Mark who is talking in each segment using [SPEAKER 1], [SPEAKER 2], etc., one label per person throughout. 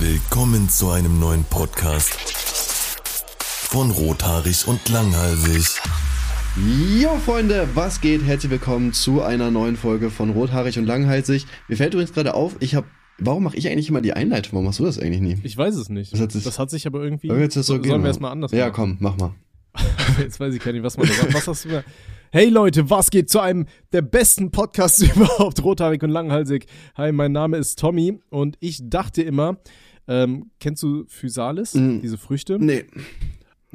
[SPEAKER 1] Willkommen zu einem neuen Podcast von Rothaarig und Langhalsig.
[SPEAKER 2] Jo Freunde, was geht? Herzlich willkommen zu einer neuen Folge von Rothaarig und Langhalsig. Mir fällt übrigens gerade auf, ich habe Warum mache ich eigentlich immer die Einleitung? Warum machst du das eigentlich nie?
[SPEAKER 3] Ich weiß es nicht.
[SPEAKER 2] Das hat sich,
[SPEAKER 3] das hat sich aber irgendwie.
[SPEAKER 2] Hat das so
[SPEAKER 3] Sollen
[SPEAKER 2] gehen,
[SPEAKER 3] wir erstmal anders
[SPEAKER 2] Ja,
[SPEAKER 3] machen?
[SPEAKER 2] komm, mach mal.
[SPEAKER 3] Jetzt weiß ich gar nicht, was man da sagt. Was hast du da? Hey Leute, was geht zu einem der besten Podcasts überhaupt? Rothaarig und langhalsig. Hi, mein Name ist Tommy und ich dachte immer, ähm, kennst du Physalis,
[SPEAKER 2] Mm.
[SPEAKER 3] diese Früchte?
[SPEAKER 2] Nee.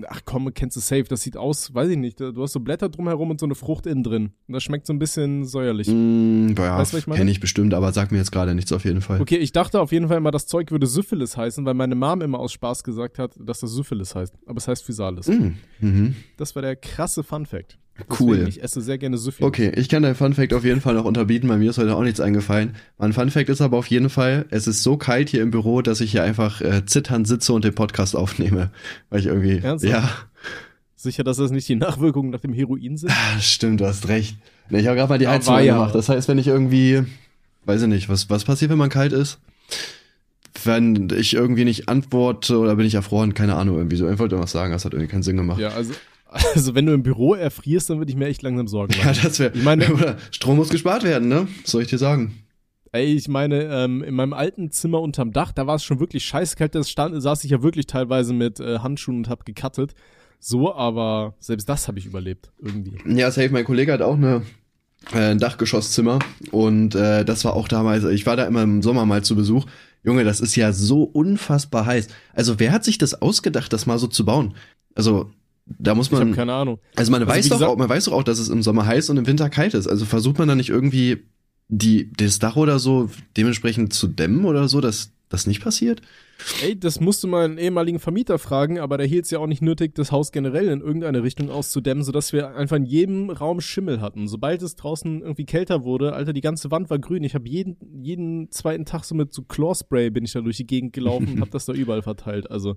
[SPEAKER 3] Ach komm, kennst du safe. Das sieht aus, weiß ich nicht. Du hast so Blätter drumherum und so eine Frucht innen drin. Und das schmeckt so ein bisschen säuerlich.
[SPEAKER 2] Mm, ja,
[SPEAKER 3] Weißt du, was ich meine?
[SPEAKER 2] kenne ich bestimmt, aber sag mir jetzt gerade nichts auf jeden Fall.
[SPEAKER 3] Okay, ich dachte auf jeden Fall immer, das Zeug würde Syphilis heißen, weil meine Mom immer aus Spaß gesagt hat, dass das Syphilis heißt. Aber es heißt Physalis.
[SPEAKER 2] Mm, mhm.
[SPEAKER 3] Das war der krasse Fun Fact.
[SPEAKER 2] Cool.
[SPEAKER 3] Deswegen, Ich esse sehr gerne Syphilis.
[SPEAKER 2] Okay, ich kann dein Fun Fact auf jeden Fall noch unterbieten. Bei mir ist heute auch nichts eingefallen. Mein Fun Fact ist aber auf jeden Fall, es ist so kalt hier im Büro, dass ich hier einfach äh, zitternd sitze und den Podcast aufnehme. Weil ich irgendwie.
[SPEAKER 3] Ernsthaft?
[SPEAKER 2] Ja,
[SPEAKER 3] Sicher, dass das nicht die Nachwirkungen nach dem Heroin sind?
[SPEAKER 2] Ah, stimmt, du hast recht. Ich habe gerade mal die
[SPEAKER 3] Ja,
[SPEAKER 2] Heizung
[SPEAKER 3] ja.
[SPEAKER 2] gemacht. Das heißt, wenn ich irgendwie, weiß ich nicht, was, was passiert, wenn man kalt ist? Wenn ich irgendwie nicht antworte oder bin ich erfroren, keine Ahnung, irgendwie so. Ich wollte was sagen, das hat irgendwie keinen Sinn gemacht.
[SPEAKER 3] Ja, also, also wenn du im Büro erfrierst, dann würde ich mir echt langsam Sorgen
[SPEAKER 2] Ja,
[SPEAKER 3] machen.
[SPEAKER 2] das wäre.
[SPEAKER 3] Ich meine-
[SPEAKER 2] Strom muss gespart werden, ne? Was soll ich dir sagen?
[SPEAKER 3] Ey, ich meine, ähm, in meinem alten Zimmer unterm Dach, da war es schon wirklich scheiße kalt. Da stand, saß ich ja wirklich teilweise mit äh, Handschuhen und hab gecuttet. So, aber selbst das habe ich überlebt. Irgendwie.
[SPEAKER 2] Ja, safe, mein Kollege hat auch eine, äh, ein Dachgeschosszimmer und äh, das war auch damals, ich war da immer im Sommer mal zu Besuch. Junge, das ist ja so unfassbar heiß. Also wer hat sich das ausgedacht, das mal so zu bauen? Also da muss
[SPEAKER 3] Ich habe
[SPEAKER 2] man,
[SPEAKER 3] keine Ahnung.
[SPEAKER 2] also man
[SPEAKER 3] Also,
[SPEAKER 2] weiß doch
[SPEAKER 3] gesagt-
[SPEAKER 2] auch, man weiß doch auch, dass es im Sommer heiß und im Winter kalt ist. Also versucht man da nicht irgendwie die, das Dach oder so dementsprechend zu dämmen oder so, dass das nicht passiert?
[SPEAKER 3] Ey, das musst du mal einen ehemaligen Vermieter fragen, aber der hielt es ja auch nicht nötig, das Haus generell in irgendeine Richtung auszudämmen, sodass wir einfach in jedem Raum Schimmel hatten. Sobald es draußen irgendwie kälter wurde, Alter, die ganze Wand war grün. Ich habe jeden, jeden zweiten Tag so mit so Chlorspray bin ich da durch die Gegend gelaufen und habe das da überall verteilt. Also,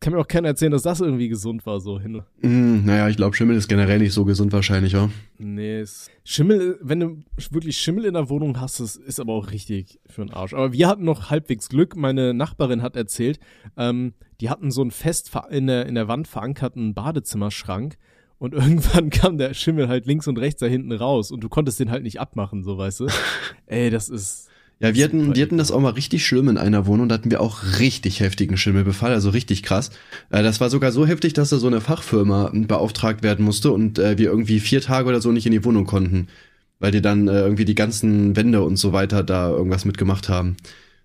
[SPEAKER 3] kann mir auch keiner erzählen, dass das irgendwie gesund war, so hin.
[SPEAKER 2] Hm, naja, ich glaube, Schimmel ist generell nicht so gesund wahrscheinlich, ja.
[SPEAKER 3] Nee, Schimmel, wenn du wirklich Schimmel in der Wohnung hast, das ist aber auch richtig für den Arsch. Aber wir hatten noch halbwegs Glück. Meine Nachbarin hat erzählt, ähm, die hatten so einen fest in der, in der Wand verankerten Badezimmerschrank und irgendwann kam der Schimmel halt links und rechts da hinten raus und du konntest den halt nicht abmachen, so weißt du. Ey, das ist.
[SPEAKER 2] Ja, wir hatten, wir hatten das auch mal richtig schlimm in einer Wohnung, da hatten wir auch richtig heftigen Schimmelbefall, also richtig krass. Äh, das war sogar so heftig, dass da so eine Fachfirma beauftragt werden musste und äh, wir irgendwie vier Tage oder so nicht in die Wohnung konnten, weil die dann äh, irgendwie die ganzen Wände und so weiter da irgendwas mitgemacht haben.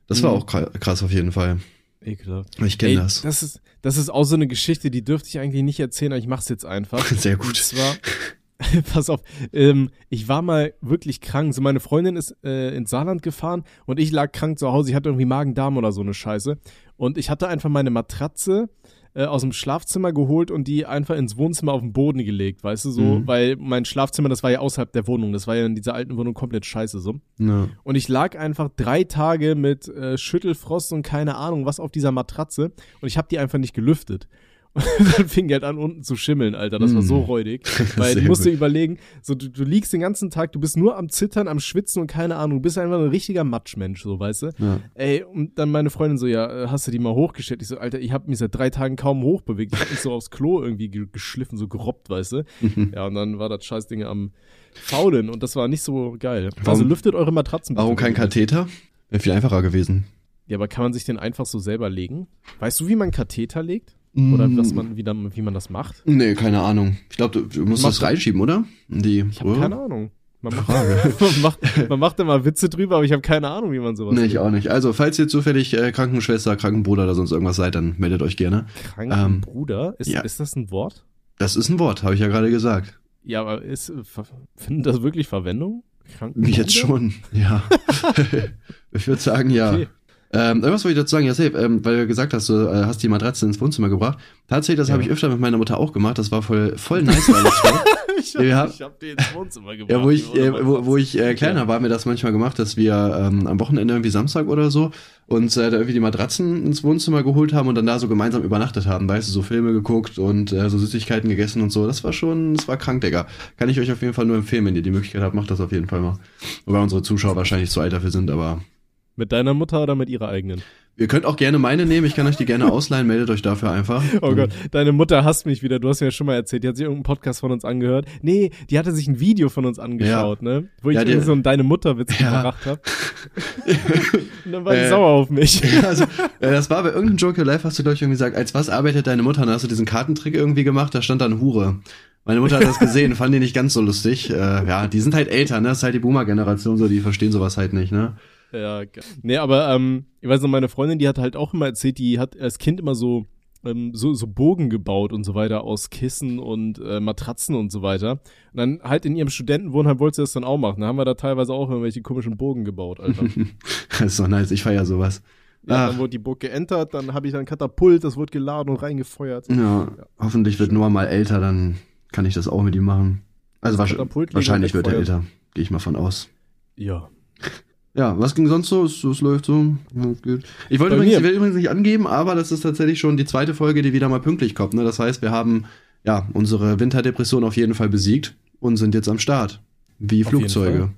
[SPEAKER 2] Das war
[SPEAKER 3] Mhm.
[SPEAKER 2] auch kra- krass auf jeden Fall.
[SPEAKER 3] Ekelhaft.
[SPEAKER 2] Ich kenne das.
[SPEAKER 3] Das ist, das ist auch so eine Geschichte, die dürfte ich eigentlich nicht erzählen, aber ich mach's jetzt einfach.
[SPEAKER 2] Sehr
[SPEAKER 3] Und
[SPEAKER 2] gut.
[SPEAKER 3] zwar, pass auf, ähm, ich war mal wirklich krank. So, meine Freundin ist äh, ins Saarland gefahren und ich lag krank zu Hause. Ich hatte irgendwie Magen-Darm oder so eine Scheiße. Und ich hatte einfach meine Matratze äh, aus dem Schlafzimmer geholt und die einfach ins Wohnzimmer auf den Boden gelegt, weißt du, so,
[SPEAKER 2] Mhm.
[SPEAKER 3] weil mein Schlafzimmer, das war ja außerhalb der Wohnung. Das war ja in dieser alten Wohnung komplett scheiße so.
[SPEAKER 2] Ja.
[SPEAKER 3] Und ich lag einfach drei Tage mit äh, Schüttelfrost und keine Ahnung was auf dieser Matratze und ich habe die einfach nicht gelüftet. Und dann fing halt an unten zu schimmeln, Alter. Das war so
[SPEAKER 2] Mm.
[SPEAKER 3] räudig. Weil du musst dir überlegen, so du, du liegst den ganzen Tag, du bist nur am Zittern, am Schwitzen und keine Ahnung, du bist einfach ein richtiger Matschmensch, so weißt du.
[SPEAKER 2] Ja.
[SPEAKER 3] Ey, und dann meine Freundin so, ja, äh, hast du die mal hochgestellt? Ich so, Alter, ich habe mich seit drei Tagen kaum hochbewegt. Ich hab mich so aufs Klo irgendwie ge geschliffen, so gerobbt, weißt du. Ja, und dann war das Scheißding am Faulen und das war nicht so geil. also
[SPEAKER 2] Warum-
[SPEAKER 3] lüftet eure Matratzen.
[SPEAKER 2] Warum kein Katheter? Wäre viel einfacher gewesen.
[SPEAKER 3] Ja, aber kann man sich den einfach so selber legen? Weißt du, wie man Katheter legt? Oder
[SPEAKER 2] Mm.
[SPEAKER 3] was man, wie, dann, wie man das macht?
[SPEAKER 2] Nee, keine Ahnung. Ich glaube, du, du musst das reinschieben, oder? Die
[SPEAKER 3] Ich habe keine Ahnung. Man macht, man, macht, man macht immer Witze drüber, aber ich habe keine Ahnung, wie man sowas
[SPEAKER 2] Nee, ich auch nicht. Also, falls ihr zufällig äh, Krankenschwester, Krankenbruder oder sonst irgendwas seid, dann meldet euch gerne.
[SPEAKER 3] Krankenbruder? ist,
[SPEAKER 2] ja.
[SPEAKER 3] ist das ein Wort?
[SPEAKER 2] Das ist ein Wort, habe ich ja gerade gesagt.
[SPEAKER 3] Ja, aber ist, findet das wirklich Verwendung? Krankenbruder?
[SPEAKER 2] Jetzt schon, ja. ich würde sagen, ja.
[SPEAKER 3] Okay.
[SPEAKER 2] Ähm, irgendwas wollte ich dazu sagen, ja, safe, ähm, weil du gesagt hast, du äh, hast die Matratze ins Wohnzimmer gebracht. Tatsächlich, das
[SPEAKER 3] Ja.
[SPEAKER 2] habe ich öfter mit meiner Mutter auch gemacht. Das war voll, voll nice, weil war.
[SPEAKER 3] Ich hab,
[SPEAKER 2] Ja.
[SPEAKER 3] ich hab die ins Wohnzimmer gebracht.
[SPEAKER 2] Ja, wo ich, äh, wo, wo ich äh, kleiner war, haben wir das manchmal gemacht, dass wir ähm, am Wochenende irgendwie Samstag oder so uns äh, da irgendwie die Matratzen ins Wohnzimmer geholt haben und dann da so gemeinsam übernachtet haben, weißt du, so Filme geguckt und äh, so Süßigkeiten gegessen und so. Das war schon, das war krank, Digga. Kann ich euch auf jeden Fall nur empfehlen, wenn ihr die Möglichkeit habt, macht das auf jeden Fall mal. Wobei unsere Zuschauer wahrscheinlich zu alt dafür sind, aber
[SPEAKER 3] Mit deiner Mutter oder mit ihrer eigenen?
[SPEAKER 2] Ihr könnt auch gerne meine nehmen, ich kann euch die gerne ausleihen, meldet euch dafür einfach.
[SPEAKER 3] Oh Gott, deine Mutter hasst mich wieder. Du hast mir ja schon mal erzählt, die hat sich irgendeinen Podcast von uns angehört. Nee, die hatte sich ein Video von uns angeschaut, ja. ne? Wo ich ja, so einen Deine Mutter-Witz ja. gebracht habe. Und dann war die äh, sauer auf mich.
[SPEAKER 2] also, äh, das war bei irgendeinem Joker Live, hast du, glaube ich, irgendwie gesagt, als was arbeitet deine Mutter? Und hast du diesen Kartentrick irgendwie gemacht, da stand dann Hure. Meine Mutter hat das gesehen, fand die nicht ganz so lustig. Äh, ja, die sind halt älter, ne? Das ist halt die Boomer-Generation, so, die verstehen sowas halt nicht, ne?
[SPEAKER 3] Ja, nee, aber ähm, ich weiß noch, meine Freundin, die hat halt auch immer erzählt, die hat als Kind immer so ähm, so, so Bogen gebaut und so weiter aus Kissen und äh, Matratzen und so weiter. Und dann halt in ihrem Studentenwohnheim wollte sie das dann auch machen. Da haben wir da teilweise auch irgendwelche komischen Bogen gebaut, Alter.
[SPEAKER 2] das ist doch nice, ich feier sowas.
[SPEAKER 3] Ja, dann wurde die Burg geentert, dann habe ich dann Katapult, das wurde geladen und reingefeuert.
[SPEAKER 2] Ja, ja. hoffentlich wird Noah mal älter, dann kann ich das auch mit ihm machen. Also wahrscheinlich wird er älter, gehe ich mal von aus.
[SPEAKER 3] Ja.
[SPEAKER 2] Ja, was ging sonst so? Es, es läuft so. Ja, geht. Ich wollte übrigens, ich will übrigens nicht angeben, aber das ist tatsächlich schon die zweite Folge, die wieder mal pünktlich kommt. Ne? Das heißt, wir haben ja unsere Winterdepression auf jeden Fall besiegt und sind jetzt am Start. Wie auf Flugzeuge.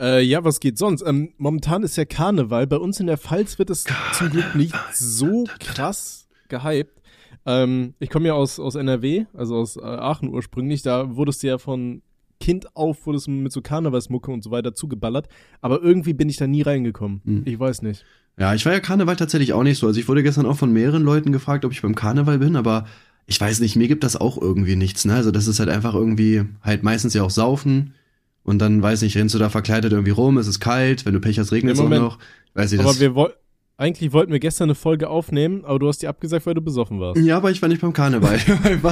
[SPEAKER 3] Äh, ja, was geht sonst? Ähm, momentan ist ja Karneval. Bei uns in der Pfalz wird es Karneval. zum Glück nicht so krass gehypt. Ähm, ich komme ja aus, aus NRW, also aus äh, Aachen ursprünglich. Da wurdest du ja von Kind auf wurde es mit so Karnevalsmucke und so weiter zugeballert, aber irgendwie bin ich da nie reingekommen. Hm. Ich weiß nicht.
[SPEAKER 2] Ja, ich war ja Karneval tatsächlich auch nicht so. Also ich wurde gestern auch von mehreren Leuten gefragt, ob ich beim Karneval bin, aber ich weiß nicht, mir gibt das auch irgendwie nichts, ne? Also das ist halt einfach irgendwie halt meistens ja auch saufen und dann weiß nicht, rennst du da verkleidet irgendwie rum, es ist kalt, wenn du Pech hast, regnet es auch noch. Weiß ich,
[SPEAKER 3] aber wir wollten eigentlich wollten wir gestern eine Folge aufnehmen, aber du hast die abgesagt, weil du besoffen warst.
[SPEAKER 2] Ja, aber ich war nicht beim Karneval.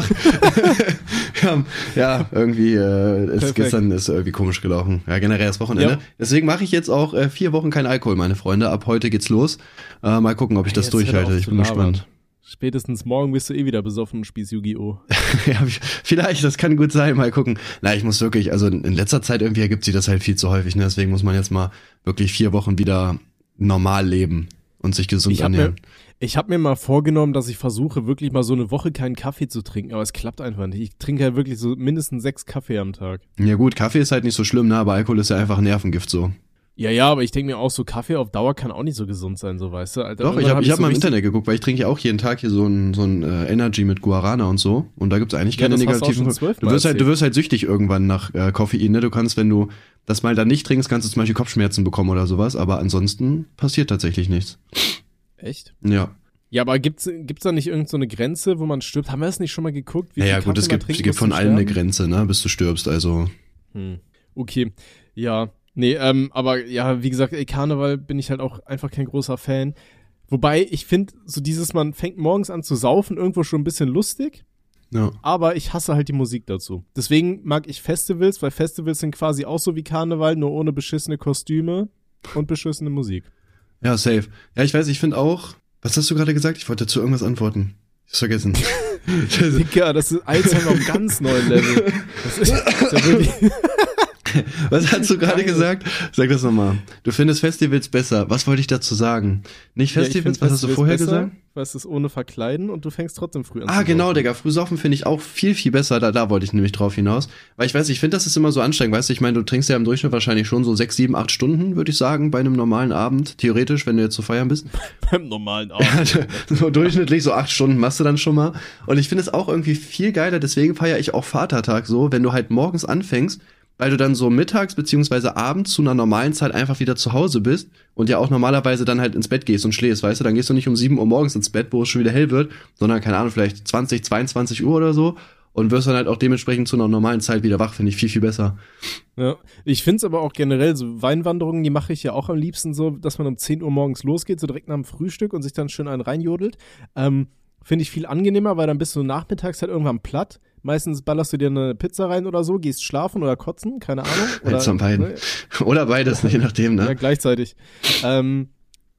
[SPEAKER 2] Ja, irgendwie äh, ist gestern ist irgendwie komisch gelaufen. Ja, generell das Wochenende. Ja. Deswegen mache ich jetzt auch äh, vier Wochen kein Alkohol, meine Freunde. Ab heute geht's los. Äh, mal gucken, ob ich das durchhalte. Ich bin gespannt.
[SPEAKER 3] Spätestens morgen bist du eh wieder besoffen und spielst Yu-Gi-Oh!
[SPEAKER 2] ja, vielleicht, das kann gut sein, mal gucken. Na, ich muss wirklich, also in letzter Zeit irgendwie ergibt sich das halt viel zu häufig, ne? Deswegen muss man jetzt mal wirklich vier Wochen wieder normal leben und sich gesund
[SPEAKER 3] ich
[SPEAKER 2] ernähren.
[SPEAKER 3] Mir, ich habe mir mal vorgenommen, dass ich versuche, wirklich mal so eine Woche keinen Kaffee zu trinken, aber es klappt einfach nicht. Ich trinke ja wirklich so mindestens sechs Kaffee am Tag.
[SPEAKER 2] Ja gut, Kaffee ist halt nicht so schlimm, ne? aber Alkohol ist ja einfach Nervengift so.
[SPEAKER 3] Ja, ja, aber ich denke mir auch, so Kaffee auf Dauer kann auch nicht so gesund sein, so weißt du. Alter,
[SPEAKER 2] Doch, ich habe hab ich hab so mal im Internet geguckt, weil ich trinke ja auch jeden Tag hier so ein, so ein äh, Energy mit Guarana und so. Und da gibt's eigentlich keine ja, negativen. Du wirst halt, du wirst halt süchtig irgendwann nach äh, Koffein, ne? Du kannst, wenn du das mal dann nicht trinkst, kannst du zum Beispiel Kopfschmerzen bekommen oder sowas, aber ansonsten passiert tatsächlich nichts.
[SPEAKER 3] Echt?
[SPEAKER 2] Ja.
[SPEAKER 3] Ja, aber gibt's gibt's da nicht irgendeine so Grenze, wo man stirbt? Haben wir das nicht schon mal geguckt?
[SPEAKER 2] Wie ja, ja gut, es gibt, gibt von allem eine Grenze, ne, bis du stirbst, also.
[SPEAKER 3] Hm. Okay, ja. Nee, ähm, aber ja, wie gesagt, ey, Karneval bin ich halt auch einfach kein großer Fan. Wobei, ich finde, so dieses, man fängt morgens an zu saufen, irgendwo schon ein bisschen lustig. Ja. Aber ich hasse halt die Musik dazu. Deswegen mag ich Festivals, weil Festivals sind quasi auch so wie Karneval, nur ohne beschissene Kostüme und beschissene Musik.
[SPEAKER 2] Ja, safe. Ja, ich weiß, ich finde auch. Was hast du gerade gesagt? Ich wollte dazu irgendwas antworten. Ich hab's vergessen.
[SPEAKER 3] Digga, das ist Alzheimer auf ganz neuen Level. Das ist, das ist ja wirklich
[SPEAKER 2] Was hast du gerade gesagt? Sag das nochmal. Du findest Festivals besser. Was wollte ich dazu sagen? Nicht Festivals, ja, was hast du vorher besser, gesagt?
[SPEAKER 3] Es ist ohne Verkleiden und du fängst trotzdem früh an.
[SPEAKER 2] Ah, genau, Digga. Frühsaufen finde ich auch viel, viel besser. Da, da wollte ich nämlich drauf hinaus. Weil ich weiß, ich finde, das ist immer so anstrengend. Weißt du, ich meine, du trinkst ja im Durchschnitt wahrscheinlich schon so sechs, sieben, acht Stunden, würde ich sagen, bei einem normalen Abend. Theoretisch, wenn du jetzt zu feiern bist.
[SPEAKER 3] Beim normalen Abend.
[SPEAKER 2] so durchschnittlich so acht Stunden machst du dann schon mal. Und ich finde es auch irgendwie viel geiler. Deswegen feiere ich auch Vatertag so, wenn du halt morgens anfängst weil du dann so mittags beziehungsweise abends zu einer normalen Zeit einfach wieder zu Hause bist und ja auch normalerweise dann halt ins Bett gehst und schläfst, weißt du, dann gehst du nicht um 7 Uhr morgens ins Bett, wo es schon wieder hell wird, sondern keine Ahnung, vielleicht 20, 22 Uhr oder so und wirst dann halt auch dementsprechend zu einer normalen Zeit wieder wach, finde ich viel, viel besser.
[SPEAKER 3] Ja, ich finde es aber auch generell, so Weinwanderungen, die mache ich ja auch am liebsten so, dass man um 10 Uhr morgens losgeht, so direkt nach dem Frühstück und sich dann schön einen reinjodelt. Ähm, finde ich viel angenehmer, weil dann bist du nachmittags halt irgendwann platt Meistens ballerst du dir eine Pizza rein oder so, gehst schlafen oder kotzen, keine Ahnung.
[SPEAKER 2] Oder, Eins beiden. Ne? Oder beides, je nachdem, ne?
[SPEAKER 3] Ja, gleichzeitig. Ähm,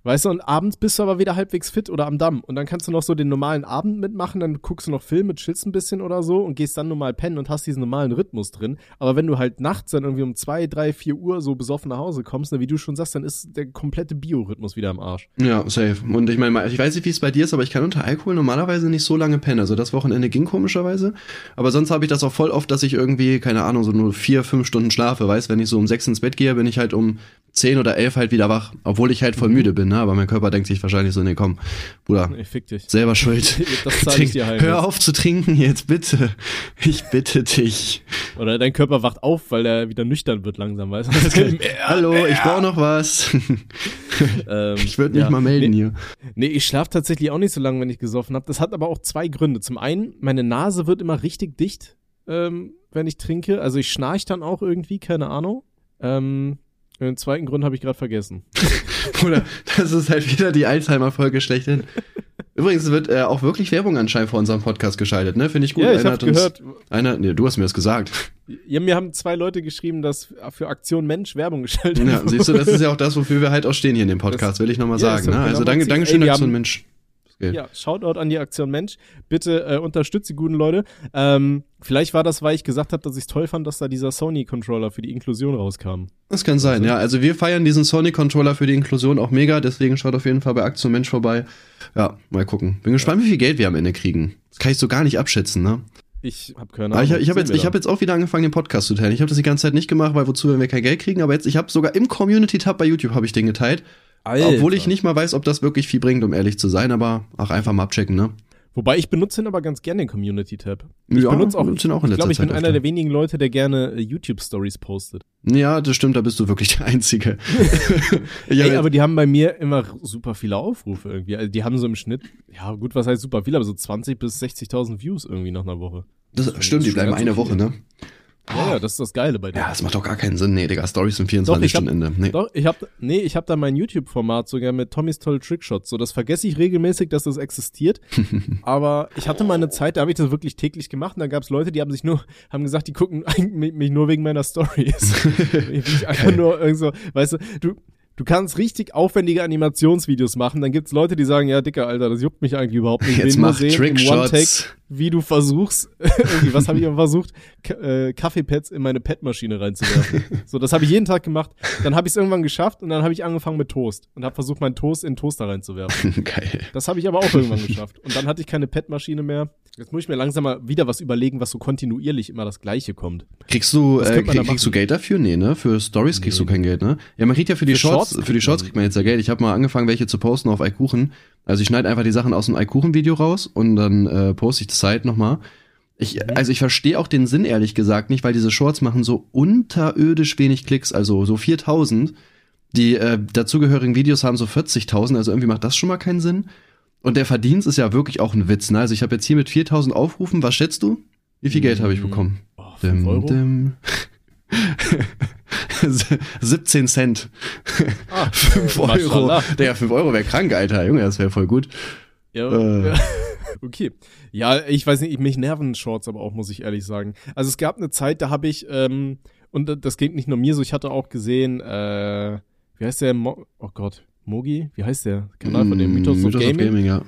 [SPEAKER 3] Weißt du, und abends bist du aber wieder halbwegs fit oder am Damm. Und dann kannst du noch so den normalen Abend mitmachen, dann guckst du noch Filme, chillst ein bisschen oder so und gehst dann normal pennen und hast diesen normalen Rhythmus drin. Aber wenn du halt nachts dann irgendwie um zwei, drei, vier Uhr so besoffen nach Hause kommst, ne, wie du schon sagst, dann ist der komplette Biorhythmus wieder am Arsch.
[SPEAKER 2] Ja, safe. Und ich meine, ich weiß nicht, wie es bei dir ist, aber ich kann unter Alkohol normalerweise nicht so lange pennen. Also das Wochenende ging komischerweise. Aber sonst habe ich das auch voll oft, dass ich irgendwie, keine Ahnung, so nur vier, fünf Stunden schlafe. Weißt, wenn ich so um sechs ins Bett gehe, bin ich halt um zehn oder elf halt wieder wach, obwohl ich halt voll müde bin, ne? Aber mein Körper denkt sich wahrscheinlich so, nee, komm, Bruder,
[SPEAKER 3] Ich fick dich.
[SPEAKER 2] selber schuld.
[SPEAKER 3] Das zahl ich dir heim
[SPEAKER 2] hör auf zu trinken jetzt, bitte. Ich bitte dich.
[SPEAKER 3] Oder dein Körper wacht auf, weil er wieder nüchtern wird langsam, weißt du?
[SPEAKER 2] Hallo, ich brauche noch was.
[SPEAKER 3] ähm,
[SPEAKER 2] Ich würde mich
[SPEAKER 3] ja.
[SPEAKER 2] mal melden
[SPEAKER 3] nee,
[SPEAKER 2] hier.
[SPEAKER 3] Nee, ich schlafe tatsächlich auch nicht so lange, wenn ich gesoffen habe. Das hat aber auch zwei Gründe. Zum einen, meine Nase wird immer richtig dicht, ähm, wenn ich trinke. Also ich schnarch dann auch irgendwie, keine Ahnung. Ähm, den zweiten Grund habe ich gerade vergessen.
[SPEAKER 2] Oder das ist halt wieder die Alzheimer-Folge schlechthin. Übrigens wird äh, auch wirklich Werbung anscheinend vor unserem Podcast geschaltet, ne? Finde ich gut.
[SPEAKER 3] ja, ich
[SPEAKER 2] Einer
[SPEAKER 3] habe
[SPEAKER 2] hat uns-
[SPEAKER 3] gehört.
[SPEAKER 2] Einer, nee, du hast mir das gesagt.
[SPEAKER 3] Ja, mir haben zwei Leute geschrieben, dass für Aktion Mensch Werbung geschaltet
[SPEAKER 2] Ja,
[SPEAKER 3] wurde.
[SPEAKER 2] siehst du, das ist ja auch das, wofür wir halt auch stehen hier in dem Podcast, will ich nochmal
[SPEAKER 3] Ja,
[SPEAKER 2] sagen. Ne?
[SPEAKER 3] genau
[SPEAKER 2] Also
[SPEAKER 3] mein
[SPEAKER 2] danke,
[SPEAKER 3] Ziel.
[SPEAKER 2] danke
[SPEAKER 3] Ey,
[SPEAKER 2] schön,
[SPEAKER 3] wir
[SPEAKER 2] Aktion Mensch. Geht.
[SPEAKER 3] Ja, Shoutout an die Aktion Mensch. Bitte äh, unterstützt die guten Leute. Ähm, vielleicht war das, weil ich gesagt habe, dass ich es toll fand, dass da dieser Sony-Controller für die Inklusion rauskam.
[SPEAKER 2] Das kann sein, ja. Also wir feiern diesen Sony-Controller für die Inklusion auch mega, deswegen schaut auf jeden Fall bei Aktion Mensch vorbei. Ja, mal gucken. Bin gespannt, wie viel Geld wir am Ende kriegen. Das kann ich so gar nicht abschätzen, ne?
[SPEAKER 3] Ich habe keine
[SPEAKER 2] Aber
[SPEAKER 3] Ahnung.
[SPEAKER 2] ich, ich habe jetzt, ich hab jetzt auch wieder angefangen, den Podcast zu teilen. Ich habe das die ganze Zeit nicht gemacht, weil wozu, wenn wir kein Geld kriegen. Aber jetzt, ich habe sogar im Community-Tab bei YouTube habe ich den geteilt.
[SPEAKER 3] Alter.
[SPEAKER 2] Obwohl ich nicht mal weiß, ob das wirklich viel bringt, um ehrlich zu sein. Aber auch einfach mal abchecken, ne?
[SPEAKER 3] Wobei ich benutze ihn aber ganz gerne, den Community-Tab. Ich
[SPEAKER 2] Ja,
[SPEAKER 3] benutze auch,
[SPEAKER 2] benutze ihn auch in
[SPEAKER 3] ich
[SPEAKER 2] letzter
[SPEAKER 3] glaube, ich bin
[SPEAKER 2] Zeit
[SPEAKER 3] einer der wenigen Leute, der gerne äh, YouTube-Stories postet.
[SPEAKER 2] Ja, das stimmt, da bist du wirklich der Einzige. ich
[SPEAKER 3] Ey, aber die haben bei mir immer super viele Aufrufe irgendwie. Also die haben so im Schnitt, ja gut, was heißt super viel, aber so 20 bis 60.000 Views irgendwie nach einer Woche.
[SPEAKER 2] das stimmt, die bleiben eine. Woche, ne?
[SPEAKER 3] Ja, ja, das ist das Geile bei denen.
[SPEAKER 2] Ja, das macht doch gar keinen Sinn. Nee, Digga, Stories sind 24
[SPEAKER 3] Doch,
[SPEAKER 2] Stunden Ende. Nee.
[SPEAKER 3] Doch, ich hab, nee, ich hab da mein YouTube-Format sogar mit Tommys tolle Trickshots. So, das vergesse ich regelmäßig, dass das existiert. aber ich hatte mal eine Zeit, da habe ich das wirklich täglich gemacht und da gab's Leute, die haben sich nur, haben gesagt, die gucken eigentlich mich nur wegen meiner Stories. ich einfach nur irgend so, weißt du, du, du kannst richtig aufwendige Animationsvideos machen, dann gibt's Leute, die sagen, ja, Dicker, Alter, das juckt mich eigentlich überhaupt nicht. Ich
[SPEAKER 2] Jetzt
[SPEAKER 3] will nur
[SPEAKER 2] mach
[SPEAKER 3] sehen im One-Take, wie du versuchst, irgendwie, was habe ich immer versucht, K äh, Kaffeepads in meine Padmaschine reinzuwerfen. so, das habe ich jeden Tag gemacht. Dann habe ich es irgendwann geschafft und dann habe ich angefangen mit Toast und habe versucht, meinen Toast in den Toaster reinzuwerfen.
[SPEAKER 2] Geil.
[SPEAKER 3] Das habe ich aber auch irgendwann geschafft. Und dann hatte ich keine Padmaschine mehr. Jetzt muss ich mir langsam mal wieder was überlegen, was so kontinuierlich immer das Gleiche kommt.
[SPEAKER 2] Kriegst du, äh, krieg, kriegst du? Geld dafür? Nee, ne? Für Stories kriegst
[SPEAKER 3] Nee.
[SPEAKER 2] du kein Geld, ne? Ja, man kriegt ja für die
[SPEAKER 3] Für
[SPEAKER 2] Shorts,
[SPEAKER 3] Shorts
[SPEAKER 2] für die Shorts
[SPEAKER 3] man-
[SPEAKER 2] kriegt man jetzt ja Geld. Ich habe mal angefangen, welche zu posten auf iKuchen. Also ich schneide einfach die Sachen aus dem iKuchen-Video raus und dann äh, poste ich das halt nochmal. Ich,
[SPEAKER 3] Mhm.
[SPEAKER 2] also ich verstehe auch den Sinn ehrlich gesagt nicht, weil diese Shorts machen so unterirdisch wenig Klicks, also so 4000. Die äh, dazugehörigen Videos haben so 40.000, also irgendwie macht das schon mal keinen Sinn. Und der Verdienst ist ja wirklich auch ein Witz, ne? Also ich habe jetzt hier mit 4000 Aufrufen, was schätzt du? Wie viel Geld habe ich
[SPEAKER 3] Mm,
[SPEAKER 2] bekommen?
[SPEAKER 3] Oh, 5
[SPEAKER 2] Dim,
[SPEAKER 3] Euro?
[SPEAKER 2] dim. 17 Cent.
[SPEAKER 3] Ah,
[SPEAKER 2] 5 Euro.
[SPEAKER 3] Maschallah.
[SPEAKER 2] Der 5 Euro wäre krank, Alter. Junge, das wäre voll gut.
[SPEAKER 3] Ja,
[SPEAKER 2] Äh.
[SPEAKER 3] Okay. Ja, ich weiß nicht, mich nerven Shorts aber auch, muss ich ehrlich sagen. Also es gab eine Zeit, da habe ich, ähm, und das geht nicht nur mir so, ich hatte auch gesehen, äh, wie heißt der, Mo oh Gott, Mogi? Wie heißt der Kanal von dem
[SPEAKER 2] Mm,
[SPEAKER 3] Mythos, of Gaming?
[SPEAKER 2] ja.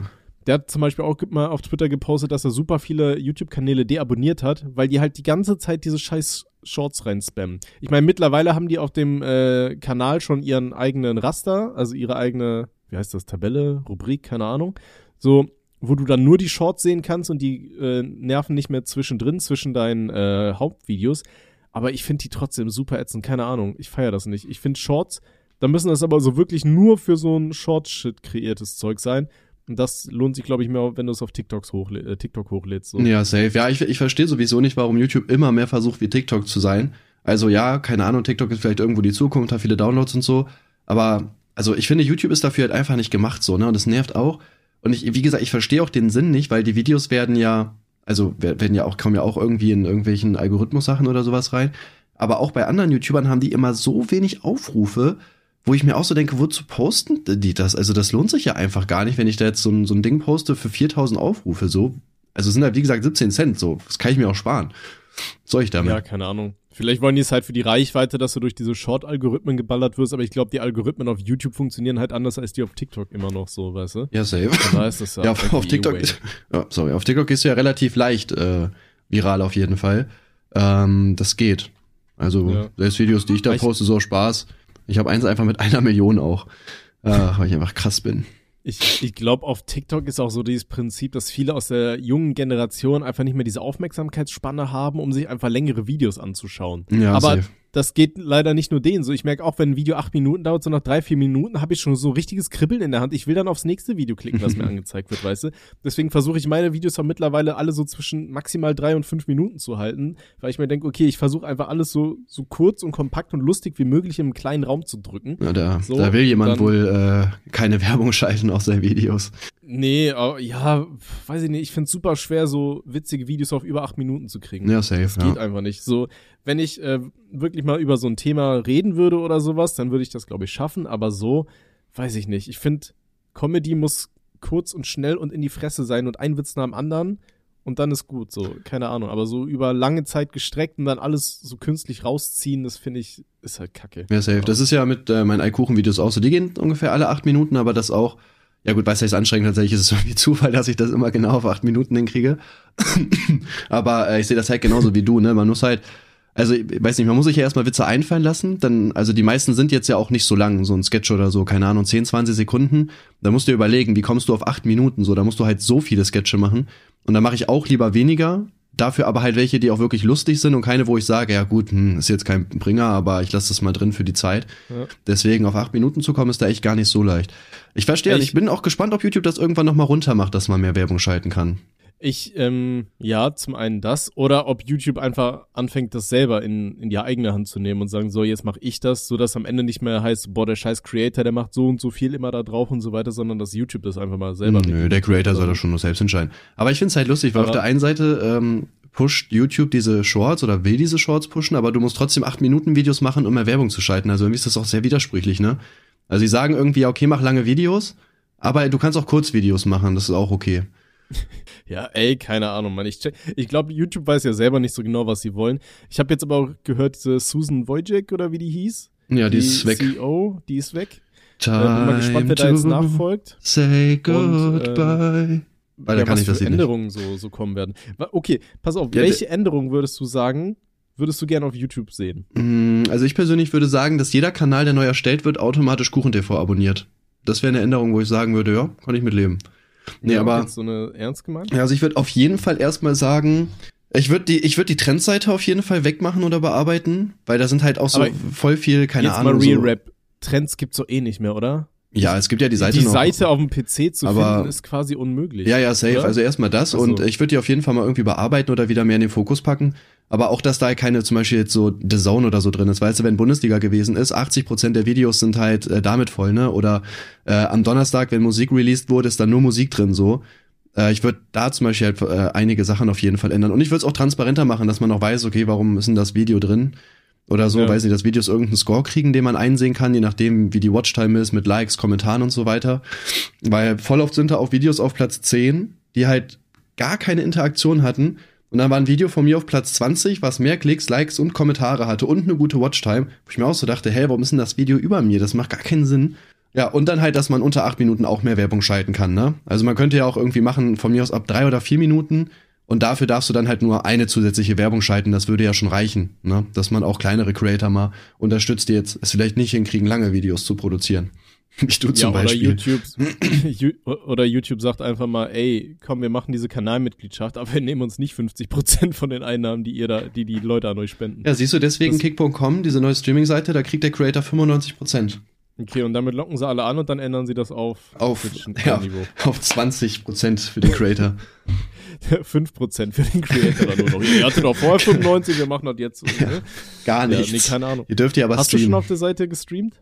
[SPEAKER 3] Der hat zum Beispiel auch mal auf Twitter gepostet, dass er super viele YouTube-Kanäle deabonniert hat, weil die halt die ganze Zeit diese scheiß Shorts reinspammen. Ich meine, mittlerweile haben die auf dem äh, Kanal schon ihren eigenen Raster, also ihre eigene, wie heißt das, Tabelle, Rubrik, keine Ahnung. So, wo du dann nur die Shorts sehen kannst und die äh, nerven nicht mehr zwischendrin, zwischen deinen äh, Hauptvideos. Aber ich finde die trotzdem super ätzend, keine Ahnung. Ich feiere das nicht. Ich finde Shorts, da müssen das aber so wirklich nur für so ein Short-Shit kreiertes Zeug sein. Und das lohnt sich, glaube ich, mehr, wenn du es auf TikToks hochlä äh, TikTok hochlädst. So.
[SPEAKER 2] Ja, safe. Ja, ich, ich verstehe sowieso nicht, warum YouTube immer mehr versucht, wie TikTok zu sein. Also ja, keine Ahnung, TikTok ist vielleicht irgendwo die Zukunft, hat viele Downloads und so. Aber, also ich finde, YouTube ist dafür halt einfach nicht gemacht so, ne? Und das nervt auch. Und ich, wie gesagt, ich verstehe auch den Sinn nicht, weil die Videos werden ja, also wer- werden ja auch, kommen ja auch irgendwie in irgendwelchen Algorithmus-Sachen oder sowas rein. Aber auch bei anderen YouTubern haben die immer so wenig Aufrufe, wo ich mir auch so denke, wozu posten die das? Also das lohnt sich ja einfach gar nicht, wenn ich da jetzt so ein, so ein Ding poste für 4000 Aufrufe, so. Also es sind halt, wie gesagt, 17 Cent, so. Das kann ich mir auch sparen. Soll ich damit?
[SPEAKER 3] Ja, keine Ahnung. Vielleicht wollen die es halt für die Reichweite, dass du durch diese Short-Algorithmen geballert wirst, aber ich glaube, die Algorithmen auf YouTube funktionieren halt anders als die auf TikTok immer noch so, weißt du?
[SPEAKER 2] Ja, safe.
[SPEAKER 3] Daher ist das ja,
[SPEAKER 2] Ja, auf, TikTok, ist, ja, sorry, auf TikTok ist ja relativ leicht äh, viral auf jeden Fall. Ähm, das geht. Also
[SPEAKER 3] Ja.
[SPEAKER 2] selbst Videos, die ich da
[SPEAKER 3] Ich-
[SPEAKER 2] poste, so Spaß. Ich habe eins einfach mit einer Million auch, äh, weil ich einfach krass bin.
[SPEAKER 3] Ich, ich glaube, auf TikTok ist auch so dieses Prinzip, dass viele aus der jungen Generation einfach nicht mehr diese Aufmerksamkeitsspanne haben, um sich einfach längere Videos anzuschauen.
[SPEAKER 2] Ja,
[SPEAKER 3] Aber
[SPEAKER 2] safe.
[SPEAKER 3] Das geht leider nicht nur denen so. Ich merke auch, wenn ein Video acht Minuten dauert, so nach drei, vier Minuten habe ich schon so richtiges Kribbeln in der Hand. Ich will dann aufs nächste Video klicken, was mir angezeigt wird, weißt du? Deswegen versuche ich meine Videos auch mittlerweile alle so zwischen maximal drei und fünf Minuten zu halten, weil ich mir denke, okay, ich versuche einfach alles so, so kurz und kompakt und lustig wie möglich im kleinen Raum zu drücken.
[SPEAKER 2] Ja, da,
[SPEAKER 3] So,
[SPEAKER 2] da will jemand
[SPEAKER 3] dann-
[SPEAKER 2] wohl äh, keine Werbung schalten auf seinen Videos.
[SPEAKER 3] Nee, ja, weiß ich nicht, ich find's super schwer, so witzige Videos auf über acht Minuten zu kriegen.
[SPEAKER 2] Ja, safe.
[SPEAKER 3] Das
[SPEAKER 2] Ja.
[SPEAKER 3] geht einfach nicht. So, wenn ich äh, wirklich mal über so ein Thema reden würde oder sowas, dann würde ich das, glaube ich, schaffen. Aber so, weiß ich nicht. Ich finde, Comedy muss kurz und schnell und in die Fresse sein und ein Witz nach dem anderen und dann ist gut. So, keine Ahnung. Aber so über lange Zeit gestreckt und dann alles so künstlich rausziehen, das finde ich, ist halt kacke.
[SPEAKER 2] Ja, safe. Das ist ja mit äh, meinen Eikuchen-Videos auch so. Die gehen ungefähr alle acht Minuten, aber das auch. Ja gut, weiß ich, ist anstrengend, tatsächlich ist es irgendwie Zufall, dass ich das immer genau auf acht Minuten hinkriege. aber äh, ich sehe das halt genauso wie du, ne? Man muss halt, also ich weiß nicht, man muss sich ja erstmal Witze einfallen lassen. Dann, also die meisten sind jetzt ja auch nicht so lang, so ein Sketch oder so, keine Ahnung, 10, 20 Sekunden. Da musst du dir überlegen, wie kommst du auf acht Minuten so, da musst du halt so viele Sketche machen. Und da mache ich auch lieber weniger, dafür aber halt welche, die auch wirklich lustig sind und keine, wo ich sage, ja gut, hm, ist jetzt kein Bringer, aber ich lasse das mal drin für die Zeit.
[SPEAKER 3] Ja.
[SPEAKER 2] Deswegen auf acht Minuten zu kommen, ist da echt gar nicht so leicht. Ich verstehe,
[SPEAKER 3] Ich-
[SPEAKER 2] ich, ich bin auch gespannt, ob YouTube das irgendwann nochmal runter macht, dass man mehr Werbung schalten kann.
[SPEAKER 3] Ich, ähm, ja, zum einen das, oder ob YouTube einfach anfängt, das selber in, in die eigene Hand zu nehmen und sagen, so, jetzt mache ich das, so dass am Ende nicht mehr heißt, boah, der scheiß Creator, der macht so und so viel immer da drauf und so weiter, sondern dass YouTube das einfach mal selber
[SPEAKER 2] Nö, der Creator soll das schon nur selbst entscheiden. Aber ich finde es halt lustig, weil
[SPEAKER 3] Aber-
[SPEAKER 2] auf der einen Seite ähm, pusht YouTube diese Shorts oder will diese Shorts pushen, aber du musst trotzdem acht Minuten Videos machen, um mehr Werbung zu schalten. Also irgendwie ist das auch sehr widersprüchlich, ne? Also sie sagen irgendwie, okay, mach lange Videos, aber du kannst auch Kurzvideos machen, das ist auch okay.
[SPEAKER 3] Ja, ey, keine Ahnung, Mann. Ich, ich glaube, YouTube weiß ja selber nicht so genau, was sie wollen. Ich habe jetzt aber auch gehört, diese Susan Wojcik oder wie die hieß.
[SPEAKER 2] Ja, die, ist weg.
[SPEAKER 3] CEO, die ist weg. Äh, bin mal gespannt, wer da jetzt nachfolgt.
[SPEAKER 2] Say
[SPEAKER 3] Und,
[SPEAKER 2] goodbye. Weiter
[SPEAKER 3] ja,
[SPEAKER 2] kann
[SPEAKER 3] was
[SPEAKER 2] ich das
[SPEAKER 3] für. Änderungen so, so kommen werden. Okay, pass auf,
[SPEAKER 2] Ja,
[SPEAKER 3] welche Änderungen würdest du sagen, würdest du gerne auf YouTube sehen?
[SPEAKER 2] Mm, Also ich persönlich würde sagen, dass jeder Kanal, der neu erstellt wird, automatisch KuchenTV abonniert. Das wäre eine Änderung, wo ich sagen würde, ja, kann ich mitleben. Nee,
[SPEAKER 3] Ja,
[SPEAKER 2] aber
[SPEAKER 3] so eine ernst gemeint?
[SPEAKER 2] ja, also ich würde auf jeden Fall erstmal sagen, ich würde die, ich würde die Trendseite auf jeden Fall wegmachen oder bearbeiten, weil da sind halt auch so
[SPEAKER 3] Aber
[SPEAKER 2] voll viel, keine
[SPEAKER 3] Jetzt
[SPEAKER 2] Ahnung.
[SPEAKER 3] mal Real
[SPEAKER 2] so,
[SPEAKER 3] Rap. Trends gibt's doch eh nicht mehr, oder?
[SPEAKER 2] Ja, es gibt ja die Seite
[SPEAKER 3] die
[SPEAKER 2] noch.
[SPEAKER 3] Seite auf dem PC zu
[SPEAKER 2] Aber-
[SPEAKER 3] finden, ist quasi unmöglich.
[SPEAKER 2] Ja, ja, safe.
[SPEAKER 3] oder?
[SPEAKER 2] Also erstmal das
[SPEAKER 3] so.
[SPEAKER 2] und ich würde die auf jeden Fall mal irgendwie bearbeiten oder wieder mehr in den Fokus packen. Aber auch, dass da keine zum Beispiel jetzt so The Zone oder so drin ist. Weißt du, wenn Bundesliga gewesen ist, 80% der Videos sind halt äh, damit voll, ne? Oder äh, am Donnerstag, wenn Musik released wurde, ist da nur Musik drin so. Äh, ich würde da zum Beispiel halt äh, einige Sachen auf jeden Fall ändern. Und ich würde es auch transparenter machen, dass man auch weiß, okay, warum ist denn das Video drin? Oder so,
[SPEAKER 3] Ja.
[SPEAKER 2] weiß nicht, dass Videos irgendeinen Score kriegen, den man einsehen kann, je nachdem, wie die Watchtime ist, mit Likes, Kommentaren und so weiter. Weil voll oft sind da auch Videos auf Platz 10, die halt gar keine Interaktion hatten. Und dann war ein Video von mir auf Platz 20, was mehr Klicks, Likes und Kommentare hatte und eine gute Watchtime, wo ich mir auch so dachte, hey, warum ist denn das Video über mir? Das macht gar keinen Sinn. Ja, und dann halt, dass man unter acht Minuten auch mehr Werbung schalten kann, ne? Also man könnte ja auch irgendwie machen, von mir aus ab drei oder vier Minuten. Und dafür darfst du dann halt nur eine zusätzliche Werbung schalten. Das würde ja schon reichen, ne? Dass man auch kleinere Creator mal unterstützt, die jetzt es vielleicht nicht hinkriegen, lange Videos zu produzieren. Wie du
[SPEAKER 3] ja,
[SPEAKER 2] zum
[SPEAKER 3] oder
[SPEAKER 2] Beispiel.
[SPEAKER 3] YouTube, oder YouTube sagt einfach mal, ey, komm, wir machen diese Kanalmitgliedschaft, aber wir nehmen uns nicht 50% von den Einnahmen, die ihr da, die die Leute an euch spenden.
[SPEAKER 2] Ja, siehst du, deswegen Kick.com, diese neue Streaming-Seite, da kriegt der Creator 95 Prozent.
[SPEAKER 3] Okay, und damit locken sie alle an und dann ändern sie das auf
[SPEAKER 2] Auf, ja, auf 20 Prozent für den Creator.
[SPEAKER 3] 5% für den Creator dann nur noch. Ihr hattet doch vorher 95, wir machen das jetzt. so, Ne?
[SPEAKER 2] Gar
[SPEAKER 3] Ja,
[SPEAKER 2] nichts.
[SPEAKER 3] nee, keine Ahnung.
[SPEAKER 2] Ihr dürft ja aber
[SPEAKER 3] Hast du
[SPEAKER 2] streamen.
[SPEAKER 3] schon auf der Seite gestreamt?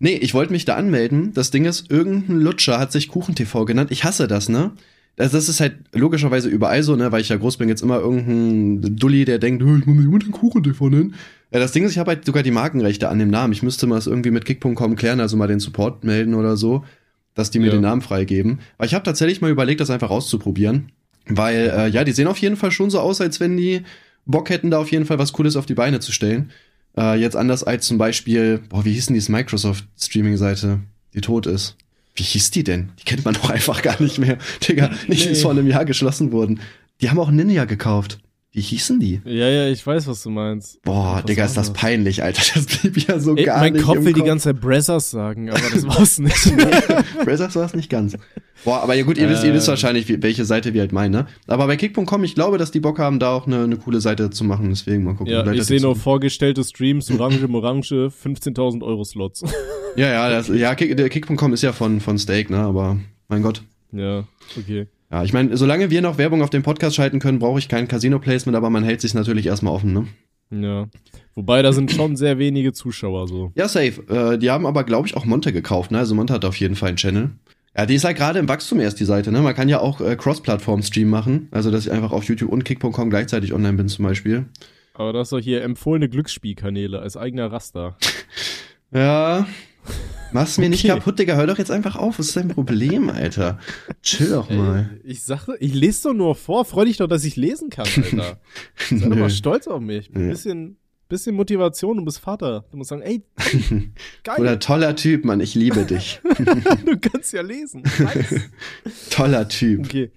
[SPEAKER 2] Nee, ich wollte mich da anmelden. Das Ding ist, irgendein Lutscher hat sich KuchenTV genannt. Ich hasse das, ne? Also das ist halt logischerweise überall so, ne, weil ich ja groß bin, jetzt immer irgendein Dulli, der denkt, "Hö, ich muss mich immer den KuchenTV nennen. Ja, das Ding ist, ich habe halt sogar die Markenrechte an dem Namen. Ich müsste mal das irgendwie mit Kick.com klären, also mal den Support melden oder so, dass die mir
[SPEAKER 3] Ja.
[SPEAKER 2] den Namen freigeben. Aber ich habe tatsächlich mal überlegt, das einfach auszuprobieren. Weil, äh, ja, die sehen auf jeden Fall schon so aus, als wenn die Bock hätten, da auf jeden Fall was Cooles auf die Beine zu stellen. Äh, jetzt anders als zum Beispiel, boah, wie hieß denn diese Microsoft-Streaming-Seite, die tot ist? Wie hieß die denn? Die kennt man doch einfach gar nicht mehr. Digga, nicht
[SPEAKER 3] Nee.
[SPEAKER 2] ist vor einem Jahr geschlossen wurden. Die haben auch Ninja gekauft. Wie hießen die?
[SPEAKER 3] Ja, ja, ich weiß, was du meinst.
[SPEAKER 2] Boah,
[SPEAKER 3] Was
[SPEAKER 2] Digga, ist das peinlich, Alter. Das blieb ja so
[SPEAKER 3] Ey,
[SPEAKER 2] gar
[SPEAKER 3] mein
[SPEAKER 2] nicht
[SPEAKER 3] Kopf
[SPEAKER 2] im
[SPEAKER 3] will die
[SPEAKER 2] Kopf.
[SPEAKER 3] ganze Zeit Brazzers sagen, aber das war's nicht.
[SPEAKER 2] Brazzers war es nicht ganz. Boah, aber ja gut, ihr wisst, ihr wisst wahrscheinlich, wie, welche Seite wir halt meinen, ne? Aber bei Kick.com, ich glaube, dass die Bock haben, da auch eine, eine coole Seite zu machen, deswegen mal gucken.
[SPEAKER 3] ja, ich sehe
[SPEAKER 2] die
[SPEAKER 3] nur vorgestellte Streams, Orange, Morange, 15.000 Euro Slots.
[SPEAKER 2] Ja, ja, das, ja, Kick, der Kick.com ist ja von, von Steak, ne? Aber mein Gott.
[SPEAKER 3] ja, okay.
[SPEAKER 2] Ja, ich meine, solange wir noch Werbung auf dem Podcast schalten können, brauche ich kein Casino-Placement, aber man hält sich natürlich erstmal offen, ne?
[SPEAKER 3] Ja. Wobei, da sind schon sehr wenige Zuschauer so.
[SPEAKER 2] Ja, safe. Äh, die haben aber, glaube ich, auch Monte gekauft, ne? Also Monte hat auf jeden Fall einen Channel. Ja, die ist halt gerade im Wachstum erst, die Seite, ne? Man kann ja auch äh, Cross-Plattform-Stream machen. Also, dass ich einfach auf YouTube und Kick.com gleichzeitig online bin, zum Beispiel.
[SPEAKER 3] Aber das ist doch hier empfohlene Glücksspielkanäle als eigener Raster.
[SPEAKER 2] Ja. Mach's mir nicht
[SPEAKER 3] Okay.
[SPEAKER 2] kaputt, Digga. Hör doch jetzt einfach auf. Was ist dein Problem, Alter? Chill doch mal.
[SPEAKER 3] Ey, ich sage, ich lese doch nur vor. Freu dich doch, dass ich lesen kann, Alter. Sei doch mal stolz auf mich.
[SPEAKER 2] Nö.
[SPEAKER 3] Bisschen, bisschen Motivation, du bist Vater. Du musst sagen, ey, geil,
[SPEAKER 2] Oder toller Typ, Mann. Ich liebe dich.
[SPEAKER 3] du kannst ja lesen. Nice.
[SPEAKER 2] toller Typ.
[SPEAKER 3] Okay.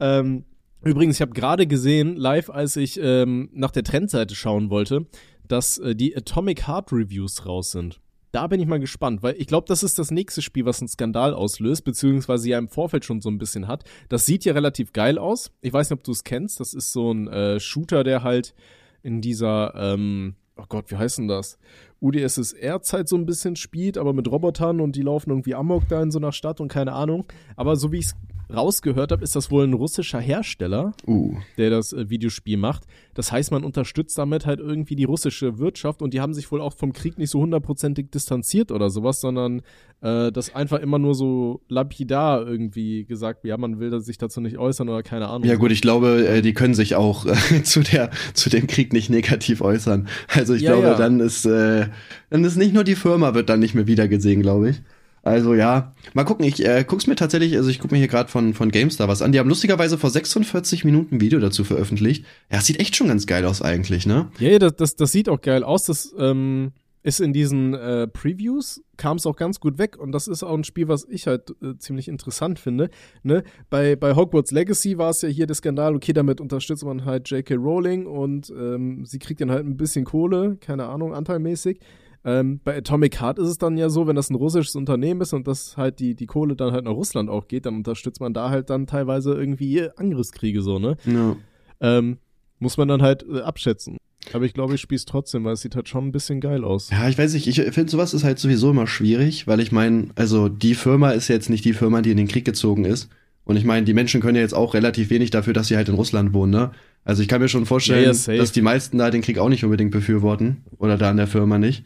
[SPEAKER 3] Ähm, übrigens, ich habe gerade gesehen, live, als ich ähm, nach der Trendseite schauen wollte, dass äh, die Atomic Heart Reviews raus sind. Da bin ich mal gespannt, weil ich glaube, das ist das nächste Spiel, was einen Skandal auslöst, beziehungsweise ja im Vorfeld schon so ein bisschen hat. Das sieht ja relativ geil aus. Ich weiß nicht, ob du es kennst. Das ist so ein äh, Shooter, der halt in dieser, ähm, oh Gott, wie heißt denn das? UdSSR-Zeit so ein bisschen spielt, aber mit Robotern und die laufen irgendwie Amok da in so einer Stadt und keine Ahnung. Aber so wie ich es rausgehört habe, ist das wohl ein russischer Hersteller,
[SPEAKER 2] Uh.
[SPEAKER 3] der das äh, Videospiel macht. Das heißt, man unterstützt damit halt irgendwie die russische Wirtschaft und die haben sich wohl auch vom Krieg nicht so hundertprozentig distanziert oder sowas, sondern äh, das einfach immer nur so lapidar irgendwie gesagt, ja, man will sich dazu nicht äußern oder keine Ahnung.
[SPEAKER 2] Ja gut, ich glaube, äh, die können sich auch äh, zu der zu dem Krieg nicht negativ äußern. Also ich
[SPEAKER 3] Ja,
[SPEAKER 2] glaube,
[SPEAKER 3] ja.
[SPEAKER 2] dann ist äh, dann ist nicht nur die Firma wird dann nicht mehr wiedergesehen, glaube ich. Also ja, mal gucken. Ich äh, guck's mir tatsächlich, also ich guck mir hier gerade von von GameStar was an. Die haben lustigerweise vor 46 Minuten ein Video dazu veröffentlicht. Ja, es sieht echt schon ganz geil aus eigentlich, ne?
[SPEAKER 3] Ja, ja das, das, das sieht auch geil aus. Das ähm, ist in diesen äh, Previews, kam es auch ganz gut weg. Und das ist auch ein Spiel, was ich halt äh, ziemlich interessant finde. Ne? Bei, bei Hogwarts Legacy war es ja hier der Skandal, okay, damit unterstützt man halt J.K. Rowling und ähm, sie kriegt dann halt ein bisschen Kohle, keine Ahnung, anteilmäßig. Ähm, bei Atomic Heart ist es dann ja so, wenn das ein russisches Unternehmen ist und das halt die, die Kohle dann halt nach Russland auch geht, dann unterstützt man da halt dann teilweise irgendwie Angriffskriege so, ne?
[SPEAKER 2] Ja.
[SPEAKER 3] ähm, muss man dann halt äh, abschätzen. Aber ich glaube, ich spiele es trotzdem, weil es sieht halt schon ein bisschen geil aus.
[SPEAKER 2] Ja, ich weiß nicht, ich finde sowas ist halt sowieso immer schwierig, weil ich meine, also die Firma ist jetzt nicht die Firma, die in den Krieg gezogen ist. Und ich meine, die Menschen können ja jetzt auch relativ wenig dafür, dass sie halt in Russland wohnen, ne? Also ich kann mir schon vorstellen,
[SPEAKER 3] Ja,
[SPEAKER 2] dass die meisten da den Krieg auch nicht unbedingt befürworten. Oder da in der Firma nicht.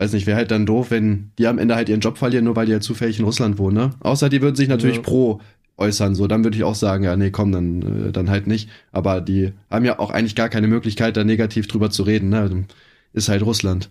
[SPEAKER 2] Weiß nicht, wäre halt dann doof, wenn die am Ende halt ihren Job verlieren, nur weil die halt zufällig in Russland wohnen, ne? Außer die würden sich natürlich
[SPEAKER 3] Ja.
[SPEAKER 2] pro äußern, so, dann würde ich auch sagen, ja, nee, komm, dann, äh, dann halt nicht. Aber die haben ja auch eigentlich gar keine Möglichkeit, da negativ drüber zu reden, ne? Ist halt Russland.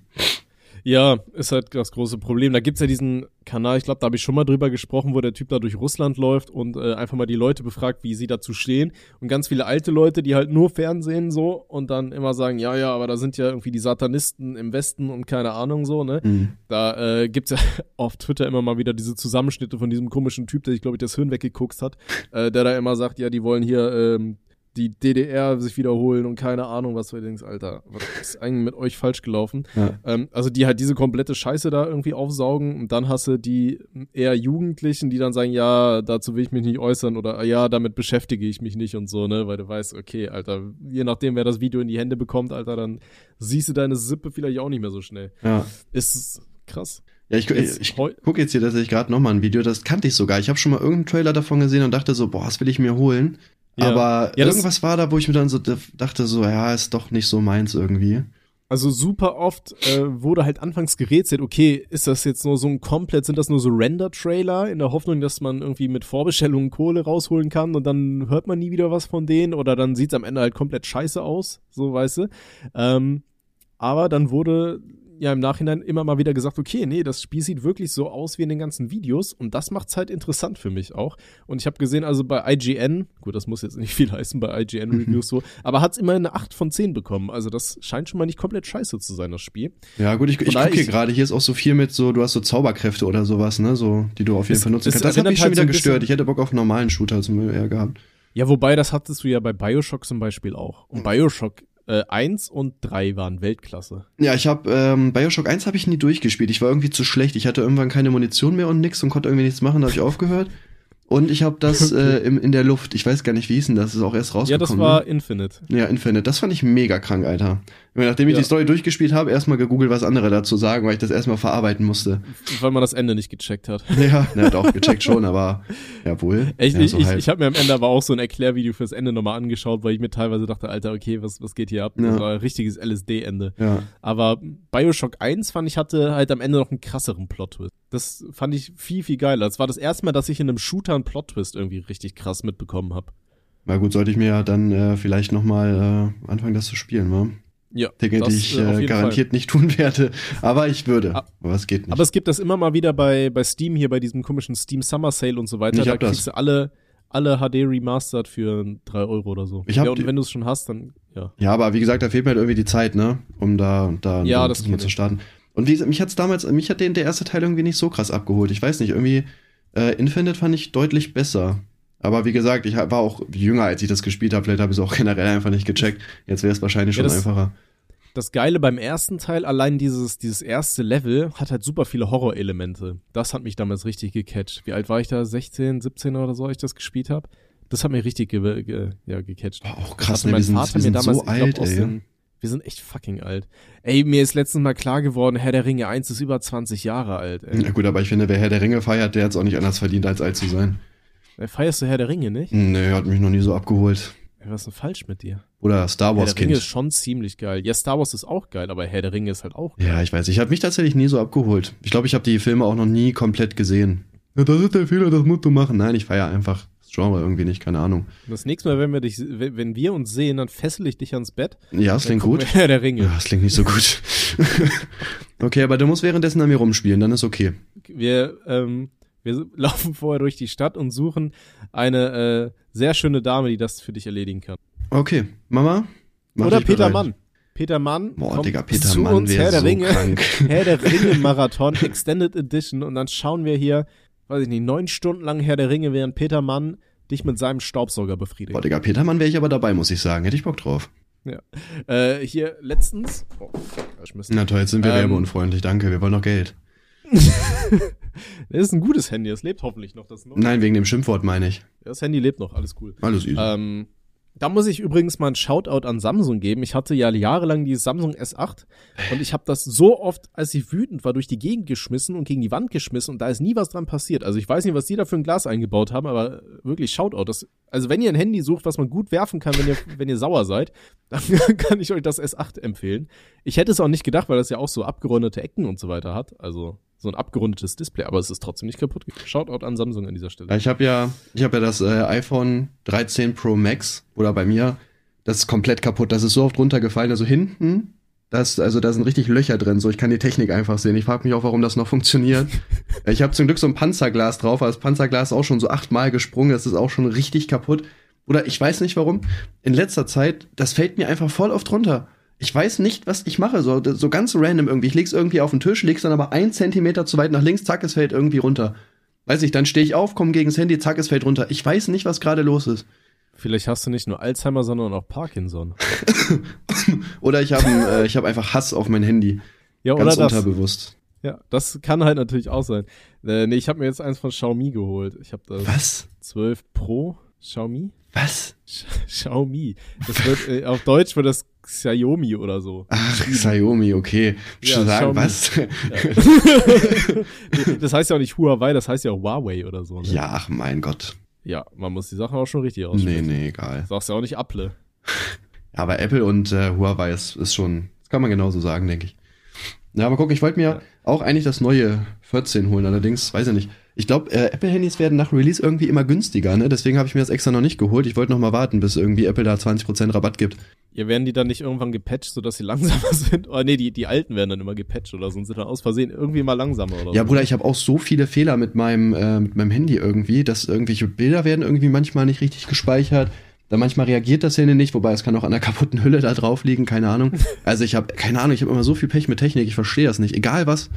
[SPEAKER 3] Ja, ist halt das große Problem. Da gibt's ja diesen Kanal, ich glaube, da habe ich schon mal drüber gesprochen, wo der Typ da durch Russland läuft und äh, einfach mal die Leute befragt, wie sie dazu stehen. Und ganz viele alte Leute, die halt nur Fernsehen so und dann immer sagen, ja, ja, aber da sind ja irgendwie die Satanisten im Westen und keine Ahnung so, ne?
[SPEAKER 2] Mhm.
[SPEAKER 3] Da äh, gibt's ja auf Twitter immer mal wieder diese Zusammenschnitte von diesem komischen Typ, der sich, glaube ich, das Hirn weggeguckt hat, äh, der da immer sagt, ja, die wollen hier ähm, die DDR sich wiederholen und keine Ahnung, was du denkst, Alter, was ist eigentlich mit euch falsch gelaufen?
[SPEAKER 2] Ja.
[SPEAKER 3] Ähm, also die halt diese komplette Scheiße da irgendwie aufsaugen und dann hast du die eher Jugendlichen, die dann sagen, ja, dazu will ich mich nicht äußern oder ja, damit beschäftige ich mich nicht und so, ne, weil du weißt, okay, Alter, je nachdem, wer das Video in die Hände bekommt, Alter, dann siehst du deine Sippe vielleicht auch nicht mehr so schnell.
[SPEAKER 2] Ja.
[SPEAKER 3] Ist krass.
[SPEAKER 2] Ja, ich, ich, ich gucke jetzt hier tatsächlich gerade nochmal ein Video, das kannte ich sogar. Ich habe schon mal irgendeinen Trailer davon gesehen und dachte so, boah, das will ich mir holen.
[SPEAKER 3] Ja.
[SPEAKER 2] Aber
[SPEAKER 3] Ja,
[SPEAKER 2] irgendwas war da, wo ich mir dann so dachte, so, ja, ist doch nicht so meins irgendwie.
[SPEAKER 3] Also super oft äh, wurde halt anfangs gerätselt, okay, ist das jetzt nur so ein komplett, sind das nur so Render-Trailer in der Hoffnung, dass man irgendwie mit Vorbestellungen Kohle rausholen kann und dann hört man nie wieder was von denen oder dann sieht's am Ende halt komplett scheiße aus, so weißt du. Ähm, aber dann wurde ja im Nachhinein immer mal wieder gesagt, okay, nee, das Spiel sieht wirklich so aus wie in den ganzen Videos und das macht's halt interessant für mich auch. Und ich habe gesehen, also bei IGN, gut, das muss jetzt nicht viel heißen bei IGN-Reviews so, aber hat's immer eine 8 von 10 bekommen. Also das scheint schon mal nicht komplett scheiße zu sein, das Spiel.
[SPEAKER 2] Ja, gut, ich, ich gucke hier gerade, hier ist auch so viel mit so, du hast so Zauberkräfte oder sowas, ne, so, die du auf jeden
[SPEAKER 3] Es-
[SPEAKER 2] Fall nutzen kannst. Das hat mich schon
[SPEAKER 3] halt so
[SPEAKER 2] wieder gestört. Ich hätte Bock auf einen normalen Shooter zum eher gehabt.
[SPEAKER 3] Ja, wobei, das hattest du ja bei Bioshock zum Beispiel auch. Und Bioshock äh, 1 und 3 waren Weltklasse.
[SPEAKER 2] Ja, ich habe ähm, Bioshock 1 habe ich nie durchgespielt. Ich war irgendwie zu schlecht. Ich hatte irgendwann keine Munition mehr und nix und konnte irgendwie nichts machen, da habe ich aufgehört. Und ich habe das äh, im, in der Luft. Ich weiß gar nicht, wie hieß denn das? Ist auch erst
[SPEAKER 3] Ja,
[SPEAKER 2] rausgekommen.
[SPEAKER 3] das war
[SPEAKER 2] ne?
[SPEAKER 3] Infinite.
[SPEAKER 2] Ja, Infinite. Das fand ich mega krank, Alter. Nachdem ich
[SPEAKER 3] Ja.
[SPEAKER 2] die Story durchgespielt habe, erstmal gegoogelt, was andere dazu sagen, weil ich das erstmal verarbeiten musste.
[SPEAKER 3] Weil man das Ende nicht gecheckt hat.
[SPEAKER 2] Ja, ne, doch, gecheckt schon, aber jawohl.
[SPEAKER 3] Echt,
[SPEAKER 2] ja,
[SPEAKER 3] ich,
[SPEAKER 2] so
[SPEAKER 3] ich,
[SPEAKER 2] halb.
[SPEAKER 3] ich habe mir am Ende aber auch so ein Erklärvideo fürs Ende nochmal angeschaut, weil ich mir teilweise dachte, Alter, okay, was, was geht hier ab?
[SPEAKER 2] Ja.
[SPEAKER 3] Das war ein richtiges LSD-Ende.
[SPEAKER 2] ja.
[SPEAKER 3] Aber Bioshock 1 fand ich hatte halt am Ende noch einen krasseren Plot-Twist. Das fand ich viel, viel geiler. Das war das erste Mal, dass ich in einem Shooter einen Plot-Twist irgendwie richtig krass mitbekommen habe.
[SPEAKER 2] Na gut, sollte ich mir ja dann äh, vielleicht nochmal äh, anfangen, das zu spielen, wa?
[SPEAKER 3] Ja,
[SPEAKER 2] Dinge,
[SPEAKER 3] das,
[SPEAKER 2] die ich
[SPEAKER 3] äh,
[SPEAKER 2] äh, garantiert nicht tun werde. Aber ich würde.
[SPEAKER 3] Ah.
[SPEAKER 2] Aber es geht nicht.
[SPEAKER 3] Aber es gibt das immer mal wieder bei, bei Steam hier, bei diesem komischen Steam Summer Sale und so weiter.
[SPEAKER 2] Ich
[SPEAKER 3] da
[SPEAKER 2] hab das.
[SPEAKER 3] kriegst du alle, alle HD remastered für 3 Euro oder so.
[SPEAKER 2] Ich hab
[SPEAKER 3] ja, und wenn du es schon hast, dann, ja.
[SPEAKER 2] Ja, aber wie gesagt, da fehlt mir halt irgendwie die Zeit, ne? Um da, da
[SPEAKER 3] Ja,
[SPEAKER 2] da
[SPEAKER 3] das
[SPEAKER 2] mal zu starten. Und wie gesagt, mich hat's damals, mich hat den, der erste Teil irgendwie nicht so krass abgeholt. Ich weiß nicht, irgendwie, äh, Infinite fand ich deutlich besser. Aber wie gesagt, ich war auch jünger, als ich das gespielt habe. Vielleicht habe ich es auch generell einfach nicht gecheckt. Jetzt wäre es wahrscheinlich
[SPEAKER 3] Ja,
[SPEAKER 2] schon
[SPEAKER 3] das-
[SPEAKER 2] einfacher.
[SPEAKER 3] Das Geile beim ersten Teil, allein dieses, dieses erste Level, hat halt super viele Horrorelemente. Das hat mich damals richtig gecatcht. Wie alt war ich da? 16, 17 oder so, als ich das gespielt habe? Das hat mich richtig ge ge ja, gecatcht.
[SPEAKER 2] Boah, auch krass, ne?
[SPEAKER 3] mein
[SPEAKER 2] Wir sind,
[SPEAKER 3] Vater
[SPEAKER 2] wir sind
[SPEAKER 3] mir
[SPEAKER 2] so
[SPEAKER 3] damals, glaub,
[SPEAKER 2] alt,
[SPEAKER 3] aus
[SPEAKER 2] ey.
[SPEAKER 3] den, wir sind echt fucking alt. Ey, mir ist letztens mal klar geworden, Herr der Ringe 1 ist über 20 Jahre alt, ey.
[SPEAKER 2] Na gut, aber ich finde, wer Herr der Ringe feiert, der hat es auch nicht anders verdient, als alt zu sein.
[SPEAKER 3] Ey, Feierst du Herr der Ringe nicht?
[SPEAKER 2] Nee, hat mich noch nie so abgeholt.
[SPEAKER 3] Was ist denn falsch mit dir?
[SPEAKER 2] Oder Star
[SPEAKER 3] Herr
[SPEAKER 2] Wars
[SPEAKER 3] der Ringe ist
[SPEAKER 2] Kind.
[SPEAKER 3] schon ziemlich geil. Ja, Star Wars ist auch geil, aber Herr der Ringe ist halt auch geil.
[SPEAKER 2] Ja, ich weiß. Ich habe mich tatsächlich nie so abgeholt. Ich glaube, ich habe die Filme auch noch nie komplett gesehen. Ja, das ist der Fehler, das musst du machen. Nein, ich feiere einfach das Genre irgendwie nicht, keine Ahnung.
[SPEAKER 3] Das nächste Mal, wenn wir dich, wenn wir uns sehen, dann fessel ich dich ans Bett.
[SPEAKER 2] Ja, das klingt gut.
[SPEAKER 3] Herr der Ringe.
[SPEAKER 2] Ja, das klingt nicht so gut. okay, aber du musst währenddessen an mir rumspielen, dann ist okay.
[SPEAKER 3] Wir, ähm, wir laufen vorher durch die Stadt und suchen eine äh, sehr schöne Dame, die das für dich erledigen kann.
[SPEAKER 2] Okay, Mama?
[SPEAKER 3] Oder Peter
[SPEAKER 2] bereit.
[SPEAKER 3] Mann. Peter Mann
[SPEAKER 2] Boah,
[SPEAKER 3] kommt
[SPEAKER 2] Digga, Peter
[SPEAKER 3] zu
[SPEAKER 2] Mann
[SPEAKER 3] uns Herr der
[SPEAKER 2] so
[SPEAKER 3] Ringe,
[SPEAKER 2] krank.
[SPEAKER 3] Herr der Ringe Marathon Extended Edition und dann schauen wir hier, weiß ich nicht, neun Stunden lang Herr der Ringe, während Peter Mann dich mit seinem Staubsauger befriedigt.
[SPEAKER 2] Boah, Digga, Peter Mann wäre ich aber dabei, muss ich sagen. Hätte ich Bock drauf.
[SPEAKER 3] Äh, hier letztens. Oh.
[SPEAKER 2] Na toll, jetzt sind wir
[SPEAKER 3] Ähm.
[SPEAKER 2] werbeunfreundlich, danke. Wir wollen noch Geld.
[SPEAKER 3] Das ist ein gutes Handy, das lebt hoffentlich noch. Das.
[SPEAKER 2] Nein, wegen dem Schimpfwort meine ich.
[SPEAKER 3] das Handy lebt noch, alles cool.
[SPEAKER 2] Alles easy.
[SPEAKER 3] Ähm, da muss ich übrigens mal einen Shoutout an Samsung geben. Ich hatte ja jahrelang die Samsung S8 und ich habe das so oft, als ich wütend war, durch die Gegend geschmissen und gegen die Wand geschmissen und da ist nie was dran passiert. Also ich weiß nicht, was die da für ein Glas eingebaut haben, aber wirklich Shoutout. Das, also wenn ihr ein Handy sucht, was man gut werfen kann, wenn ihr, wenn ihr sauer seid, dann kann ich euch das S8 empfehlen. Ich hätte es auch nicht gedacht, weil das ja auch so abgerundete Ecken und so weiter hat. Also so ein abgerundetes Display, aber es ist trotzdem nicht kaputt gegangen. Shoutout an Samsung an dieser Stelle.
[SPEAKER 2] Ich habe ja, ich habe ja das äh, iPhone 13 Pro Max oder bei mir, das ist komplett kaputt. Das ist so oft runtergefallen. Also hinten, das, also da sind richtig Löcher drin. So, ich kann die Technik einfach sehen. Ich frage mich auch, warum das noch funktioniert. ich habe zum Glück so ein Panzerglas drauf, aber das Panzerglas ist auch schon so achtmal gesprungen. Das ist auch schon richtig kaputt. Oder ich weiß nicht warum. In letzter Zeit, das fällt mir einfach voll oft runter. Ich weiß nicht, was ich mache. So, so ganz random irgendwie. Ich leg's irgendwie auf den Tisch, leg's dann aber ein Zentimeter zu weit nach links, zack, es fällt irgendwie runter. Weiß ich, dann stehe ich auf, komme gegens Handy, zack, es fällt runter. Ich weiß nicht, was gerade los ist.
[SPEAKER 3] Vielleicht hast du nicht nur Alzheimer, sondern auch Parkinson.
[SPEAKER 2] Oder ich habe äh, ich hab einfach Hass auf mein Handy.
[SPEAKER 3] Ja,
[SPEAKER 2] Ganz
[SPEAKER 3] oder das.
[SPEAKER 2] unterbewusst.
[SPEAKER 3] Ja, das kann halt natürlich auch sein. Äh, nee, ich habe mir jetzt eins von Xiaomi geholt. Ich habe das
[SPEAKER 2] Was?
[SPEAKER 3] 12 Pro Xiaomi.
[SPEAKER 2] Was?
[SPEAKER 3] Xiaomi. Das wird äh, auf Deutsch wird das Xiaomi oder so.
[SPEAKER 2] Ach, Xiaomi, okay.
[SPEAKER 3] Ja,
[SPEAKER 2] Sagen, was?
[SPEAKER 3] das heißt ja auch nicht Huawei, das heißt ja auch Huawei oder so. Ne?
[SPEAKER 2] ja, ach mein Gott.
[SPEAKER 3] ja, man muss die Sachen auch schon richtig
[SPEAKER 2] Nee,
[SPEAKER 3] aussprechen.
[SPEAKER 2] nee, egal.
[SPEAKER 3] Sagst ja auch nicht Apple.
[SPEAKER 2] Aber Apple und äh, Huawei ist, ist schon, das kann man genauso sagen, denke ich. Ja, aber guck, ich wollte mir
[SPEAKER 3] Ja.
[SPEAKER 2] auch eigentlich das neue 14 holen, allerdings, weiß ich nicht. Ich glaube, äh, Apple-Handys werden nach Release irgendwie immer günstiger, ne? Deswegen habe ich mir das extra noch nicht geholt. Ich wollte noch mal warten, bis irgendwie Apple da 20% Rabatt gibt.
[SPEAKER 3] Ja, werden die dann nicht irgendwann gepatcht, sodass sie langsamer sind? Oh nee, die, die alten werden dann immer gepatcht oder so und sind dann aus Versehen irgendwie mal langsamer oder
[SPEAKER 2] Ja,
[SPEAKER 3] so.
[SPEAKER 2] Bruder, ich habe auch so viele Fehler mit meinem, äh, mit meinem Handy irgendwie, dass irgendwelche Bilder werden irgendwie manchmal nicht richtig gespeichert. Dann manchmal reagiert das Handy nicht, wobei es kann auch an der kaputten Hülle da drauf liegen, keine Ahnung. Also ich habe keine Ahnung, ich habe immer so viel Pech mit Technik, ich verstehe das nicht. Egal was,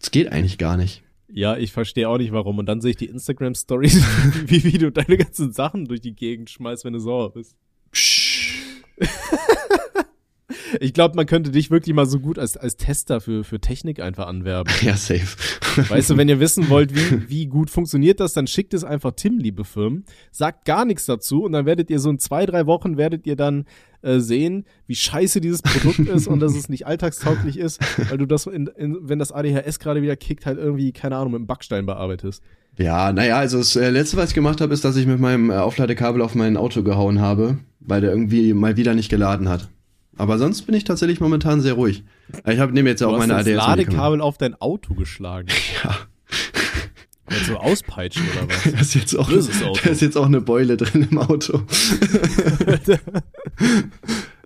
[SPEAKER 2] es geht eigentlich gar nicht.
[SPEAKER 3] Ja, ich verstehe auch nicht warum. Und dann sehe ich die Instagram-Stories, wie, wie du deine ganzen Sachen durch die Gegend schmeißt, wenn du sauer bist. Ich glaube, man könnte dich wirklich mal so gut als, als Tester für, für Technik einfach anwerben.
[SPEAKER 2] Ja, safe.
[SPEAKER 3] Weißt du, wenn ihr wissen wollt, wie, wie gut funktioniert das, dann schickt es einfach Tim, liebe Firmen. Sagt gar nichts dazu und dann werdet ihr so in zwei, drei Wochen werdet ihr dann äh, sehen, wie scheiße dieses Produkt ist und dass es nicht alltagstauglich ist, weil du das, in, in, wenn das ADHS gerade wieder kickt, halt irgendwie, keine Ahnung, mit dem Backstein bearbeitest.
[SPEAKER 2] Ja, naja, also das äh, letzte, was ich gemacht habe, ist, dass ich mit meinem äh, Aufladekabel auf mein Auto gehauen habe, weil der irgendwie mal wieder nicht geladen hat. Aber sonst bin ich tatsächlich momentan sehr ruhig. Ich habe nehme jetzt ja
[SPEAKER 3] Du
[SPEAKER 2] auch
[SPEAKER 3] hast
[SPEAKER 2] meine
[SPEAKER 3] das
[SPEAKER 2] ADS.
[SPEAKER 3] Ladekabel auf dein Auto geschlagen.
[SPEAKER 2] Ja,
[SPEAKER 3] Und so auspeitschen oder was?
[SPEAKER 2] da ist jetzt auch, da ist jetzt auch eine Beule drin im Auto.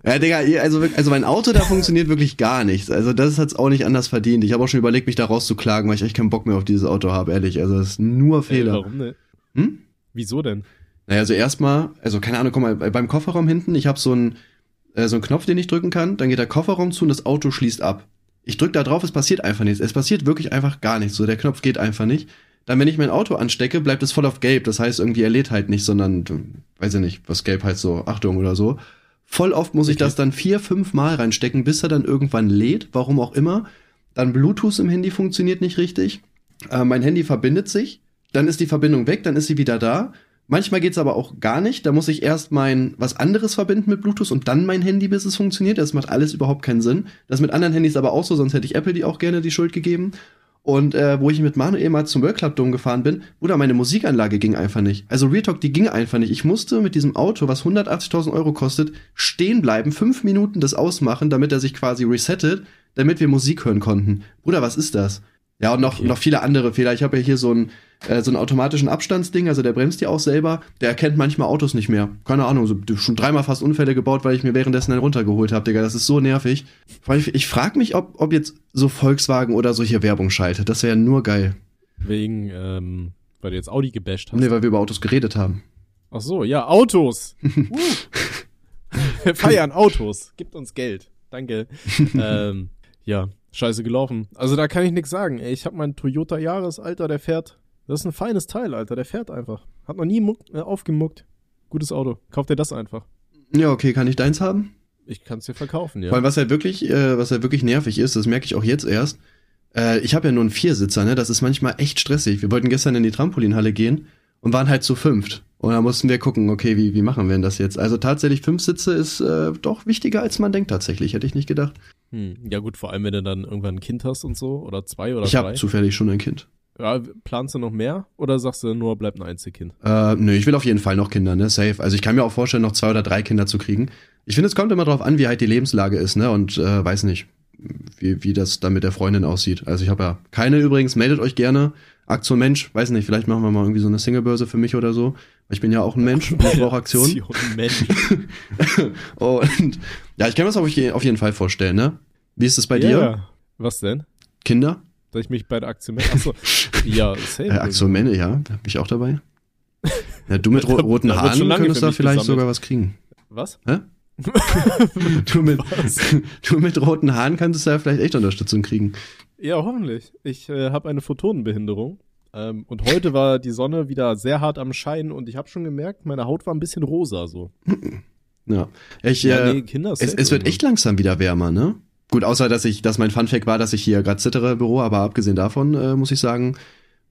[SPEAKER 2] ja, Digga, also, also mein Auto, da funktioniert wirklich gar nichts. Also das hat's auch nicht anders verdient. Ich habe auch schon überlegt, mich da rauszuklagen, weil ich echt keinen Bock mehr auf dieses Auto habe, ehrlich. Also das ist nur Fehler.
[SPEAKER 3] warum denn?
[SPEAKER 2] Hm?
[SPEAKER 3] Wieso denn?
[SPEAKER 2] Naja, also erstmal, also keine Ahnung, guck mal, bei- beim Kofferraum hinten, ich habe so einen äh, so einen Knopf, den ich drücken kann, dann geht der Kofferraum zu und das Auto schließt ab. Ich drücke da drauf, es passiert einfach nichts. Es passiert wirklich einfach gar nichts. So, der Knopf geht einfach nicht. Dann, wenn ich mein Auto anstecke, bleibt es voll auf gelb. Das heißt, irgendwie er lädt halt nicht, sondern, weiß ich nicht, was gelb heißt, so Achtung oder so. Voll oft muss ich
[SPEAKER 3] Okay.
[SPEAKER 2] das dann vier, fünf Mal reinstecken, bis er dann irgendwann lädt, warum auch immer. Dann Bluetooth im Handy funktioniert nicht richtig. Äh, mein Handy verbindet sich, dann ist die Verbindung weg, dann ist sie wieder da. Manchmal geht's aber auch gar nicht. Da muss ich erst mein was anderes verbinden mit Bluetooth und dann mein Handy, bis es funktioniert. Das macht alles überhaupt keinen Sinn. Das mit anderen Handys aber auch so, sonst hätte ich Apple die auch gerne die Schuld gegeben. Und äh, wo ich mit Manuel mal zum World Club Dome gefahren bin, Bruder, meine Musikanlage ging einfach nicht. Also Real Talk, die ging einfach nicht. Ich musste mit diesem Auto, was 180.000 Euro kostet, stehen bleiben, fünf Minuten das ausmachen, damit er sich quasi resettet, damit wir Musik hören konnten. Bruder, was ist das? Ja, und noch,
[SPEAKER 3] Okay.
[SPEAKER 2] noch viele andere Fehler. Ich habe ja hier so einen, äh, so einen automatischen Abstandsding, also der bremst ja auch selber. Der erkennt manchmal Autos nicht mehr. Keine Ahnung, so, schon dreimal fast Unfälle gebaut, weil ich mir währenddessen einen runtergeholt habe, Digga. Das ist so nervig. Ich, ich frage mich, ob, ob jetzt so Volkswagen oder so hier Werbung schaltet. Das wäre nur geil.
[SPEAKER 3] Wegen, ähm, weil du jetzt Audi gebasht hast.
[SPEAKER 2] Nee, weil wir über Autos geredet haben.
[SPEAKER 3] Ach so, ja, Autos. Uh. Wir feiern Autos. Gibt uns Geld. Danke. ähm, ja, scheiße gelaufen. Also da kann ich nichts sagen. Ey, ich habe meinen Toyota Yaris, Alter, der fährt. Das ist ein feines Teil, Alter. Der fährt einfach. Hat noch nie muck, äh, aufgemuckt. Gutes Auto. Kauf dir das einfach.
[SPEAKER 2] Ja, okay, kann ich deins haben?
[SPEAKER 3] Ich kann es dir verkaufen, ja.
[SPEAKER 2] Allem, was halt wirklich, äh, was halt wirklich nervig ist, das merke ich auch jetzt erst. Äh, ich habe ja nur einen Viersitzer, ne? Das ist manchmal echt stressig. Wir wollten gestern in die Trampolinhalle gehen und waren halt zu fünft. Und da mussten wir gucken, okay, wie, wie machen wir denn das jetzt? Also tatsächlich fünf Sitze ist äh, doch wichtiger, als man denkt tatsächlich. Hätte ich nicht gedacht.
[SPEAKER 3] Hm, ja gut, vor allem wenn du dann irgendwann ein Kind hast und so oder zwei oder
[SPEAKER 2] ich
[SPEAKER 3] drei.
[SPEAKER 2] habe zufällig schon ein Kind.
[SPEAKER 3] ja, planst du noch mehr oder sagst du nur bleibt ein Einzelkind?
[SPEAKER 2] Äh, nö, ich will auf jeden Fall noch Kinder, ne? Safe. Also ich kann mir auch vorstellen, noch zwei oder drei Kinder zu kriegen. Ich finde, es kommt immer drauf an, wie halt die Lebenslage ist, ne? Und äh, weiß nicht, wie, wie das dann mit der Freundin aussieht. Also ich habe ja keine übrigens, meldet euch gerne. Aktion Mensch, weiß nicht, vielleicht machen wir mal irgendwie so eine Singlebörse für mich oder so. Ich bin ja auch ein Mensch und ich brauche Aktion.
[SPEAKER 3] Mensch.
[SPEAKER 2] Und ja, ich kann mir das auf je- auf jeden Fall vorstellen, ne? Wie ist es bei
[SPEAKER 3] Ja,
[SPEAKER 2] dir?
[SPEAKER 3] ja. Was denn?
[SPEAKER 2] Kinder?
[SPEAKER 3] Dass ich mich bei der Aktion melde? Achso. ja, safe.
[SPEAKER 2] Äh, Aktion Männer, ja, bin ich auch dabei. Ja, du mit ro roten
[SPEAKER 3] da
[SPEAKER 2] Haaren könntest da vielleicht
[SPEAKER 3] gesammelt.
[SPEAKER 2] sogar was kriegen.
[SPEAKER 3] Was?
[SPEAKER 2] Hä? Du mit,
[SPEAKER 3] Was?
[SPEAKER 2] du mit roten Haaren könntest da vielleicht echt Unterstützung kriegen.
[SPEAKER 3] Ja, hoffentlich. Ich äh, habe eine Photonenbehinderung. Ähm, und heute war die Sonne wieder sehr hart am Scheinen und ich habe schon gemerkt, meine Haut war ein bisschen rosa so.
[SPEAKER 2] Ja. Ich,
[SPEAKER 3] Ja,
[SPEAKER 2] äh,
[SPEAKER 3] nee, Kinder
[SPEAKER 2] es, es wird echt langsam wieder wärmer, ne? Gut, außer dass ich, dass mein Funfact war, dass ich hier gerade zittere im Büro, aber abgesehen davon äh, muss ich sagen,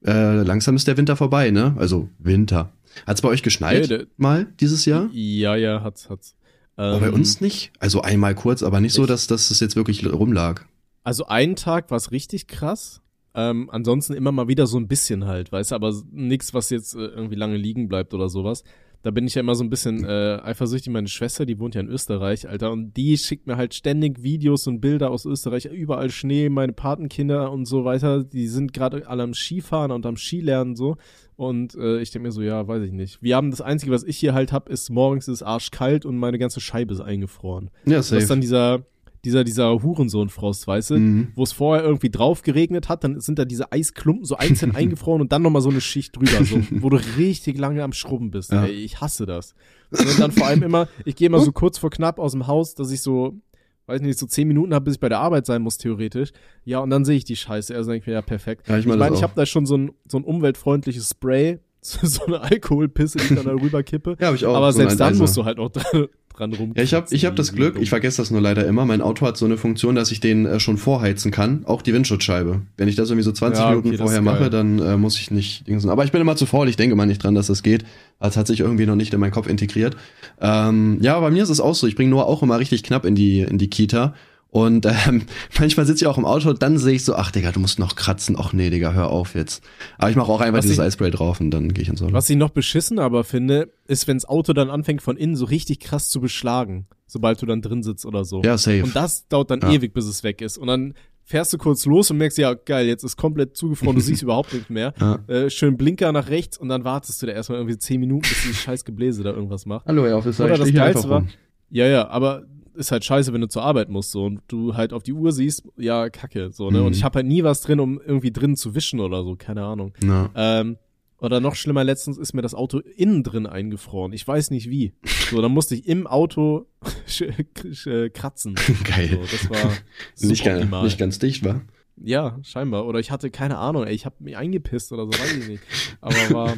[SPEAKER 2] äh, langsam ist der Winter vorbei, ne? Also Winter. Hat's bei euch geschneit
[SPEAKER 3] der-
[SPEAKER 2] mal dieses Jahr?
[SPEAKER 3] Ja, ja, hat's, hat's.
[SPEAKER 2] Aber bei
[SPEAKER 3] Ähm,
[SPEAKER 2] uns nicht. Also einmal kurz, aber nicht so, dass, dass es jetzt wirklich rumlag.
[SPEAKER 3] Also einen Tag war es richtig krass. Ähm, ansonsten immer mal wieder so ein bisschen halt, weißt du, aber nichts, was jetzt äh, irgendwie lange liegen bleibt oder sowas. Da bin ich ja immer so ein bisschen äh, eifersüchtig. Meine Schwester, die wohnt ja in Österreich, Alter, und die schickt mir halt ständig Videos und Bilder aus Österreich, überall Schnee, meine Patenkinder und so weiter, die sind gerade alle am Skifahren und am Skilernen so. Und äh, ich denke mir so, ja, weiß ich nicht. Wir haben das Einzige, was ich hier halt hab, ist morgens ist arschkalt und meine ganze Scheibe ist eingefroren.
[SPEAKER 2] Ja,
[SPEAKER 3] Das ist dann dieser, dieser, dieser Hurensohn-Frost, weißt du?
[SPEAKER 2] Mhm.
[SPEAKER 3] Wo es vorher irgendwie drauf geregnet hat, dann sind da diese Eisklumpen so einzeln eingefroren und dann nochmal so eine Schicht drüber, so, wo du richtig lange am Schrubben bist.
[SPEAKER 2] Ja.
[SPEAKER 3] Ey, ich hasse das. Und dann vor allem immer, ich gehe immer so kurz vor knapp aus dem Haus, dass ich so weiß nicht, so zehn Minuten habe, bis ich bei der Arbeit sein muss, theoretisch. Ja, und dann sehe ich die Scheiße. Also denke ich mir, ja, perfekt.
[SPEAKER 2] Ja, ich
[SPEAKER 3] ich
[SPEAKER 2] meine
[SPEAKER 3] meine,
[SPEAKER 2] das
[SPEAKER 3] ich habe da schon so ein, so ein umweltfreundliches Spray, so eine Alkoholpisse, die ich dann darüber kippe.
[SPEAKER 2] Ja, habe ich auch.
[SPEAKER 3] Aber
[SPEAKER 2] so
[SPEAKER 3] selbst dann musst du halt auch dran, dran rum.
[SPEAKER 2] Ja, ich habe ich hab das Glück, ich vergesse das nur leider immer. Mein Auto hat so eine Funktion, dass ich den äh, schon vorheizen kann, auch die Windschutzscheibe. Wenn ich das irgendwie so 20
[SPEAKER 3] Ja,
[SPEAKER 2] Minuten vorher mache, dann äh, muss ich nicht dingsen. Aber ich bin immer zu faul, ich denke immer nicht dran, dass das geht. Das hat sich irgendwie noch nicht in meinen Kopf integriert. Ähm, ja, bei mir ist es auch so. Ich bringe Noah auch immer richtig knapp in die, in die Kita. Und ähm, manchmal sitze ich auch im Auto, dann sehe ich so, ach Digga, du musst noch kratzen. Ach nee, Digga, hör auf jetzt. Aber ich mache auch einfach
[SPEAKER 3] Was
[SPEAKER 2] dieses
[SPEAKER 3] ich-
[SPEAKER 2] Eispray drauf und dann gehe ich ins Auto.
[SPEAKER 3] Was ich noch beschissen aber finde, ist, wenn das Auto dann anfängt von innen so richtig krass zu beschlagen, sobald du dann drin sitzt oder so.
[SPEAKER 2] Ja, safe.
[SPEAKER 3] Und das dauert dann
[SPEAKER 2] Ja.
[SPEAKER 3] ewig, bis es weg ist. Und dann fährst du kurz los und merkst, ja, geil, jetzt ist komplett zugefroren, du siehst überhaupt nicht mehr.
[SPEAKER 2] Ja.
[SPEAKER 3] Äh, schön Blinker nach rechts und dann wartest du da erstmal irgendwie zehn Minuten, bis dieses scheiß Gebläse da irgendwas macht.
[SPEAKER 2] Hallo, Herr Officer,
[SPEAKER 3] Oder
[SPEAKER 2] ich
[SPEAKER 3] das Geilste war,
[SPEAKER 2] rum.
[SPEAKER 3] ja, ja, aber ist halt scheiße, wenn du zur Arbeit musst so und du halt auf die Uhr siehst, ja, kacke, so, ne?
[SPEAKER 2] Mhm.
[SPEAKER 3] Und ich habe halt nie was drin, um irgendwie drin zu wischen oder so, keine Ahnung.
[SPEAKER 2] Ja.
[SPEAKER 3] Ähm, oder noch schlimmer, letztens ist mir das Auto innen drin eingefroren. Ich weiß nicht wie. So, dann musste ich im Auto sch- kratzen.
[SPEAKER 2] Geil.
[SPEAKER 3] So, das war
[SPEAKER 2] nicht, ganz,
[SPEAKER 3] suboptimal.
[SPEAKER 2] nicht ganz dicht, war.
[SPEAKER 3] Ja, scheinbar. Oder ich hatte keine Ahnung, ey, ich habe mich eingepisst oder so, weiß ich nicht. Aber war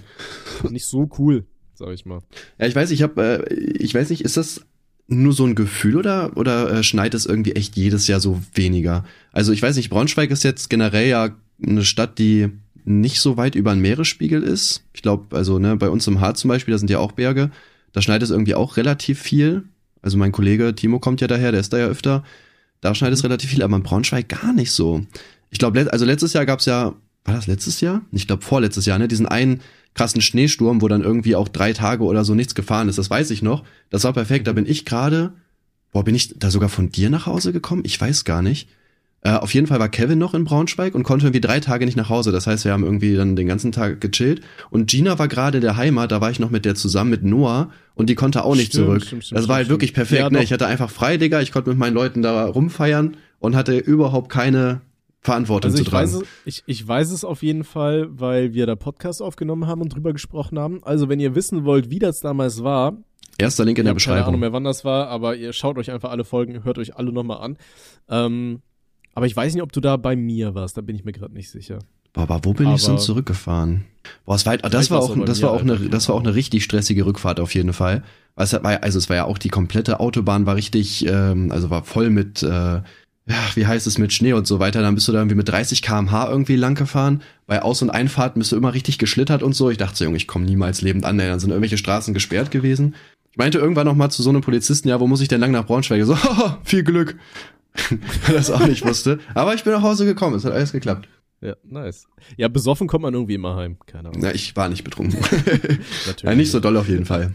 [SPEAKER 3] nicht so cool, sag ich mal.
[SPEAKER 2] Ja, ich weiß, ich habe, äh, ich weiß nicht, ist das nur so ein Gefühl oder oder äh, schneit es irgendwie echt jedes Jahr so weniger? Also ich weiß nicht, Braunschweig ist jetzt generell ja eine Stadt, die nicht so weit über den Meeresspiegel ist. Ich glaube, also ne, bei uns im Harz zum Beispiel, da sind ja auch Berge, da schneit es irgendwie auch relativ viel. Also mein Kollege Timo kommt ja daher, der ist da ja öfter. Da schneit es relativ viel, aber in Braunschweig gar nicht so. Ich glaube, also letztes Jahr gab's ja, war das letztes Jahr? Ich glaube vorletztes Jahr, ne? Diesen einen krassen Schneesturm, wo dann irgendwie auch drei Tage oder so nichts gefahren ist. Das weiß ich noch. Das war perfekt. Da bin ich gerade, boah, bin ich da sogar von dir nach Hause gekommen? Ich weiß gar nicht. Äh, auf jeden Fall war Kevin noch in Braunschweig und konnte irgendwie drei Tage nicht nach Hause. Das heißt, wir haben irgendwie dann den ganzen Tag gechillt. Und Gina war gerade in der Heimat, da war ich noch mit der zusammen, mit Noah. Und die konnte auch nicht
[SPEAKER 3] Stimmt,
[SPEAKER 2] zurück.
[SPEAKER 3] stimmt, stimmt,
[SPEAKER 2] das war halt wirklich perfekt.
[SPEAKER 3] Ja,
[SPEAKER 2] ne? Ich hatte einfach frei, Digga. Ich konnte mit meinen Leuten da rumfeiern und hatte überhaupt keine Verantwortung
[SPEAKER 3] Also
[SPEAKER 2] zu
[SPEAKER 3] ich
[SPEAKER 2] tragen.
[SPEAKER 3] weiß, es, ich, ich weiß es auf jeden Fall, weil wir da Podcast aufgenommen haben und drüber gesprochen haben. Also wenn ihr wissen wollt, wie das damals war,
[SPEAKER 2] Erster Link in
[SPEAKER 3] ich
[SPEAKER 2] der
[SPEAKER 3] habe keine Ahnung
[SPEAKER 2] Beschreibung.
[SPEAKER 3] mehr, wann das war, aber ihr schaut euch einfach alle Folgen, hört euch alle nochmal an. Ähm, aber ich weiß nicht, ob du da bei mir warst, da bin ich mir gerade nicht sicher.
[SPEAKER 2] Boah, aber wo bin ich
[SPEAKER 3] Aber-
[SPEAKER 2] sonst zurückgefahren? Boah, es war, das war auch, das war auch eine, das war auch eine richtig stressige Rückfahrt auf jeden Fall. Weil es war, also es war ja auch die komplette Autobahn war richtig, ähm, also war voll mit, äh, ja, wie heißt es, mit Schnee und so weiter. Dann bist du da irgendwie mit 30 km/h irgendwie lang gefahren. Bei Aus- und Einfahrten bist du immer richtig geschlittert und so. Ich dachte so, Junge, ich komme niemals lebend an. Dann sind irgendwelche Straßen gesperrt gewesen. Ich meinte irgendwann noch mal zu so einem Polizisten, ja, wo muss ich denn lang nach Braunschweig? So, viel Glück. Weil das auch nicht wusste. Aber ich bin nach Hause gekommen, es hat alles geklappt.
[SPEAKER 3] Ja, nice. Ja, besoffen kommt man irgendwie immer heim. Keine Ahnung.
[SPEAKER 2] Na, ich war nicht betrunken.
[SPEAKER 3] Natürlich.
[SPEAKER 2] ja, nicht so doll auf jeden Fall.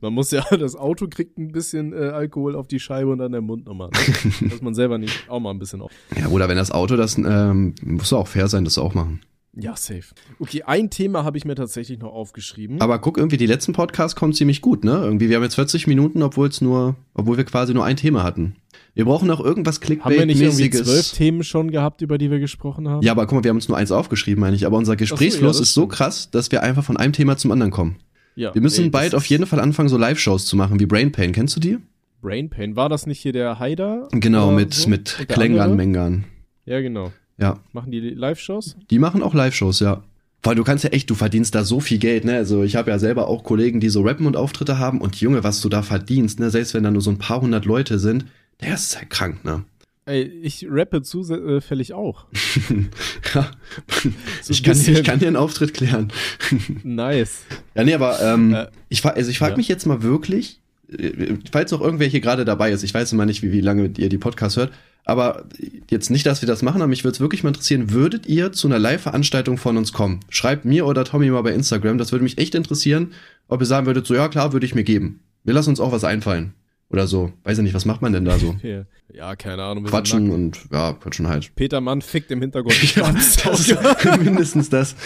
[SPEAKER 3] Man muss ja, das Auto kriegt ein bisschen äh, Alkohol auf die Scheibe und dann der Mund nochmal. Ne? Dass man selber nicht auch mal ein bisschen auf.
[SPEAKER 2] Ja, oder wenn das Auto das, ähm, musst du auch fair sein, das auch machen.
[SPEAKER 3] Ja, safe. Okay, ein Thema habe ich mir tatsächlich noch aufgeschrieben.
[SPEAKER 2] Aber guck, irgendwie die letzten Podcasts kommen ziemlich gut, ne? Irgendwie, wir haben jetzt 40 Minuten, obwohl es nur, obwohl wir quasi nur ein Thema hatten. Wir brauchen noch irgendwas
[SPEAKER 3] haben wir nicht irgendwie zwölf. Themen schon gehabt, über die wir gesprochen haben?
[SPEAKER 2] Ja, aber guck mal, wir haben uns nur eins aufgeschrieben, meine ich. Aber unser Gesprächsfluss
[SPEAKER 3] das
[SPEAKER 2] ist so krass, dass wir einfach von einem Thema zum anderen kommen.
[SPEAKER 3] Ja
[SPEAKER 2] Wir müssen
[SPEAKER 3] das
[SPEAKER 2] bald auf jeden Fall anfangen, so Live-Shows zu machen, wie Brain Pain. Kennst du die?
[SPEAKER 3] Brain Pain. War das nicht hier der Haider?
[SPEAKER 2] Genau, mit,
[SPEAKER 3] so?
[SPEAKER 2] mit Klängern? Mengern.
[SPEAKER 3] Ja, genau.
[SPEAKER 2] Ja.
[SPEAKER 3] Machen die Live-Shows?
[SPEAKER 2] Die machen auch Live-Shows, ja. Weil du kannst ja echt, du verdienst da so viel Geld, ne? Also ich habe ja selber auch Kollegen, die so rappen und Auftritte haben und Junge, was du da verdienst, ne? Selbst wenn da nur so ein paar hundert Leute sind, der ist ja krank, ne?
[SPEAKER 3] Ey, ich rappe zufällig auch.
[SPEAKER 2] Ja.
[SPEAKER 3] So
[SPEAKER 2] ich, kann, ich kann dir einen Auftritt klären.
[SPEAKER 3] Nice.
[SPEAKER 2] Ja, nee, aber ähm,
[SPEAKER 3] Äh,
[SPEAKER 2] ich, also ich frage
[SPEAKER 3] ja.
[SPEAKER 2] mich jetzt mal wirklich, äh, falls noch irgendwer hier gerade dabei ist, ich weiß immer nicht, wie, wie lange ihr die Podcasts hört, aber jetzt nicht, dass wir das machen, aber mich würde es wirklich mal interessieren, würdet ihr zu einer Live-Veranstaltung von uns kommen? Schreibt mir oder Tommy mal bei Instagram, das würde mich echt interessieren, ob ihr sagen würdet, so ja klar, würde ich mir geben. Wir lassen uns auch was einfallen. Oder so. Weiß ja nicht, was macht man denn da so?
[SPEAKER 3] Ja, ja keine Ahnung.
[SPEAKER 2] Quatschen und ja, quatschen halt.
[SPEAKER 3] Peter Mann fickt im Hintergrund.
[SPEAKER 2] Ja, das mindestens das.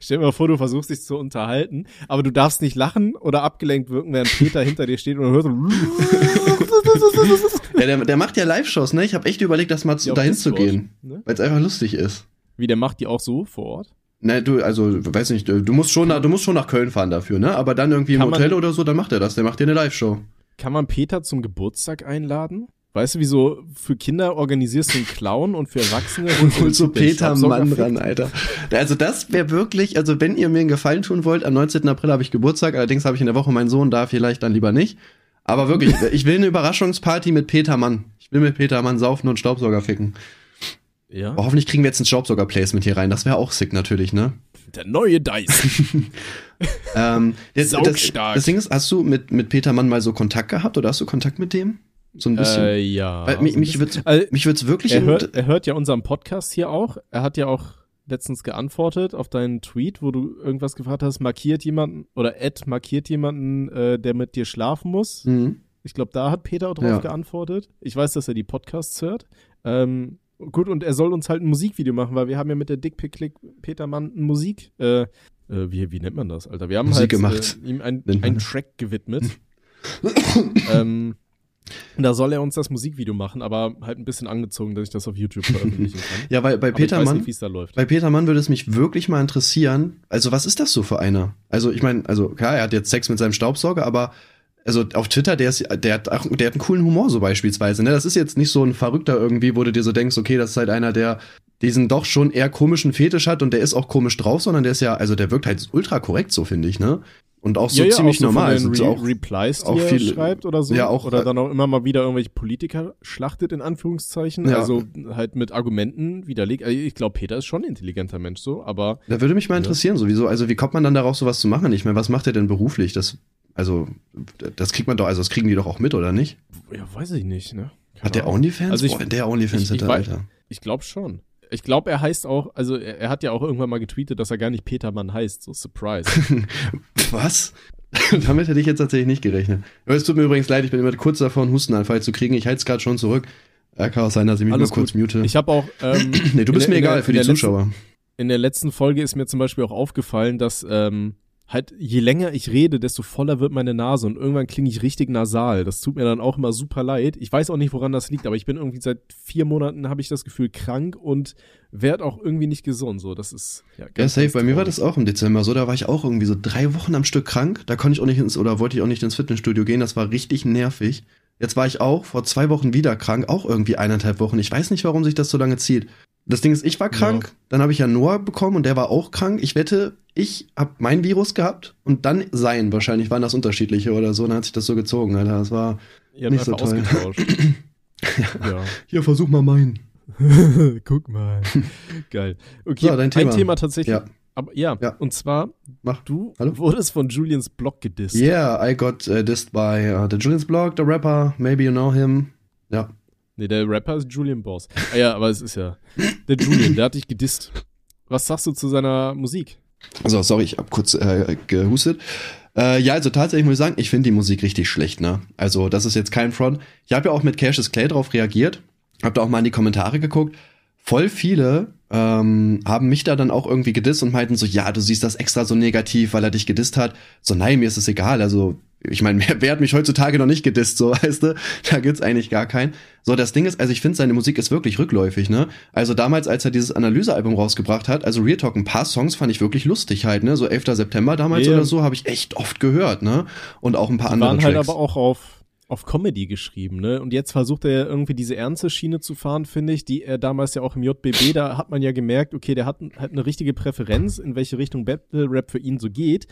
[SPEAKER 3] Stell dir mal vor, du versuchst dich zu unterhalten, aber du darfst nicht lachen oder abgelenkt wirken, während Peter hinter dir steht und du hörst so
[SPEAKER 2] Ja, der, der macht ja Live-Shows, ne? Ich habe echt überlegt, das mal zu,
[SPEAKER 3] Ja,
[SPEAKER 2] dahin zu
[SPEAKER 3] Discord,
[SPEAKER 2] gehen.
[SPEAKER 3] ne?
[SPEAKER 2] Weil es einfach lustig ist.
[SPEAKER 3] Wie, der macht die auch so vor Ort?
[SPEAKER 2] Ne, du, also, weiß nicht, du musst schon, nach, du musst schon nach Köln fahren dafür, ne? Aber dann irgendwie im
[SPEAKER 3] Kann man-
[SPEAKER 2] Hotel oder so, dann macht er das. Der macht dir eine Live-Show.
[SPEAKER 3] Kann man Peter zum Geburtstag einladen? Weißt du, wieso für Kinder organisierst du einen Clown und für Erwachsene
[SPEAKER 2] Und holt so
[SPEAKER 3] den
[SPEAKER 2] Peter
[SPEAKER 3] Staubsauger
[SPEAKER 2] Mann ran, Alter. Also das wäre wirklich, also wenn ihr mir einen Gefallen tun wollt, am 19. April habe ich Geburtstag, allerdings habe ich in der Woche meinen Sohn da, vielleicht dann lieber nicht. Aber wirklich, ich will eine Überraschungsparty mit Peter Mann. Ich will mit Peter Mann saufen und Staubsauger ficken.
[SPEAKER 3] Ja.
[SPEAKER 2] Aber hoffentlich kriegen wir jetzt ein Staubsauger-Placement hier rein. Das wäre auch sick natürlich, ne?
[SPEAKER 3] Der neue Dice.
[SPEAKER 2] Ähm, das, das,
[SPEAKER 3] Saugstark.
[SPEAKER 2] das Ding ist, hast du mit, mit Peter Mann mal so Kontakt gehabt oder hast du Kontakt mit dem? So ein bisschen.
[SPEAKER 3] äh, ja.
[SPEAKER 2] Weil mich,
[SPEAKER 3] so
[SPEAKER 2] mich
[SPEAKER 3] Also,
[SPEAKER 2] mich wird's wirklich
[SPEAKER 3] er, hört, er hört ja unseren Podcast hier auch. Er hat ja auch letztens geantwortet auf deinen Tweet, wo du irgendwas gefragt hast, markiert jemanden oder Ed markiert jemanden, äh, der mit dir schlafen muss.
[SPEAKER 2] Mhm.
[SPEAKER 3] Ich glaube, da hat Peter auch drauf
[SPEAKER 2] Ja.
[SPEAKER 3] geantwortet. Ich weiß, dass er die Podcasts hört. Ähm, gut, und er soll uns halt ein Musikvideo machen, weil wir haben ja mit der Dickpick Click Peter Mann ein Musik, äh, äh, wie, wie nennt man das, Alter? Wir haben
[SPEAKER 2] Musik
[SPEAKER 3] halt
[SPEAKER 2] gemacht.
[SPEAKER 3] Äh, ihm einen. Track gewidmet. ähm, da soll er uns das Musikvideo machen, aber halt ein bisschen angezogen, dass ich das auf YouTube veröffentlichen kann.
[SPEAKER 2] Ja, weil bei
[SPEAKER 3] aber
[SPEAKER 2] Peter
[SPEAKER 3] ich weiß
[SPEAKER 2] Mann,
[SPEAKER 3] nicht, wie es da läuft.
[SPEAKER 2] bei Peter Mann würde es mich wirklich mal interessieren. Also, was ist das so für einer? Also, ich meine, also klar, er hat jetzt Sex mit seinem Staubsauger, aber also auf Twitter, der ist, der hat, der hat einen coolen Humor so beispielsweise. Ne? Das ist jetzt nicht so ein Verrückter irgendwie, wo du dir so denkst, okay, das ist halt einer, der diesen doch schon eher komischen Fetisch hat und der ist auch komisch drauf, sondern der ist ja, also der wirkt halt ultra korrekt, so finde ich, ne? Und auch so ziemlich
[SPEAKER 3] auch so
[SPEAKER 2] normal.
[SPEAKER 3] Von den
[SPEAKER 2] Also,
[SPEAKER 3] Re
[SPEAKER 2] auch,
[SPEAKER 3] Replies, die
[SPEAKER 2] auch
[SPEAKER 3] er
[SPEAKER 2] viel-
[SPEAKER 3] schreibt oder so.
[SPEAKER 2] ja, auch,
[SPEAKER 3] oder
[SPEAKER 2] äh,
[SPEAKER 3] dann auch immer mal wieder irgendwelche Politiker schlachtet, in Anführungszeichen.
[SPEAKER 2] Ja.
[SPEAKER 3] Also halt mit Argumenten widerlegt. Also ich glaube, Peter ist schon ein intelligenter Mensch so, aber
[SPEAKER 2] Da würde mich mal interessieren, sowieso. Also, wie kommt man dann darauf, sowas zu machen? Ich meine, was macht er denn beruflich? Das, also, das kriegt man doch, also das kriegen die doch auch mit, oder nicht?
[SPEAKER 3] ja, weiß ich nicht, ne? Keine
[SPEAKER 2] Hat der
[SPEAKER 3] Ahnung.
[SPEAKER 2] Onlyfans?
[SPEAKER 3] Also ich-
[SPEAKER 2] Boah, der Onlyfans
[SPEAKER 3] ich- ich
[SPEAKER 2] hätte,
[SPEAKER 3] weiß-
[SPEAKER 2] Alter.
[SPEAKER 3] Ich glaube schon. Ich glaube, er heißt auch, also er, er hat ja auch irgendwann mal getweetet, dass er gar nicht Petermann heißt, so Surprise.
[SPEAKER 2] Was? Damit hätte ich jetzt tatsächlich nicht gerechnet. Aber es tut mir übrigens leid, ich bin immer kurz davor, einen Hustenanfall zu kriegen. Ich halte es gerade schon zurück. Äh, kann auch sein, dass ich mich
[SPEAKER 3] Alles
[SPEAKER 2] mal kurz mute.
[SPEAKER 3] Ich habe auch. Ähm,
[SPEAKER 2] nee, du bist
[SPEAKER 3] der-
[SPEAKER 2] mir egal
[SPEAKER 3] der-
[SPEAKER 2] für die
[SPEAKER 3] der letzten-
[SPEAKER 2] Zuschauer.
[SPEAKER 3] in der letzten Folge ist mir zum Beispiel auch aufgefallen, dass ähm, halt je länger ich rede, desto voller wird meine Nase und irgendwann klinge ich richtig nasal. Das tut mir dann auch immer super leid. Ich weiß auch nicht, woran das liegt, aber ich bin irgendwie seit vier Monaten habe ich das Gefühl krank und werd auch irgendwie nicht gesund. So, das ist ja,
[SPEAKER 2] Ja, safe. Bei mir war das auch im Dezember so. Da war ich auch irgendwie so drei Wochen am Stück krank. Da konnte ich auch nicht ins, oder wollte ich auch nicht ins Fitnessstudio gehen. Das war richtig nervig. Jetzt war ich auch vor zwei Wochen wieder krank. Auch irgendwie eineinhalb Wochen. Ich weiß nicht, warum sich das so lange zieht. Das Ding ist, ich war krank.
[SPEAKER 3] Ja.
[SPEAKER 2] Dann habe ich ja Noah bekommen und der war auch krank. Ich wette, ich habe mein Virus gehabt und dann sein. Wahrscheinlich waren das unterschiedliche oder so. Dann hat sich das so gezogen, Alter. Das war,
[SPEAKER 3] Ihr habt
[SPEAKER 2] nicht so
[SPEAKER 3] einfach
[SPEAKER 2] toll.
[SPEAKER 3] ausgetauscht. ja.
[SPEAKER 2] hier, versuch mal meinen.
[SPEAKER 3] Guck mal. Geil. Okay,
[SPEAKER 2] So, dein Thema.
[SPEAKER 3] ein Thema tatsächlich.
[SPEAKER 2] Ja.
[SPEAKER 3] Aber ja,
[SPEAKER 2] Ja.
[SPEAKER 3] und zwar,
[SPEAKER 2] Mach.
[SPEAKER 3] du
[SPEAKER 2] Hallo?
[SPEAKER 3] wurdest von Julians Blog gedisst.
[SPEAKER 2] Yeah, I got uh, dissed by uh, the Julian's Blog, the rapper. Maybe you know him. Ja.
[SPEAKER 3] Nee, der Rapper ist Julian Boss. Ah ja, aber es ist ja. Der Julian, der hat dich gedisst. Was sagst du zu seiner Musik?
[SPEAKER 2] So, sorry, ich hab kurz äh, gehustet. Äh, ja, also tatsächlich muss ich sagen, ich finde die Musik richtig schlecht, ne? Also, das ist jetzt kein Front. Ich habe ja auch mit Cassius Clay drauf reagiert, hab da auch mal in die Kommentare geguckt. Voll viele ähm, haben mich da dann auch irgendwie gedisst und meinten so, ja, du siehst das extra so negativ, weil er dich gedisst hat. So, nein, mir ist es egal. Also, ich meine, wer, hat mich heutzutage noch nicht gedisst, so, weißt du? Da gibt's eigentlich gar keinen. So, das Ding ist, also ich finde, seine Musik ist wirklich rückläufig, ne? Also damals, als er dieses Analysealbum rausgebracht hat, also Real Talk, ein paar Songs fand ich wirklich lustig halt, ne? So 11. September damals
[SPEAKER 3] Ja.
[SPEAKER 2] oder so, habe ich echt oft gehört, ne? Und auch ein paar
[SPEAKER 3] Die
[SPEAKER 2] andere
[SPEAKER 3] waren halt
[SPEAKER 2] Tracks.
[SPEAKER 3] aber auch auf, auf Comedy geschrieben, ne? Und jetzt versucht er ja irgendwie diese ernste Schiene zu fahren, finde ich, die er damals ja auch im JBB, da hat man ja gemerkt, okay, der hat, hat eine richtige Präferenz, in welche Richtung Battle Rap für ihn so geht.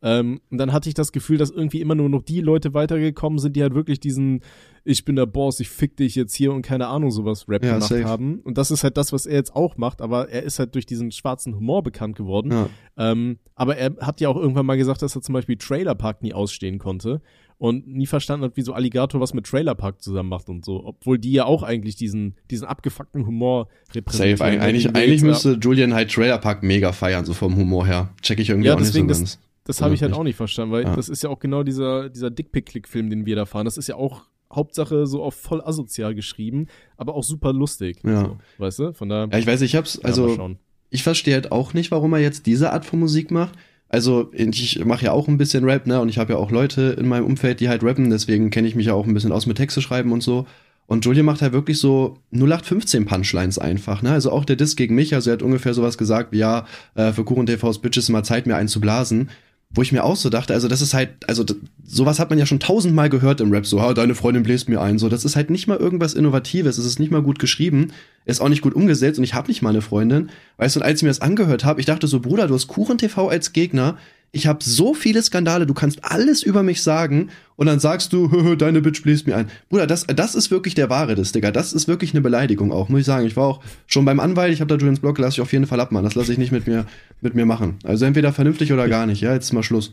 [SPEAKER 3] Ähm, und dann hatte ich das Gefühl, dass irgendwie immer nur noch die Leute weitergekommen sind, die halt wirklich diesen Ich bin der Boss, ich fick dich jetzt hier und keine Ahnung sowas Rap
[SPEAKER 2] Ja,
[SPEAKER 3] gemacht
[SPEAKER 2] safe.
[SPEAKER 3] haben. Und das ist halt das, was er jetzt auch macht, aber er ist halt durch diesen schwarzen Humor bekannt geworden.
[SPEAKER 2] ja.
[SPEAKER 3] Ähm, aber er hat ja auch irgendwann mal gesagt, dass er zum Beispiel Trailer Park nie ausstehen konnte und nie verstanden hat, wieso Alligator was mit Trailer Park zusammen macht und so. Obwohl die ja auch eigentlich diesen, diesen abgefuckten Humor repräsentieren.
[SPEAKER 2] Safe. Eig eigentlich, eigentlich müsste Julian halt Trailer Park mega feiern, so vom Humor her. Check ich irgendwie
[SPEAKER 3] Ja,
[SPEAKER 2] auch nicht so
[SPEAKER 3] deswegen,
[SPEAKER 2] ganz.
[SPEAKER 3] Das habe ich halt auch nicht verstanden, weil
[SPEAKER 2] Ja.
[SPEAKER 3] das ist ja auch genau dieser, dieser Dickpick-Click-Film, den wir da fahren. Das ist ja auch Hauptsache so auf voll asozial geschrieben, aber auch super lustig.
[SPEAKER 2] Ja.
[SPEAKER 3] So, weißt du? Von da.
[SPEAKER 2] Ja, ich weiß, ich hab's, also ich verstehe halt auch nicht, warum er jetzt diese Art von Musik macht. Also ich mache ja auch ein bisschen Rap, ne? Und ich habe ja auch Leute in meinem Umfeld, die halt rappen, deswegen kenne ich mich ja auch ein bisschen aus mit Texte schreiben und so. Und Julian macht halt wirklich so 0815 Punchlines einfach, ne? Also auch der Diss gegen mich, also er hat ungefähr sowas gesagt wie, ja, äh, für Kuchen TVs Bitches mal Zeit, mir einen zu blasen. Wo ich mir auch so dachte, also das ist halt, also sowas hat man ja schon tausendmal gehört im Rap, so, ha, deine Freundin bläst mir ein, so, das ist halt nicht mal irgendwas Innovatives, es ist nicht mal gut geschrieben, ist auch nicht gut umgesetzt und ich habe nicht mal eine Freundin. Weißt du, und als ich mir das angehört habe, ich dachte so, Bruder, du hast Kuchen TV als Gegner, ich habe so viele Skandale, du kannst alles über mich sagen und dann sagst du, deine Bitch bläst mir ein. Bruder, das, das ist wirklich der wahre das, Digga. Das ist wirklich eine Beleidigung auch, muss ich sagen. Ich war auch schon beim Anwalt, ich habe da Julians Blog, lass ich auf jeden Fall abmachen. Das lasse ich nicht mit mir, mit mir machen. Also entweder vernünftig oder gar nicht. Ja, jetzt ist mal Schluss.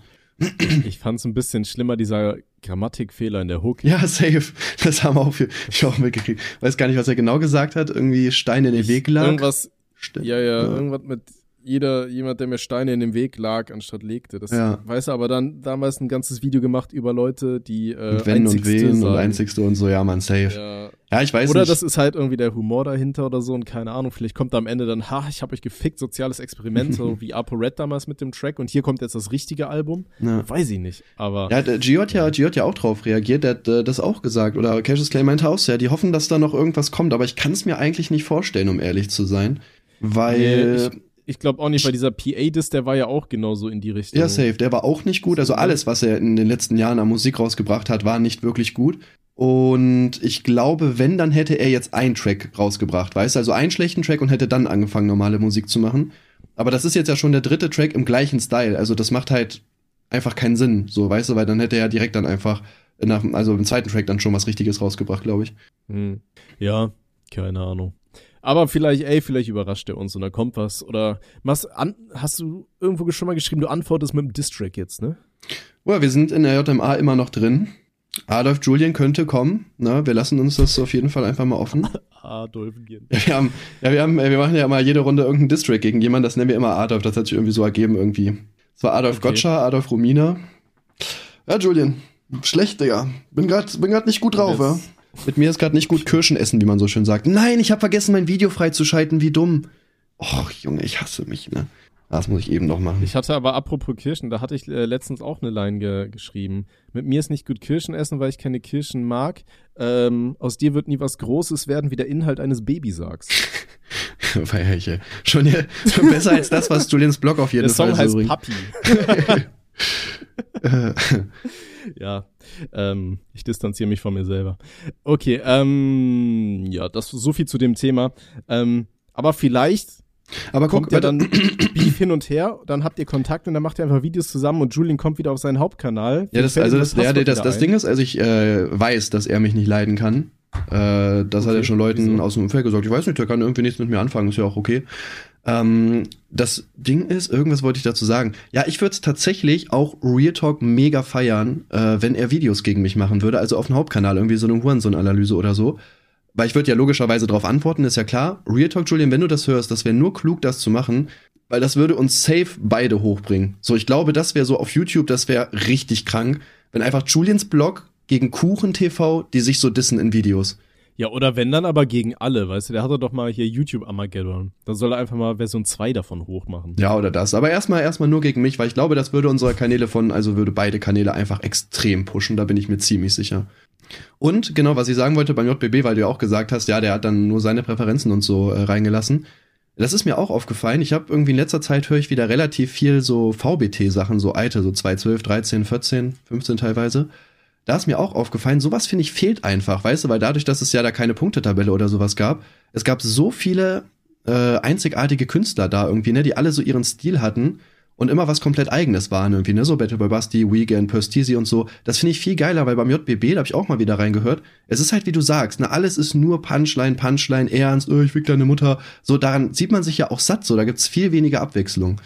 [SPEAKER 3] Ich fand's ein bisschen schlimmer, dieser Grammatikfehler in der Hook.
[SPEAKER 2] Ja, safe. Das haben auch wir, ich auch mitgekriegt. Weiß gar nicht, was er genau gesagt hat. Irgendwie Steine in den Weg lag.
[SPEAKER 3] Irgendwas, ja, ja, ja, irgendwas mit jeder, jemand, der mir Steine in den Weg lag, anstatt legte. Das ja. weiß aber dann damals ein ganzes Video gemacht über Leute, die äh,
[SPEAKER 2] und wenn und wen und einzigste und so, ja, man, safe. Ja, ja ich weiß
[SPEAKER 3] oder
[SPEAKER 2] nicht.
[SPEAKER 3] das ist halt irgendwie der Humor dahinter oder so und keine Ahnung, vielleicht kommt da am Ende dann, ha, ich habe euch gefickt, soziales Experiment, so wie ApoRed damals mit dem Track und hier kommt jetzt das richtige Album. Ja. Weiß ich nicht, aber.
[SPEAKER 2] Ja, Gio hat ja, Gio hat ja auch drauf reagiert, der hat äh, das auch gesagt, oder Cassius Clay meinte auch ja, die hoffen, dass da noch irgendwas kommt, aber ich kann es mir eigentlich nicht vorstellen, um ehrlich zu sein. Weil.
[SPEAKER 3] Nee, ich glaube auch nicht, weil dieser PA-Disc, der war ja auch genauso in die Richtung.
[SPEAKER 2] Ja, safe. Der war auch nicht gut. Also alles, was er in den letzten Jahren an Musik rausgebracht hat, war nicht wirklich gut. Und ich glaube, wenn, dann hätte er jetzt einen Track rausgebracht, weißt du? Also einen schlechten Track und hätte dann angefangen, normale Musik zu machen. Aber das ist jetzt ja schon der dritte Track im gleichen Style. Also das macht halt einfach keinen Sinn, so, weißt du? Weil dann hätte er ja direkt dann einfach, nach, also im zweiten Track dann schon was Richtiges rausgebracht, glaube ich.
[SPEAKER 3] Hm. Ja, keine Ahnung. Aber vielleicht, ey, vielleicht überrascht er uns und da kommt was. Oder was, an, hast du irgendwo schon mal geschrieben, du antwortest mit dem Distrack jetzt, ne?
[SPEAKER 2] Ja, wir sind in der JMA immer noch drin. Adolf Julian könnte kommen. Na, wir lassen uns das auf jeden Fall einfach mal offen.
[SPEAKER 3] Adolf gehen.
[SPEAKER 2] Ja, wir haben, ja, wir haben, wir machen ja immer jede Runde irgendeinen Distrack gegen jemanden, das nennen wir immer Adolf. Das hat sich irgendwie so ergeben irgendwie. Es war Adolf okay. Gotcha, Adolf Romina. Ja, Julian. Schlecht, Digga. Bin grad, bin grad nicht gut drauf, ja. Mit mir ist gerade nicht gut Kirschen essen, wie man so schön sagt. Nein, ich habe vergessen, mein Video freizuschalten, wie dumm. Och, Junge, ich hasse mich, ne? Das muss ich eben noch machen.
[SPEAKER 3] Ich hatte aber apropos Kirschen, da hatte ich äh, letztens auch eine Line ge geschrieben. Mit mir ist nicht gut Kirschen essen, weil ich keine Kirschen mag. Ähm, aus dir wird nie was Großes werden, wie der Inhalt eines Babysargs.
[SPEAKER 2] Feierche. Schon, ja, schon besser als das, was Julians Blog auf jeden
[SPEAKER 3] der
[SPEAKER 2] Fall
[SPEAKER 3] Song heißt so Papi. ja, ähm, ich distanziere mich von mir selber. Okay, ähm, ja, das so viel zu dem Thema. Ähm, aber vielleicht
[SPEAKER 2] aber
[SPEAKER 3] kommt ja dann Beef hin und her, dann habt ihr Kontakt und dann macht ihr einfach Videos zusammen und Julian kommt wieder auf seinen Hauptkanal.
[SPEAKER 2] Ja, das, also das, das, ja, das, das Ding ist, also ich äh, weiß, dass er mich nicht leiden kann. Äh, das okay, hat er schon Leuten wieso? aus dem Umfeld gesagt. Ich weiß nicht, der kann irgendwie nichts mit mir anfangen, ist ja auch okay. Ähm, das Ding ist, irgendwas wollte ich dazu sagen. Ja, ich würde es tatsächlich auch Real Talk mega feiern, äh, wenn er Videos gegen mich machen würde, also auf dem Hauptkanal, irgendwie so eine Hurensohn-Analyse oder so. Weil ich würde ja logischerweise darauf antworten, ist ja klar. Real Talk, Julian, wenn du das hörst, das wäre nur klug, das zu machen, weil das würde uns safe beide hochbringen. So, ich glaube, das wäre so auf YouTube, das wäre richtig krank, wenn einfach Julians Blog gegen Kuchen TV, die sich so dissen in Videos.
[SPEAKER 3] Ja, oder wenn dann aber gegen alle, weißt du, der hatte doch mal hier YouTube Armageddon. Da soll er einfach mal Version 2 davon hochmachen.
[SPEAKER 2] Ja, oder das. Aber erstmal erstmal nur gegen mich, weil ich glaube, das würde unsere Kanäle von, also würde beide Kanäle einfach extrem pushen, da bin ich mir ziemlich sicher. Und genau, was ich sagen wollte beim JBB, weil du ja auch gesagt hast, ja, der hat dann nur seine Präferenzen und so äh, reingelassen. Das ist mir auch aufgefallen. Ich habe irgendwie in letzter Zeit höre ich wieder relativ viel so VBT-Sachen, so alte, so 212, 13, 14, 15 teilweise da ist mir auch aufgefallen, sowas finde ich fehlt einfach, weißt du, weil dadurch, dass es ja da keine Punktetabelle oder sowas gab, es gab so viele äh, einzigartige Künstler da irgendwie, ne, die alle so ihren Stil hatten und immer was komplett eigenes waren irgendwie, ne, so Battle by Basti, Weekend, Perstisi und so. Das finde ich viel geiler, weil beim JBB, da habe ich auch mal wieder reingehört, es ist halt wie du sagst, ne, alles ist nur Punchline, Punchline, Ernst, oh, ich fick deine Mutter, so daran sieht man sich ja auch satt, so da gibt's viel weniger Abwechslung.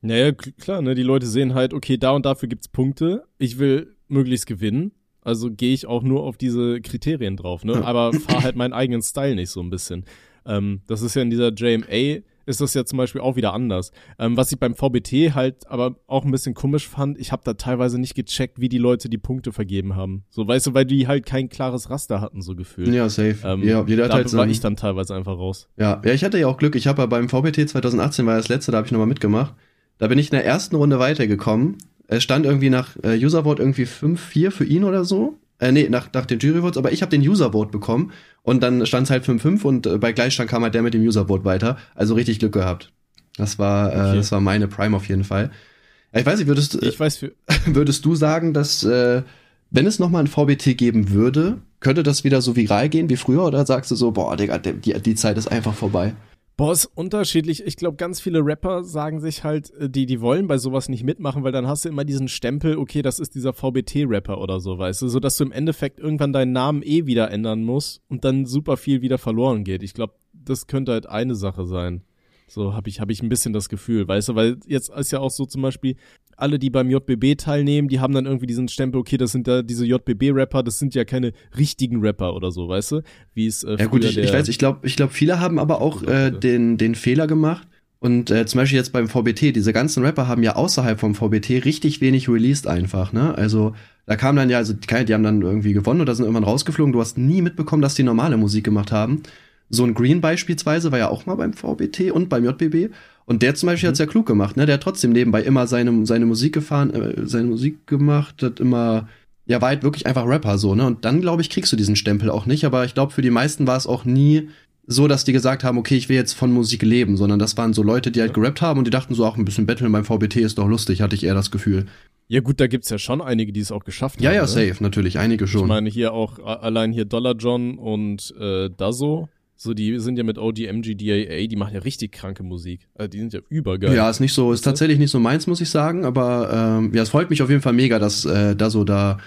[SPEAKER 3] Naja, klar, ne, die Leute sehen halt, okay, da und dafür gibt's Punkte, ich will möglichst gewinnen. Also gehe ich auch nur auf diese Kriterien drauf, ne? Aber fahre halt meinen eigenen Style nicht so ein bisschen. Ähm, das ist ja in dieser JMA ist das ja zum Beispiel auch wieder anders. Ähm, was ich beim VBT halt aber auch ein bisschen komisch fand, ich habe da teilweise nicht gecheckt, wie die Leute die Punkte vergeben haben. So, weißt du, weil die halt kein klares Raster hatten, so gefühlt.
[SPEAKER 2] Ja, safe. Ähm, ja, jeder hat
[SPEAKER 3] da
[SPEAKER 2] halt
[SPEAKER 3] war ich dann teilweise einfach raus.
[SPEAKER 2] Ja, ja, ich hatte ja auch Glück. Ich habe ja beim VBT 2018 war das letzte, da habe ich nochmal mitgemacht. Da bin ich in der ersten Runde weitergekommen es stand irgendwie nach äh, Userwort irgendwie 5-4 für ihn oder so. Äh, nee, nach, nach den Jury-Votes, aber ich habe den User-Vote bekommen und dann stand es halt 5-5 und äh, bei Gleichstand kam halt der mit dem User-Vote weiter. Also richtig Glück gehabt. Das war, äh,
[SPEAKER 3] Okay.
[SPEAKER 2] das war meine Prime auf jeden Fall. Ich weiß nicht, würdest,
[SPEAKER 3] Ich weiß für.
[SPEAKER 2] würdest du sagen, dass äh, wenn es nochmal ein VBT geben würde, könnte das wieder so viral gehen wie früher oder sagst du so, boah, Digga, die, die Zeit ist einfach vorbei?
[SPEAKER 3] Boah, ist unterschiedlich. Ich glaube, ganz viele Rapper sagen sich halt, äh, die, die wollen bei sowas nicht mitmachen, weil dann hast du immer diesen Stempel, okay, das ist dieser VBT-Rapper oder so, weißt du, so dass du im Endeffekt irgendwann deinen Namen eh wieder ändern musst und dann super viel wieder verloren geht. Ich glaube, das könnte halt eine Sache sein. So habe ich, hab ich ein bisschen das Gefühl, weißt du, weil jetzt ist ja auch so zum Beispiel, alle, die beim JBB teilnehmen, die haben dann irgendwie diesen Stempel, okay, das sind da diese JBB-Rapper, das sind ja keine richtigen Rapper oder so, weißt du? Wie es äh,
[SPEAKER 2] Ja gut, ich, ich weiß, ich glaube, ich glaub, viele haben aber auch äh, den, den Fehler gemacht. Und äh, zum Beispiel jetzt beim VBT, diese ganzen Rapper haben ja außerhalb vom VBT richtig wenig released einfach, ne? Also da kam dann ja, also die die haben dann irgendwie gewonnen oder sind irgendwann rausgeflogen. Du hast nie mitbekommen, dass die normale Musik gemacht haben. So ein Green beispielsweise war ja auch mal beim VBT und beim JBB. Und der zum Beispiel hat's ja klug gemacht, ne? Der hat trotzdem nebenbei immer seine, seine Musik gefahren, äh, seine Musik gemacht, hat immer, ja, war halt wirklich einfach Rapper so, ne? Und dann, glaube ich, kriegst du diesen Stempel auch nicht. Aber ich glaube, für die meisten war es auch nie so, dass die gesagt haben, okay, ich will jetzt von Musik leben, sondern das waren so Leute, die halt gerappt haben und die dachten so, auch ein bisschen Battlen beim VBT ist doch lustig, hatte ich eher das Gefühl.
[SPEAKER 3] Ja gut, da gibt's ja schon einige, die es auch geschafft
[SPEAKER 2] Ja,
[SPEAKER 3] haben.
[SPEAKER 2] ja,
[SPEAKER 3] ne?
[SPEAKER 2] safe, natürlich, einige
[SPEAKER 3] Ich
[SPEAKER 2] schon.
[SPEAKER 3] meine hier auch allein hier Dollar John und äh, Dazo, so die sind ja mit OGMG DAA, die machen ja richtig kranke Musik. Also die sind ja übergeil.
[SPEAKER 2] Ja, ist nicht so, ist tatsächlich nicht so meins, muss ich sagen, aber ähm, ja, es freut mich auf jeden Fall mega, dass äh, da so da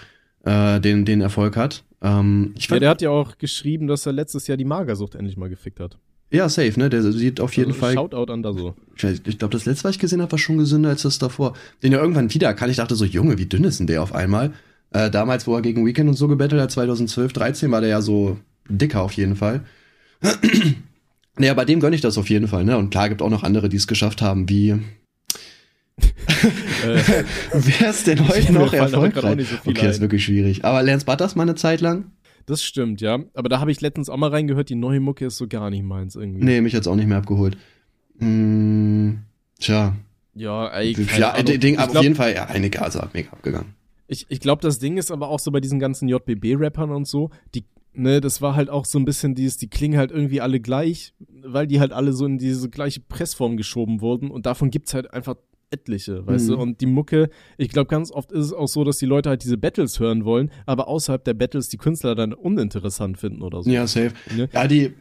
[SPEAKER 2] äh, den, den Erfolg hat. Ähm, ich
[SPEAKER 3] ja,
[SPEAKER 2] fand,
[SPEAKER 3] der hat ja auch geschrieben, dass er letztes Jahr die Magersucht endlich mal gefickt hat.
[SPEAKER 2] ja, safe, ne? Der sieht auf jeden
[SPEAKER 3] also,
[SPEAKER 2] Fall
[SPEAKER 3] Shoutout an Dazo.
[SPEAKER 2] Ich, ich glaube, das letzte, was ich gesehen habe, war schon gesünder als das davor. Den ja irgendwann wieder kann. Ich dachte so, Junge, wie dünn ist denn der auf einmal? Äh, damals, wo er gegen Weekend und so gebettelt hat, 2012, 13, war der ja so dicker auf jeden Fall. nee, aber dem gönne ich das auf jeden Fall, ne? Und klar, gibt auch noch andere, die es geschafft haben, wie.
[SPEAKER 3] Äh,
[SPEAKER 2] Wer ist denn heute noch erfolgreich?
[SPEAKER 3] so
[SPEAKER 2] okay, ist
[SPEAKER 3] ein.
[SPEAKER 2] wirklich schwierig. Aber Lance Butters mal eine Zeit lang?
[SPEAKER 3] das stimmt, ja. Aber da habe ich letztens auch mal reingehört, die neue Mucke ist so gar nicht meins irgendwie.
[SPEAKER 2] Nee, mich jetzt auch nicht mehr abgeholt. Hm, tja.
[SPEAKER 3] Ja, ey, keine
[SPEAKER 2] Ja,
[SPEAKER 3] Ahnung.
[SPEAKER 2] Ding,
[SPEAKER 3] Ich
[SPEAKER 2] auf
[SPEAKER 3] glaub-
[SPEAKER 2] jeden Fall, ja, eine Gase hat mega abgegangen.
[SPEAKER 3] Ich, ich glaube, das Ding ist aber auch so bei diesen ganzen JBB-Rappern und so, die, ne, das war halt auch so ein bisschen dieses, die klingen halt irgendwie alle gleich, weil die halt alle so in diese gleiche Pressform geschoben wurden und davon gibt's halt einfach etliche, weißt
[SPEAKER 2] Mhm.
[SPEAKER 3] du? Und die Mucke, ich glaube, ganz oft ist es auch so, dass die Leute halt diese Battles hören wollen, aber außerhalb der Battles die Künstler dann uninteressant finden oder so.
[SPEAKER 2] Ja, safe.
[SPEAKER 3] Ne?
[SPEAKER 2] Ja, die,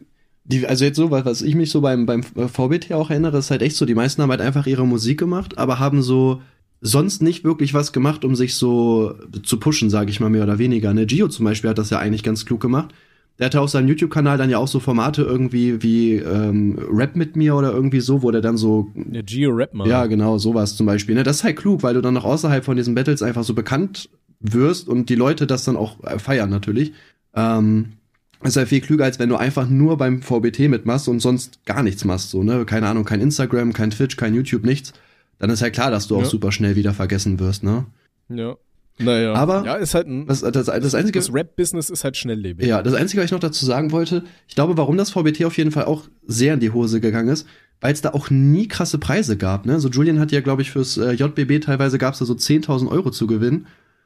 [SPEAKER 2] die, also jetzt so, was, was ich mich so beim, beim VBT auch erinnere, ist halt echt so, die meisten haben halt einfach ihre Musik gemacht, aber haben so sonst nicht wirklich was gemacht, um sich so zu pushen, sage ich mal mehr oder weniger. Ne, Gio zum Beispiel hat das ja eigentlich ganz klug gemacht. Der hatte auf seinem YouTube-Kanal dann ja auch so Formate irgendwie wie ähm, Rap mit mir oder irgendwie so, wo der dann so
[SPEAKER 3] Der Geo-Rap mal.
[SPEAKER 2] ja, genau, sowas zum Beispiel. Ne? Das ist halt klug, weil du dann noch außerhalb von diesen Battles einfach so bekannt wirst und die Leute das dann auch äh, feiern natürlich. Ähm, ist halt viel klüger, als wenn du einfach nur beim VBT mitmachst und sonst gar nichts machst. So, ne? Keine Ahnung, kein Instagram, kein Twitch, kein YouTube, nichts. Dann ist halt klar, dass du auch
[SPEAKER 3] Ja.
[SPEAKER 2] super schnell wieder vergessen wirst, ne?
[SPEAKER 3] Ja. Naja.
[SPEAKER 2] Aber-
[SPEAKER 3] ja, ist halt ein,
[SPEAKER 2] Das, das, das Einzige,
[SPEAKER 3] das Rap-Business ist halt schnelllebig.
[SPEAKER 2] Ja, das Einzige, was ich noch dazu sagen wollte, ich glaube, warum das VBT auf jeden Fall auch sehr in die Hose gegangen ist, weil es da auch nie krasse Preise gab. Ne? So Julian hat ja, glaube ich, fürs äh, JBB teilweise gab es da so 10.000 Euro zu gewinnen.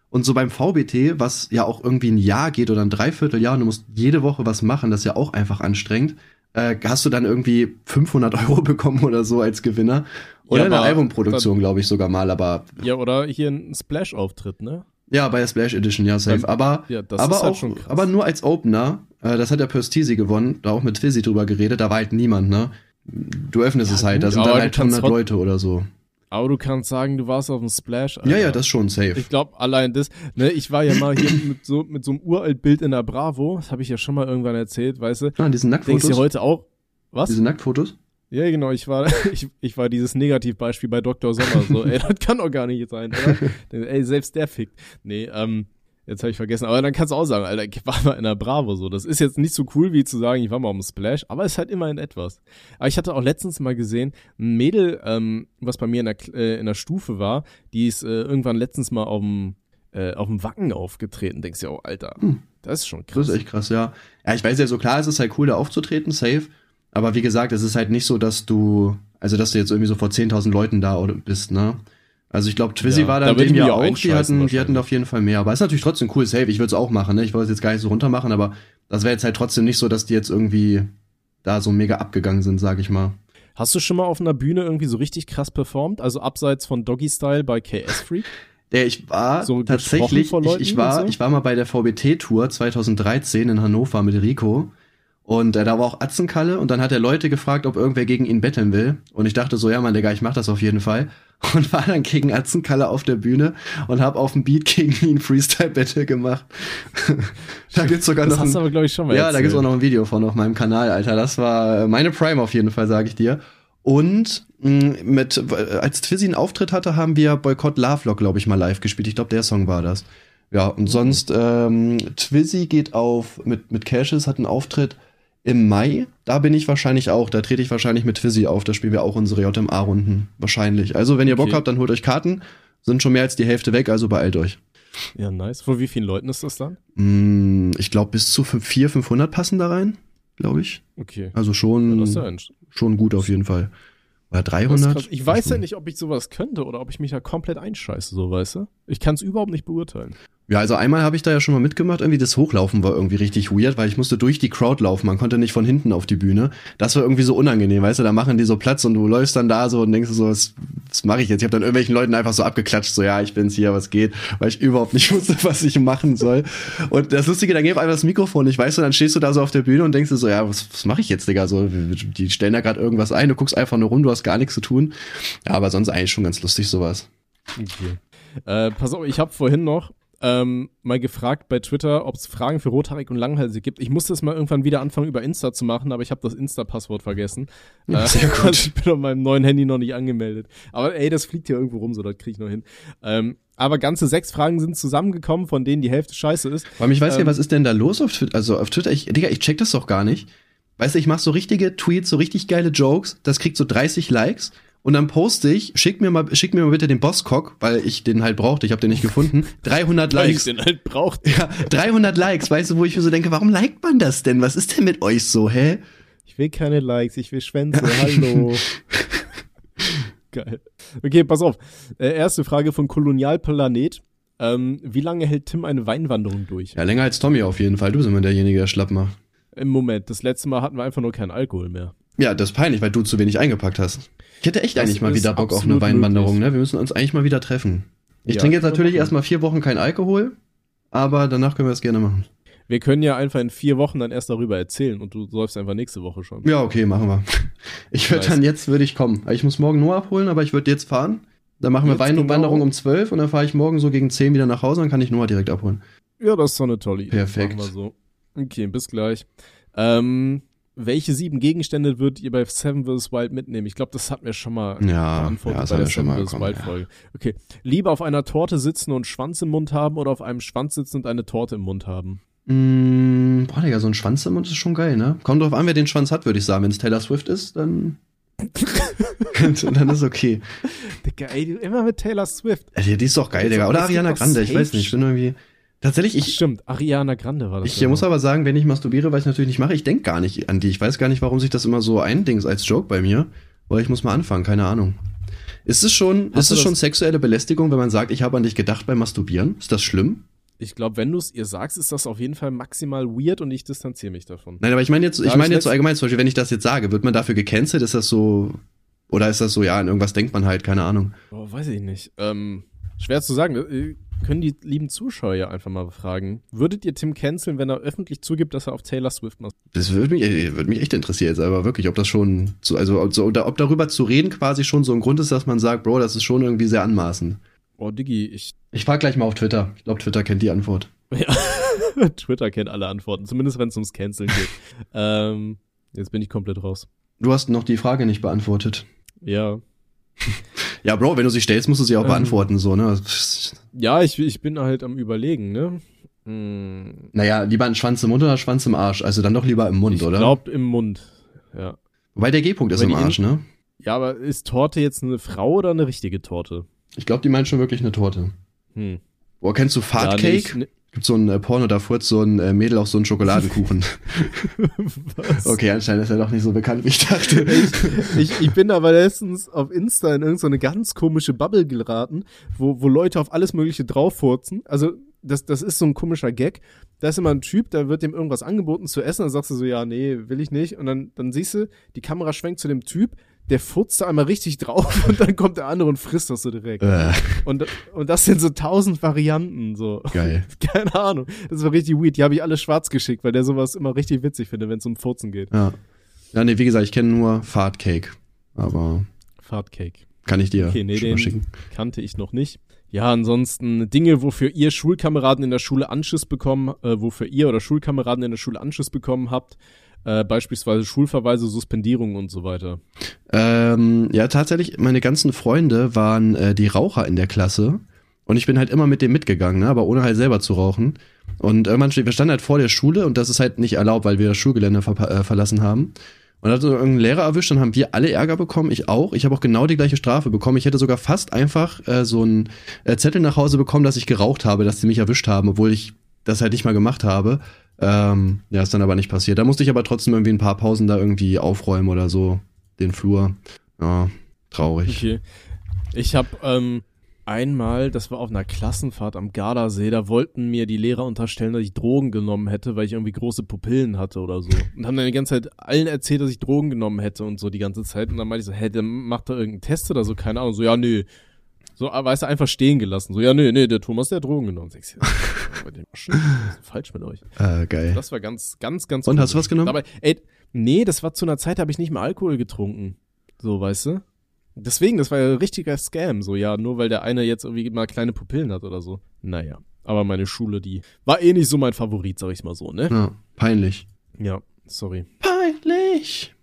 [SPEAKER 2] Und so beim VBT, was ja auch irgendwie ein Jahr geht oder ein Dreivierteljahr und du musst jede Woche was machen, das ist ja auch einfach anstrengend, äh, hast du dann irgendwie 500 Euro bekommen oder so als Gewinner. Oder
[SPEAKER 3] Ja,
[SPEAKER 2] eine Albumproduktion, glaube ich, sogar mal. Aber
[SPEAKER 3] Ja, oder hier ein Splash-Auftritt, ne?
[SPEAKER 2] ja, bei der Splash Edition, ja, safe. Aber
[SPEAKER 3] Ja,
[SPEAKER 2] aber
[SPEAKER 3] halt
[SPEAKER 2] auch, aber nur als Opener. Äh, das hat der Purstisi gewonnen, da auch mit Fizzy drüber geredet. Da war halt niemand, ne? Du öffnest
[SPEAKER 3] Ja,
[SPEAKER 2] es halt,
[SPEAKER 3] gut,
[SPEAKER 2] da sind dann halt
[SPEAKER 3] kannst
[SPEAKER 2] 100
[SPEAKER 3] trot-
[SPEAKER 2] Leute oder so.
[SPEAKER 3] Aber du kannst sagen, du warst auf dem Splash.
[SPEAKER 2] Ja, ja,
[SPEAKER 3] Alter.
[SPEAKER 2] das schon safe.
[SPEAKER 3] Ich glaube, allein das, ne, ich war ja mal hier mit so, mit so einem uralt Bild in der Bravo, das habe ich ja schon mal irgendwann erzählt, weißt du.
[SPEAKER 2] ah, diese
[SPEAKER 3] Denkst du
[SPEAKER 2] Nacktfotos.
[SPEAKER 3] heute auch, was?
[SPEAKER 2] Diese Nacktfotos?
[SPEAKER 3] Ja, genau, ich war, ich, ich war dieses Negativbeispiel bei Dr. Sommer, so, ey, das kann doch gar nicht sein, oder? ey, selbst der fickt. Nee, ähm, jetzt habe ich vergessen, aber dann kannst du auch sagen, Alter, ich war mal in der Bravo, so. Das ist jetzt nicht so cool, wie zu sagen, ich war mal auf dem Splash, aber es ist halt immerhin etwas. Aber ich hatte auch letztens mal gesehen, ein Mädel, ähm, was bei mir in der, äh, in der Stufe war, die ist äh, irgendwann letztens mal auf dem, äh, auf dem Wacken aufgetreten, denkst du, ja, oh, Alter,
[SPEAKER 2] Hm.
[SPEAKER 3] das ist schon
[SPEAKER 2] Das
[SPEAKER 3] krass.
[SPEAKER 2] ist echt krass, ja. Ja, ich weiß ja, so klar ist es halt cool, da aufzutreten, safe. Aber wie gesagt, es ist halt nicht so, dass du, also dass du jetzt irgendwie so vor 10.000 Leuten da bist, ne? Also ich glaube, Twizzy
[SPEAKER 3] Ja,
[SPEAKER 2] war
[SPEAKER 3] da
[SPEAKER 2] dann
[SPEAKER 3] ich
[SPEAKER 2] dem
[SPEAKER 3] mich
[SPEAKER 2] ja
[SPEAKER 3] auch
[SPEAKER 2] auch, die hatten, die hatten auf jeden Fall mehr. Aber ist natürlich trotzdem cool, safe. Ich würde es auch machen, ne? Ich wollte es jetzt gar nicht so runter machen, aber das wäre jetzt halt trotzdem nicht so, dass die jetzt irgendwie da so mega abgegangen sind, sag ich mal.
[SPEAKER 3] Hast du schon mal auf einer Bühne irgendwie so richtig krass performt? Also abseits von Doggy Style bei KS Freak?
[SPEAKER 2] Der ich war
[SPEAKER 3] So
[SPEAKER 2] tatsächlich, ich, ich war,
[SPEAKER 3] so?
[SPEAKER 2] ich war mal bei der VBT-Tour 2013 in Hannover mit Rico. Und äh, da war auch Atzenkalle und dann hat er Leute gefragt, ob irgendwer gegen ihn betteln will. Und ich dachte so, ja Mann, Digga, ich mach das auf jeden Fall. Und war dann gegen Atzenkalle auf der Bühne und hab auf dem Beat gegen ihn Freestyle-Battle gemacht. da gibt's sogar
[SPEAKER 3] Das
[SPEAKER 2] noch
[SPEAKER 3] hast du
[SPEAKER 2] ein,
[SPEAKER 3] aber, glaube ich, schon mal
[SPEAKER 2] Ja, da gibt's auch
[SPEAKER 3] erzählt.
[SPEAKER 2] noch ein Video von auf meinem Kanal, Alter. Das war äh, meine Prime auf jeden Fall, sage ich dir. Und mh, mit, äh, als Twizzy einen Auftritt hatte, haben wir Boykott Lovelock, glaube ich, mal live gespielt. Ich glaube, der Song war das. Ja, und sonst, ähm, Twizzy geht auf, mit, mit Cashes, hat einen Auftritt im Mai. Da bin ich wahrscheinlich auch. Da trete ich wahrscheinlich mit Twizzy auf. Da spielen wir auch unsere JMA-Runden. Wahrscheinlich. Also, wenn ihr Bock
[SPEAKER 3] Okay.
[SPEAKER 2] habt, dann holt euch Karten. Sind schon mehr als die Hälfte weg, also beeilt euch.
[SPEAKER 3] Ja, nice. Von wie vielen Leuten ist das dann?
[SPEAKER 2] Mm, ich glaube, bis zu 400, 500 passen da rein, glaube ich.
[SPEAKER 3] Okay.
[SPEAKER 2] Also
[SPEAKER 3] Ja,
[SPEAKER 2] schon,
[SPEAKER 3] ja ein
[SPEAKER 2] schon gut auf jeden Fall. Oder
[SPEAKER 3] Das ist
[SPEAKER 2] 300?
[SPEAKER 3] krass. Ich weiß ja nicht, ob ich sowas könnte oder ob ich mich da komplett einscheiße, so weißt du? Ich kann es überhaupt nicht beurteilen.
[SPEAKER 2] Ja, also einmal habe ich da ja schon mal mitgemacht. Irgendwie das Hochlaufen war irgendwie richtig weird, weil ich musste durch die Crowd laufen. Man konnte nicht von hinten auf die Bühne. Das war irgendwie so unangenehm, weißt du? Da machen die so Platz und du läufst dann da so und denkst so, was, was mache ich jetzt? Ich habe dann irgendwelchen Leuten einfach so abgeklatscht, so ja, ich bin's hier, was geht, weil ich überhaupt nicht wusste, was ich machen soll. Und das Lustige, dann geht einfach das Mikrofon nicht, weißt du? Dann stehst du da so auf der Bühne und denkst so, ja, was, was mache ich jetzt, Digga? So, die stellen da gerade irgendwas ein, du guckst einfach nur rum, du hast gar nichts zu tun. Ja, aber sonst eigentlich schon ganz lustig sowas.
[SPEAKER 3] Okay. Äh, pass auf, ich habe vorhin noch ähm, mal gefragt bei Twitter, ob es Fragen für Rothaarig und Langhalsig gibt. Ich musste es mal irgendwann wieder anfangen, über Insta zu machen, aber ich habe das Insta-Passwort vergessen.
[SPEAKER 2] Ja,
[SPEAKER 3] Äh,
[SPEAKER 2] sehr gut.
[SPEAKER 3] also ich bin auf meinem neuen Handy noch nicht angemeldet. Aber ey, das fliegt hier irgendwo rum, so das krieg ich noch hin. Ähm, aber ganze sechs Fragen sind zusammengekommen, von denen die Hälfte scheiße ist.
[SPEAKER 2] Allem, ich weiß ja,
[SPEAKER 3] Ähm,
[SPEAKER 2] was ist denn da los auf Twitter? Also auf Twitter, ich, Digga, ich check das doch gar nicht. Weißt du, ich mach so richtige Tweets, so richtig geile Jokes, das kriegt so 30 Likes und dann poste ich, schick mir mal, schick mir mal bitte den Bosscock, weil ich den halt brauchte, ich habe den nicht gefunden. 300
[SPEAKER 3] Weil ich
[SPEAKER 2] Likes.
[SPEAKER 3] den halt braucht.
[SPEAKER 2] Ja, 300 Likes, weißt du, wo ich mir so denke, warum liked man das denn? Was ist denn mit euch so, hä?
[SPEAKER 3] Ich will keine Likes, ich will Schwänze, hallo. Geil. Okay, pass auf. Äh, erste Frage von Kolonialplanet. Ähm, wie lange hält Tim eine Weinwanderung durch?
[SPEAKER 2] Ja, länger als Tommy auf jeden Fall. Du bist immer derjenige, der schlapp macht.
[SPEAKER 3] Im Moment. Das letzte Mal hatten wir einfach nur keinen Alkohol mehr.
[SPEAKER 2] Ja, das ist peinlich, weil du zu wenig eingepackt hast. Ich hätte echt
[SPEAKER 3] Das
[SPEAKER 2] eigentlich mal wieder Bock auf eine Weinwanderung, ne? Wir müssen uns eigentlich mal wieder treffen. Ich
[SPEAKER 3] Ja,
[SPEAKER 2] trinke jetzt natürlich erstmal vier Wochen kein Alkohol, aber danach können wir es gerne machen.
[SPEAKER 3] Wir können ja einfach in vier Wochen dann erst darüber erzählen und du säufst einfach nächste Woche schon.
[SPEAKER 2] Ja, okay, machen wir. Ich würde dann jetzt, würde ich kommen. Ich muss morgen nur abholen, aber ich würde jetzt fahren. Dann machen wir
[SPEAKER 3] Jetzt
[SPEAKER 2] Wein und
[SPEAKER 3] genau.
[SPEAKER 2] Um 12 und dann fahre ich morgen so gegen 10 wieder nach Hause, dann kann ich Noah direkt abholen.
[SPEAKER 3] Ja, das ist doch eine tolle Idee.
[SPEAKER 2] Perfekt.
[SPEAKER 3] Machen wir so. Okay, bis gleich. Ähm, welche sieben Gegenstände würdet ihr bei Seven vs. Wild mitnehmen? Ich glaube, das hatten wir schon mal
[SPEAKER 2] Ja,
[SPEAKER 3] beantwortet
[SPEAKER 2] ja, das
[SPEAKER 3] bei der Seven vs. Wild
[SPEAKER 2] ja.
[SPEAKER 3] Folge. Okay. Lieber auf einer Torte sitzen und Schwanz im Mund haben oder auf einem Schwanz sitzen und eine Torte im Mund haben?
[SPEAKER 2] Mm, boah, Digga, so ein Schwanz im Mund ist schon geil, ne? Kommt drauf an, wer den Schwanz hat, würde ich sagen. Wenn es Taylor Swift ist, dann. dann ist okay.
[SPEAKER 3] Digga, ey, immer mit Taylor Swift.
[SPEAKER 2] Ey, die- ist doch geil, Digga. Oder Ariana Grande, ich weiß nicht. Ich bin irgendwie. Tatsächlich, ich,
[SPEAKER 3] stimmt, Ariana Grande war das.
[SPEAKER 2] ich
[SPEAKER 3] ja
[SPEAKER 2] muss aber sagen, wenn ich masturbiere, was ich natürlich nicht mache, ich denke gar nicht an die. Ich weiß gar nicht, warum sich das immer so eindings als Joke bei mir. Aber ich muss mal anfangen, keine Ahnung. Ist es schon,
[SPEAKER 3] Hast
[SPEAKER 2] ist es
[SPEAKER 3] das-
[SPEAKER 2] schon sexuelle Belästigung, wenn man sagt, ich habe an dich gedacht beim Masturbieren? Ist das schlimm?
[SPEAKER 3] Ich glaube, wenn du es ihr sagst, ist das auf jeden Fall maximal weird und ich distanziere mich davon.
[SPEAKER 2] Nein, aber ich meine jetzt, ich meine jetzt so allgemein, zum Beispiel, wenn ich das jetzt sage, wird man dafür gecancelt? Ist das so, oder ist das so, ja, an irgendwas denkt man halt, keine Ahnung.
[SPEAKER 3] Oh, weiß ich nicht. Ähm, schwer zu sagen. Äh, Können die lieben Zuschauer ja einfach mal fragen. Würdet ihr Tim canceln, wenn er öffentlich zugibt, dass er auf Taylor Swift macht?
[SPEAKER 2] Das würde mich, äh, würde mich echt interessieren jetzt, aber wirklich, ob das schon, so, also, ob darüber zu reden quasi schon so ein Grund ist, dass man sagt, Bro, das ist schon irgendwie sehr anmaßend.
[SPEAKER 3] Oh, Diggi, ich.
[SPEAKER 2] Ich frage gleich mal auf Twitter. Ich glaube, Twitter kennt die Antwort.
[SPEAKER 3] Ja. Twitter kennt alle Antworten, zumindest wenn es ums Canceln geht. ähm, jetzt bin ich komplett raus.
[SPEAKER 2] Du hast noch die Frage nicht beantwortet.
[SPEAKER 3] Ja.
[SPEAKER 2] Ja, Bro, wenn du sie stellst, musst du sie auch
[SPEAKER 3] Ähm.
[SPEAKER 2] beantworten, so, ne?
[SPEAKER 3] Ja, ich, ich bin halt am Überlegen, ne? Hm,
[SPEAKER 2] Naja, lieber ein Schwanz im Mund oder Schwanz im Arsch? Also dann doch lieber im Mund,
[SPEAKER 3] ich
[SPEAKER 2] oder?
[SPEAKER 3] glaub im Mund. Ja.
[SPEAKER 2] Wobei der G-Punkt ist im Arsch, ne?
[SPEAKER 3] Ja, aber ist Torte jetzt eine Frau oder eine richtige Torte?
[SPEAKER 2] Ich glaube, die meint schon wirklich eine Torte.
[SPEAKER 3] Hm.
[SPEAKER 2] Boah, kennst du
[SPEAKER 3] Ja,
[SPEAKER 2] Fartcake?
[SPEAKER 3] nee, ich-
[SPEAKER 2] Gibt so ein äh, Porno, da furzt so ein äh, Mädel auf so einen Schokoladenkuchen.
[SPEAKER 3] Was?
[SPEAKER 2] okay, anscheinend ist er doch nicht so bekannt, wie ich dachte.
[SPEAKER 3] Ich, ich bin aber letztens auf Insta in irgendeine so ganz komische Bubble geraten, wo, wo Leute auf alles Mögliche drauffurzen. Also, das, das ist so ein komischer Gag. Da ist immer ein Typ, da wird dem irgendwas angeboten zu essen, dann sagst du so, ja, nee, will ich nicht. Und dann, dann siehst du, die Kamera schwenkt zu dem Typ, der furzt da einmal richtig drauf und dann kommt der andere und frisst das so direkt.
[SPEAKER 2] äh,
[SPEAKER 3] Und, und das sind so tausend Varianten, so.
[SPEAKER 2] geil.
[SPEAKER 3] Keine Ahnung. Das war richtig weird. Die habe ich alle schwarz geschickt, weil der sowas immer richtig witzig findet, wenn es um Furzen geht.
[SPEAKER 2] Ja. Ja, nee, wie gesagt, ich kenne nur Fahrtcake. Aber
[SPEAKER 3] Fahrtcake.
[SPEAKER 2] kann ich dir
[SPEAKER 3] Okay, nee,
[SPEAKER 2] schon mal
[SPEAKER 3] den
[SPEAKER 2] schicken.
[SPEAKER 3] kannte ich noch nicht. Ja, ansonsten Dinge, wofür ihr Schulkameraden in der Schule Anschiss bekommen, äh, wofür ihr oder Schulkameraden in der Schule Anschiss bekommen habt, äh, beispielsweise Schulverweise, Suspendierungen und so weiter.
[SPEAKER 2] Ähm, ja, tatsächlich, meine ganzen Freunde waren äh, die Raucher in der Klasse. Und ich bin halt immer mit dem mitgegangen, ne? aber ohne halt selber zu rauchen. Und irgendwann, ste- wir standen halt vor der Schule und das ist halt nicht erlaubt, weil wir das Schulgelände ver äh, verlassen haben. Und hat so irgendein Lehrer erwischt, dann haben wir alle Ärger bekommen, ich auch. Ich habe auch genau die gleiche Strafe bekommen. Ich hätte sogar fast einfach äh, so einen äh, Zettel nach Hause bekommen, dass ich geraucht habe, dass sie mich erwischt haben, obwohl ich das halt nicht mal gemacht habe. Ähm, ja, ist dann aber nicht passiert. Da musste ich aber trotzdem irgendwie ein paar Pausen da irgendwie aufräumen oder so, den Flur. Ja, traurig.
[SPEAKER 3] Okay. Ich habe ähm, einmal, das war auf einer Klassenfahrt am Gardasee, da wollten mir die Lehrer unterstellen, dass ich Drogen genommen hätte, weil ich irgendwie große Pupillen hatte oder so. Und haben dann die ganze Zeit allen erzählt, dass ich Drogen genommen hätte und so die ganze Zeit. Und dann meinte ich so, hä, der macht da irgendeinen Test oder so, keine Ahnung. So, ja, nö. So, ah, weißt du, einfach stehen gelassen. So, ja, nö, nö, der Thomas, der hat Drogen genommen. Ist falsch mit euch.
[SPEAKER 2] Äh, geil.
[SPEAKER 3] Das war ganz, ganz, ganz
[SPEAKER 2] Und, hast du was genommen?
[SPEAKER 3] Aber, ey, nee, das war zu einer Zeit, da habe ich nicht mehr Alkohol getrunken. So, weißt du? Deswegen, das war ja ein richtiger Scam. So, ja, nur weil der eine jetzt irgendwie mal kleine Pupillen hat oder so. Naja. Aber meine Schule, die war eh nicht so mein Favorit, sag ich mal so, ne?
[SPEAKER 2] Ja, peinlich.
[SPEAKER 3] Ja, sorry.
[SPEAKER 2] Peinlich.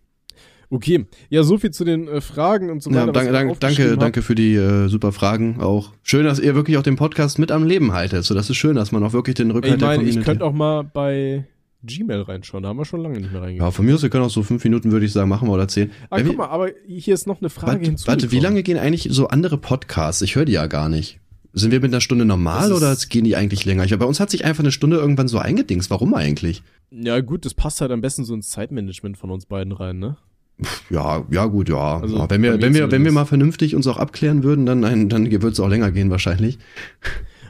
[SPEAKER 3] Okay. Ja, so viel zu den äh, Fragen und so
[SPEAKER 2] Ja,
[SPEAKER 3] weiter. was
[SPEAKER 2] danke,
[SPEAKER 3] ich
[SPEAKER 2] danke, danke, danke für die äh, super Fragen auch. Schön, dass ihr wirklich auch den Podcast mit am Leben haltet. So, das ist schön, dass man auch wirklich den Rückhalt
[SPEAKER 3] Ich meine,
[SPEAKER 2] der
[SPEAKER 3] ich
[SPEAKER 2] Community.
[SPEAKER 3] könnte auch mal bei Gmail reinschauen. Da haben wir schon lange nicht mehr reingegangen.
[SPEAKER 2] ja, von mir aus, wir können auch so fünf Minuten, würde ich sagen, machen wir oder zehn.
[SPEAKER 3] Ah,
[SPEAKER 2] Wenn
[SPEAKER 3] guck
[SPEAKER 2] wir-
[SPEAKER 3] mal, aber hier ist noch eine Frage
[SPEAKER 2] warte,
[SPEAKER 3] hinzugekommen.
[SPEAKER 2] warte, wie lange gehen eigentlich so andere Podcasts? Ich höre die ja gar nicht. Sind wir mit einer Stunde normal oder gehen die eigentlich länger? Ich, bei uns hat sich einfach eine Stunde irgendwann so eingedingst. Warum eigentlich?
[SPEAKER 3] Ja, gut, das passt halt am besten so ins Zeitmanagement von uns beiden rein, ne?
[SPEAKER 2] Ja, ja gut, ja.
[SPEAKER 3] Also
[SPEAKER 2] ja wenn wir, wenn wir, wenn wir mal vernünftig uns auch abklären würden, dann, dann, dann würde es auch länger gehen wahrscheinlich.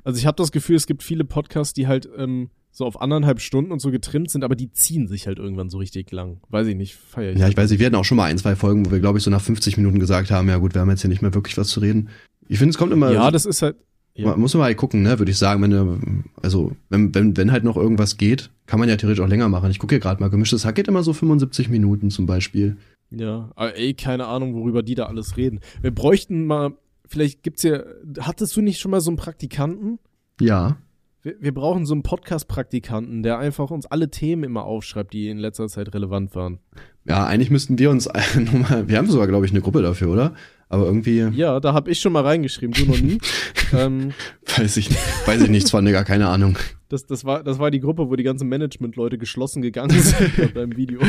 [SPEAKER 3] Also ich habe das Gefühl, es gibt viele Podcasts, die halt ähm, so auf anderthalb Stunden und so getrimmt sind, aber die ziehen sich halt irgendwann so richtig lang. Weiß ich nicht, feier ich.
[SPEAKER 2] Ja, ich weiß, nicht, wir hatten auch schon mal ein, zwei Folgen, wo wir, glaube ich, so nach 50 Minuten gesagt haben, ja gut, wir haben jetzt hier nicht mehr wirklich was zu reden. Ich finde, es kommt immer.
[SPEAKER 3] ja, das ist halt. Ja.
[SPEAKER 2] Man muss man mal gucken, ne, würde ich sagen, wenn also wenn, wenn, wenn halt noch irgendwas geht, kann man ja theoretisch auch länger machen. Ich gucke hier gerade mal, gemischtes Hack geht immer so 75 Minuten zum Beispiel.
[SPEAKER 3] Ja, aber ey, keine Ahnung, worüber die da alles reden. Wir bräuchten mal, vielleicht gibt's ja, hattest du nicht schon mal so einen Praktikanten?
[SPEAKER 2] Ja.
[SPEAKER 3] Wir, wir brauchen so einen Podcast-Praktikanten, der einfach uns alle Themen immer aufschreibt, die in letzter Zeit relevant waren.
[SPEAKER 2] Ja, eigentlich müssten wir uns nochmal, wir haben sogar, glaube ich, eine Gruppe dafür, oder? Aber irgendwie,
[SPEAKER 3] Ja, da habe ich schon mal reingeschrieben, du noch nie. ähm,
[SPEAKER 2] weiß ich, weiß ich nichts von, Digga, keine Ahnung.
[SPEAKER 3] Das, das, war, das war die Gruppe, wo die ganzen Management-Leute geschlossen gegangen sind bei deinem Video.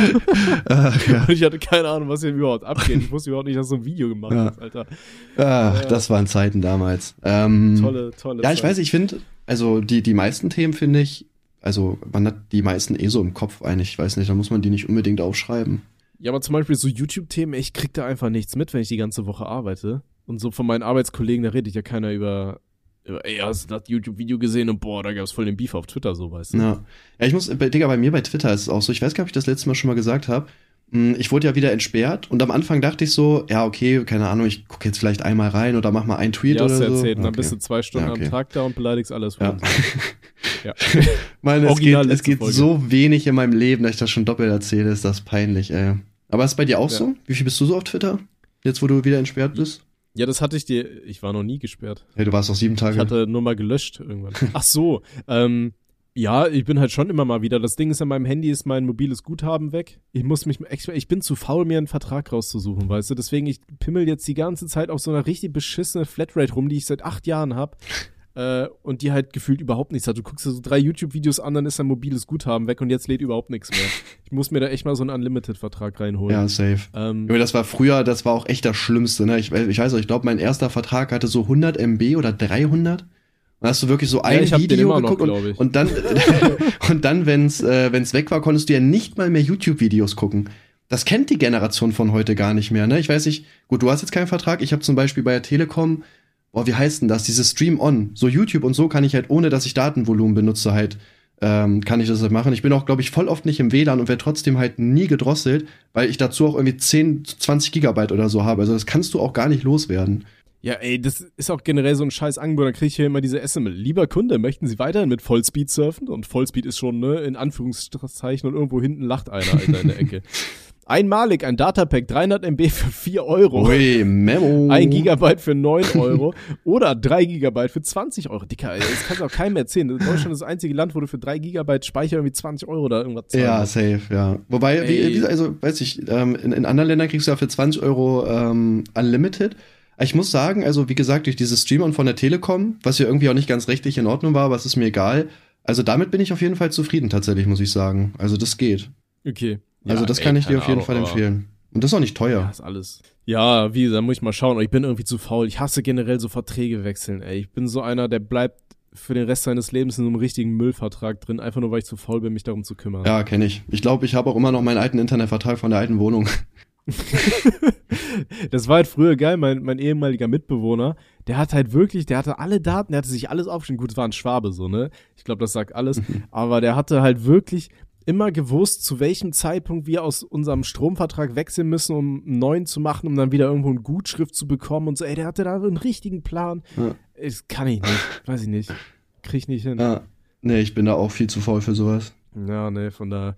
[SPEAKER 2] Ach, ja.
[SPEAKER 3] Und ich hatte keine Ahnung, was hier überhaupt abgeht. Ich wusste überhaupt nicht, dass so ein Video gemacht
[SPEAKER 2] Ja.
[SPEAKER 3] ist, Alter.
[SPEAKER 2] Ach, das waren Zeiten damals. Ähm,
[SPEAKER 3] Tolle, tolle.
[SPEAKER 2] Ja, ich
[SPEAKER 3] Zeit.
[SPEAKER 2] weiß, ich finde, also die, die meisten Themen finde ich, also man hat die meisten eh so im Kopf eigentlich, ich weiß nicht, da muss man die nicht unbedingt aufschreiben.
[SPEAKER 3] Ja, aber zum Beispiel so YouTube-Themen, ich krieg da einfach nichts mit, wenn ich die ganze Woche arbeite. Und so von meinen Arbeitskollegen, da redet ja keiner über ey, hast du das YouTube-Video gesehen und boah, da gab's voll den Beef auf Twitter, so, weißt du.
[SPEAKER 2] Ja. ja, ich muss, bei- Digga, bei mir bei Twitter ist es auch so, ich weiß gar nicht, ob ich das letzte Mal schon mal gesagt habe, ich wurde ja wieder entsperrt und am Anfang dachte ich so, ja, okay, keine Ahnung, ich gucke jetzt vielleicht einmal rein oder mach mal einen Tweet
[SPEAKER 3] Ja,
[SPEAKER 2] oder so.
[SPEAKER 3] erzählt. Und dann
[SPEAKER 2] Okay.
[SPEAKER 3] bist du zwei Stunden
[SPEAKER 2] Ja, okay.
[SPEAKER 3] am Tag da und beleidigst alles.
[SPEAKER 2] Ja.
[SPEAKER 3] ja.
[SPEAKER 2] Mann, es geht, es geht
[SPEAKER 3] Folge.
[SPEAKER 2] so wenig in meinem Leben, dass ich das schon doppelt erzähle, ist das peinlich, ey. Aber ist es bei dir auch
[SPEAKER 3] Ja.
[SPEAKER 2] so? Wie viel bist du so auf Twitter? Jetzt, wo du wieder entsperrt bist?
[SPEAKER 3] Ja, das hatte ich dir, ich war noch nie gesperrt.
[SPEAKER 2] Ja, du warst noch sieben Tage.
[SPEAKER 3] Ich hatte nur mal gelöscht irgendwann. Ach so, ähm, ja, ich bin halt schon immer mal wieder. Das Ding ist, an meinem Handy ist mein mobiles Guthaben weg. Ich muss mich extra, ich bin zu faul, mir einen Vertrag rauszusuchen, weißt du? Deswegen, ich pimmel jetzt die ganze Zeit auf so einer richtig beschissene Flatrate rum, die ich seit acht Jahren hab. Äh, und die halt gefühlt überhaupt nichts hat. Du guckst dir so drei YouTube-Videos an, dann ist dein mobiles Guthaben weg und jetzt lädt überhaupt nichts mehr. Ich muss mir da echt mal so einen Unlimited-Vertrag reinholen.
[SPEAKER 2] ja, safe.
[SPEAKER 3] Ähm,
[SPEAKER 2] das war früher, das war auch echt das Schlimmste. Ne? Ich, ich weiß auch, ich glaube, mein erster Vertrag hatte so 100 MB oder 300. Und hast du wirklich so ein
[SPEAKER 3] den
[SPEAKER 2] Video
[SPEAKER 3] noch,
[SPEAKER 2] geguckt
[SPEAKER 3] glaub
[SPEAKER 2] und, und dann und dann, wenn's äh, wenn's weg war, konntest du ja nicht mal mehr YouTube-Videos gucken. Das kennt die Generation von heute gar nicht mehr. Ne? Ich weiß nicht. Gut, du hast jetzt keinen Vertrag. Ich habe zum Beispiel bei der Telekom, boah, wie heißt denn das? Dieses Stream On, so YouTube und so kann ich halt ohne, dass ich Datenvolumen benutze halt ähm, kann ich das halt machen. Ich bin auch, glaube ich, voll oft nicht im WLAN und werde trotzdem halt nie gedrosselt, weil ich dazu auch irgendwie 10, 20 Gigabyte oder so habe. Also das kannst du auch gar nicht loswerden.
[SPEAKER 3] Ja, ey, das ist auch generell so ein scheiß Angebot. Da kriege ich hier immer diese SMS. Lieber Kunde, möchten Sie weiterhin mit Vollspeed surfen? Und Vollspeed ist schon, ne, in Anführungszeichen und irgendwo hinten lacht einer, Alter, in der Ecke. Einmalig ein Datapack 300 MB für 4 Euro.
[SPEAKER 2] Ui, Memo.
[SPEAKER 3] Ein Gigabyte für 9 Euro oder 3 Gigabyte für 20 Euro. Dicker, ey, das kannst du auch keinem erzählen. Deutschland ist das einzige Land, wo du für 3 Gigabyte Speicher irgendwie 20 Euro oder irgendwas zahlst.
[SPEAKER 2] Ja, safe, ja. Wobei, wie, wie, also, weiß ich, ähm, in, in anderen Ländern kriegst du ja für 20 Euro ähm, Unlimited. Ich muss sagen, also wie gesagt, durch dieses Stream-On von der Telekom, was ja irgendwie auch nicht ganz rechtlich in Ordnung war, aber es ist mir egal. Also damit bin ich auf jeden Fall zufrieden tatsächlich, muss ich sagen. Also das geht.
[SPEAKER 3] Okay.
[SPEAKER 2] Also
[SPEAKER 3] Ja,
[SPEAKER 2] das
[SPEAKER 3] ey,
[SPEAKER 2] kann ich dir auf jeden
[SPEAKER 3] Ahnung,
[SPEAKER 2] Fall empfehlen. Und das ist auch nicht
[SPEAKER 3] Ja,
[SPEAKER 2] teuer.
[SPEAKER 3] ist alles. Ja, wie, da muss ich mal schauen. Ich bin irgendwie zu faul. Ich hasse generell so Verträge wechseln, ey. Ich bin so einer, der bleibt für den Rest seines Lebens in so einem richtigen Müllvertrag drin, einfach nur, weil ich zu faul bin, mich darum zu kümmern.
[SPEAKER 2] Ja, kenne ich. Ich glaube, ich habe auch immer noch meinen alten Internetvertrag von der alten Wohnung.
[SPEAKER 3] Das war halt früher geil, mein, mein ehemaliger Mitbewohner, der hat halt wirklich, der hatte alle Daten, der hatte sich alles aufgeschrieben. Gut, es war ein Schwabe so, ne? Ich glaube, das sagt alles. Aber der hatte halt wirklich immer gewusst, zu welchem Zeitpunkt wir aus unserem Stromvertrag wechseln müssen, um einen neuen zu machen, um dann wieder irgendwo eine Gutschrift zu bekommen und so. Ey, der hatte da einen richtigen Plan.
[SPEAKER 2] Ja.
[SPEAKER 3] Das kann ich nicht. Weiß ich nicht. Krieg ich nicht hin.
[SPEAKER 2] Ja. Nee, ich bin da auch viel zu faul für sowas.
[SPEAKER 3] Ja, nee, von da.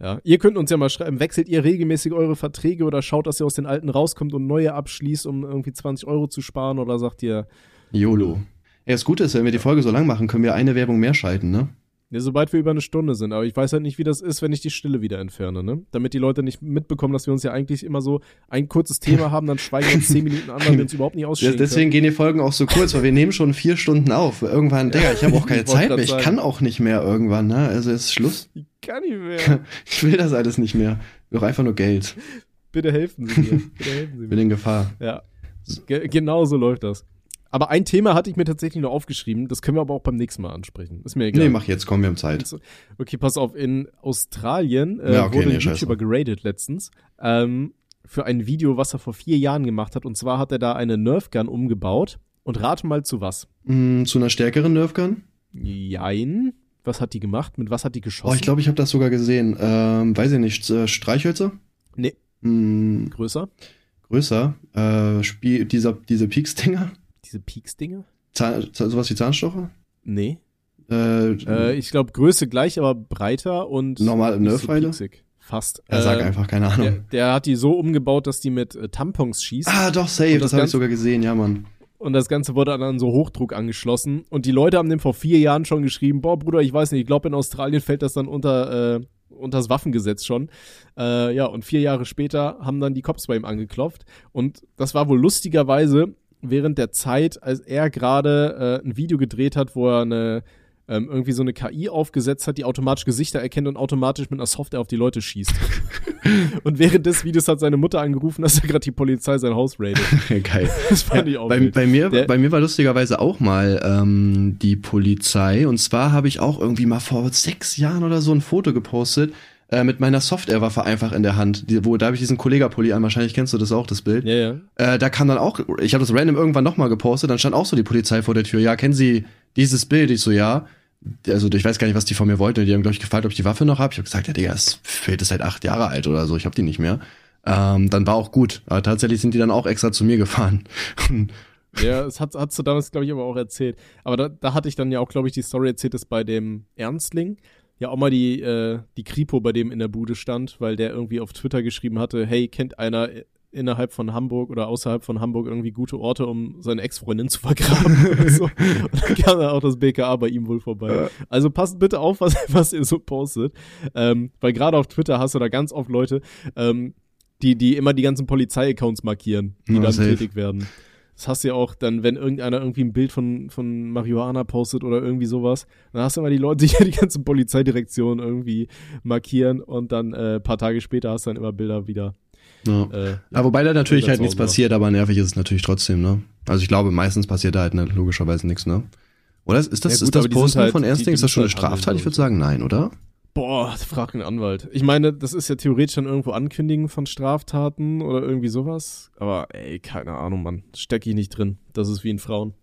[SPEAKER 3] Ja, ihr könnt uns ja mal schreiben, wechselt ihr regelmäßig eure Verträge oder schaut, dass ihr aus den alten rauskommt und neue abschließt, um irgendwie 20 Euro zu sparen oder sagt ihr,
[SPEAKER 2] YOLO. Ja, das Gute ist, wenn wir die Folge so lang machen, können wir eine Werbung mehr schalten, ne?
[SPEAKER 3] Ja, sobald wir über eine Stunde sind, aber ich weiß halt nicht, wie das ist, wenn ich die Stille wieder entferne, ne? Damit die Leute nicht mitbekommen, dass wir uns ja eigentlich immer so ein kurzes Thema haben, dann schweigen wir uns 10 Minuten an, weil wir uns überhaupt nicht
[SPEAKER 2] Des-
[SPEAKER 3] ausstehen
[SPEAKER 2] Deswegen gehen die Folgen auch so kurz, weil wir nehmen schon vier Stunden auf. Irgendwann, Digga, ich habe auch keine
[SPEAKER 3] Ich
[SPEAKER 2] Zeit mehr. Ich kann auch nicht mehr irgendwann, ne? Also ist Schluss.
[SPEAKER 3] können. Kann nicht mehr.
[SPEAKER 2] Ich will das alles nicht mehr. Ich auch einfach nur Geld.
[SPEAKER 3] Bitte helfen Sie mir. Bitte helfen Sie
[SPEAKER 2] Ich
[SPEAKER 3] mir.
[SPEAKER 2] bin in Gefahr.
[SPEAKER 3] Ja, ge genau so läuft das. Aber ein Thema hatte ich mir tatsächlich noch aufgeschrieben, das können wir aber auch beim nächsten Mal ansprechen. Ist mir egal.
[SPEAKER 2] Nee, mach jetzt, komm, wir haben Zeit.
[SPEAKER 3] Okay, pass auf, in Australien äh,
[SPEAKER 2] Ja, okay,
[SPEAKER 3] wurde
[SPEAKER 2] nee,
[SPEAKER 3] ein YouTuber geradet letztens ähm, für ein Video, was er vor vier Jahren gemacht hat. Und zwar hat er da eine Nerfgun umgebaut. Und rate mal zu was.
[SPEAKER 2] Mm, zu einer stärkeren Nerfgun?
[SPEAKER 3] Jein. Was hat die gemacht? Mit was hat die geschossen?
[SPEAKER 2] Oh, ich glaube, ich habe das sogar gesehen. Ähm, weiß ich nicht, äh, Streichhölzer?
[SPEAKER 3] Nee,
[SPEAKER 2] Mm,
[SPEAKER 3] größer.
[SPEAKER 2] größer. Äh, Spiel, dieser, diese Peaks-Dinger?
[SPEAKER 3] Diese Peaks-Dinge?
[SPEAKER 2] Zahn, sowas wie Zahnstocher?
[SPEAKER 3] Nee.
[SPEAKER 2] Äh,
[SPEAKER 3] Äh, ich glaube, Größe gleich, aber breiter und so
[SPEAKER 2] Nerfpfeile?
[SPEAKER 3] pieksig. Fast.
[SPEAKER 2] er sagt
[SPEAKER 3] Äh,
[SPEAKER 2] einfach, keine Ahnung.
[SPEAKER 3] Der, der hat die so umgebaut, dass die mit äh, Tampons schießt.
[SPEAKER 2] ah, doch, safe,
[SPEAKER 3] Und
[SPEAKER 2] das,
[SPEAKER 3] das
[SPEAKER 2] habe ich sogar gesehen, ja, Mann.
[SPEAKER 3] Und das Ganze wurde dann an so Hochdruck angeschlossen. Und die Leute haben dem vor vier Jahren schon geschrieben, boah, Bruder, ich weiß nicht, ich glaube in Australien fällt das dann unter, äh, unter das Waffengesetz schon. Äh, ja, und vier Jahre später haben dann die Cops bei ihm angeklopft. Und das war wohl lustigerweise während der Zeit, als er gerade äh, ein Video gedreht hat, wo er eine ähm, irgendwie so eine KI aufgesetzt hat, die automatisch Gesichter erkennt und automatisch mit einer Software auf die Leute schießt. und während des Videos hat seine Mutter angerufen, dass er gerade die Polizei sein Haus raidet.
[SPEAKER 2] Geil.
[SPEAKER 3] Das fand ich auch
[SPEAKER 2] bei, bei, mir,
[SPEAKER 3] Der-
[SPEAKER 2] bei mir war lustigerweise auch mal ähm, die Polizei. Und zwar habe ich auch irgendwie mal vor sechs Jahren oder so ein Foto gepostet äh, mit meiner Softwarewaffe einfach in der Hand. Die, wo, da habe ich diesen Kollega-Pulli an. Wahrscheinlich kennst du das auch, das Bild.
[SPEAKER 3] Ja, ja.
[SPEAKER 2] Äh, da kam dann auch, ich habe das random irgendwann nochmal gepostet, dann stand auch so die Polizei vor der Tür. Ja, kennen Sie dieses Bild? Ich so, ja. Also ich weiß gar nicht, was die von mir wollten. Die haben, glaube ich, gefragt, ob ich die Waffe noch habe. Ich habe gesagt, ja, Digga, das Bild ist seit acht Jahre alt oder so. Ich habe die nicht mehr. Ähm, dann war auch gut. Aber tatsächlich sind die dann auch extra zu mir gefahren.
[SPEAKER 3] Ja, das hat, hast du damals, glaube ich, aber auch erzählt. Aber da, da hatte ich dann ja auch, glaube ich, die Story erzählt, dass bei dem Ernstling ja auch mal die, äh, die Kripo bei dem in der Bude stand, weil der irgendwie auf Twitter geschrieben hatte, hey, kennt einer innerhalb von Hamburg oder außerhalb von Hamburg irgendwie gute Orte, um seine Ex-Freundin zu vergraben so. Und dann kam dann auch das BKA bei ihm wohl vorbei. Also passt bitte auf, was, was ihr so postet. Ähm, weil gerade auf Twitter hast du da ganz oft Leute, ähm, die, die immer die ganzen Polizei-Accounts markieren, die
[SPEAKER 2] Ja,
[SPEAKER 3] dann
[SPEAKER 2] safe.
[SPEAKER 3] tätig werden. Das hast du ja auch dann, wenn irgendeiner irgendwie ein Bild von, von Marihuana postet oder irgendwie sowas, dann hast du immer die Leute, die ja die ganzen Polizeidirektionen irgendwie markieren und dann äh, paar Tage später hast du dann immer Bilder wieder.
[SPEAKER 2] Ja.
[SPEAKER 3] Äh,
[SPEAKER 2] Ja, wobei da natürlich halt nichts passiert, aber nervig ist es natürlich trotzdem, ne? Also ich glaube, meistens passiert da halt ne, logischerweise nichts, ne? Oder ist das,
[SPEAKER 3] Ja,
[SPEAKER 2] ist
[SPEAKER 3] gut,
[SPEAKER 2] das
[SPEAKER 3] aber die sind
[SPEAKER 2] Posten
[SPEAKER 3] halt-
[SPEAKER 2] von
[SPEAKER 3] die
[SPEAKER 2] ist das schon eine
[SPEAKER 3] halt
[SPEAKER 2] Straftat? Ich würde
[SPEAKER 3] handeln,
[SPEAKER 2] sagen, nein, oder?
[SPEAKER 3] Boah, frag einen Anwalt. Ich meine, das ist ja theoretisch dann irgendwo Ankündigen von Straftaten oder irgendwie sowas. Aber ey, keine Ahnung, Mann. Steck ich nicht drin. Das ist wie in Frauen.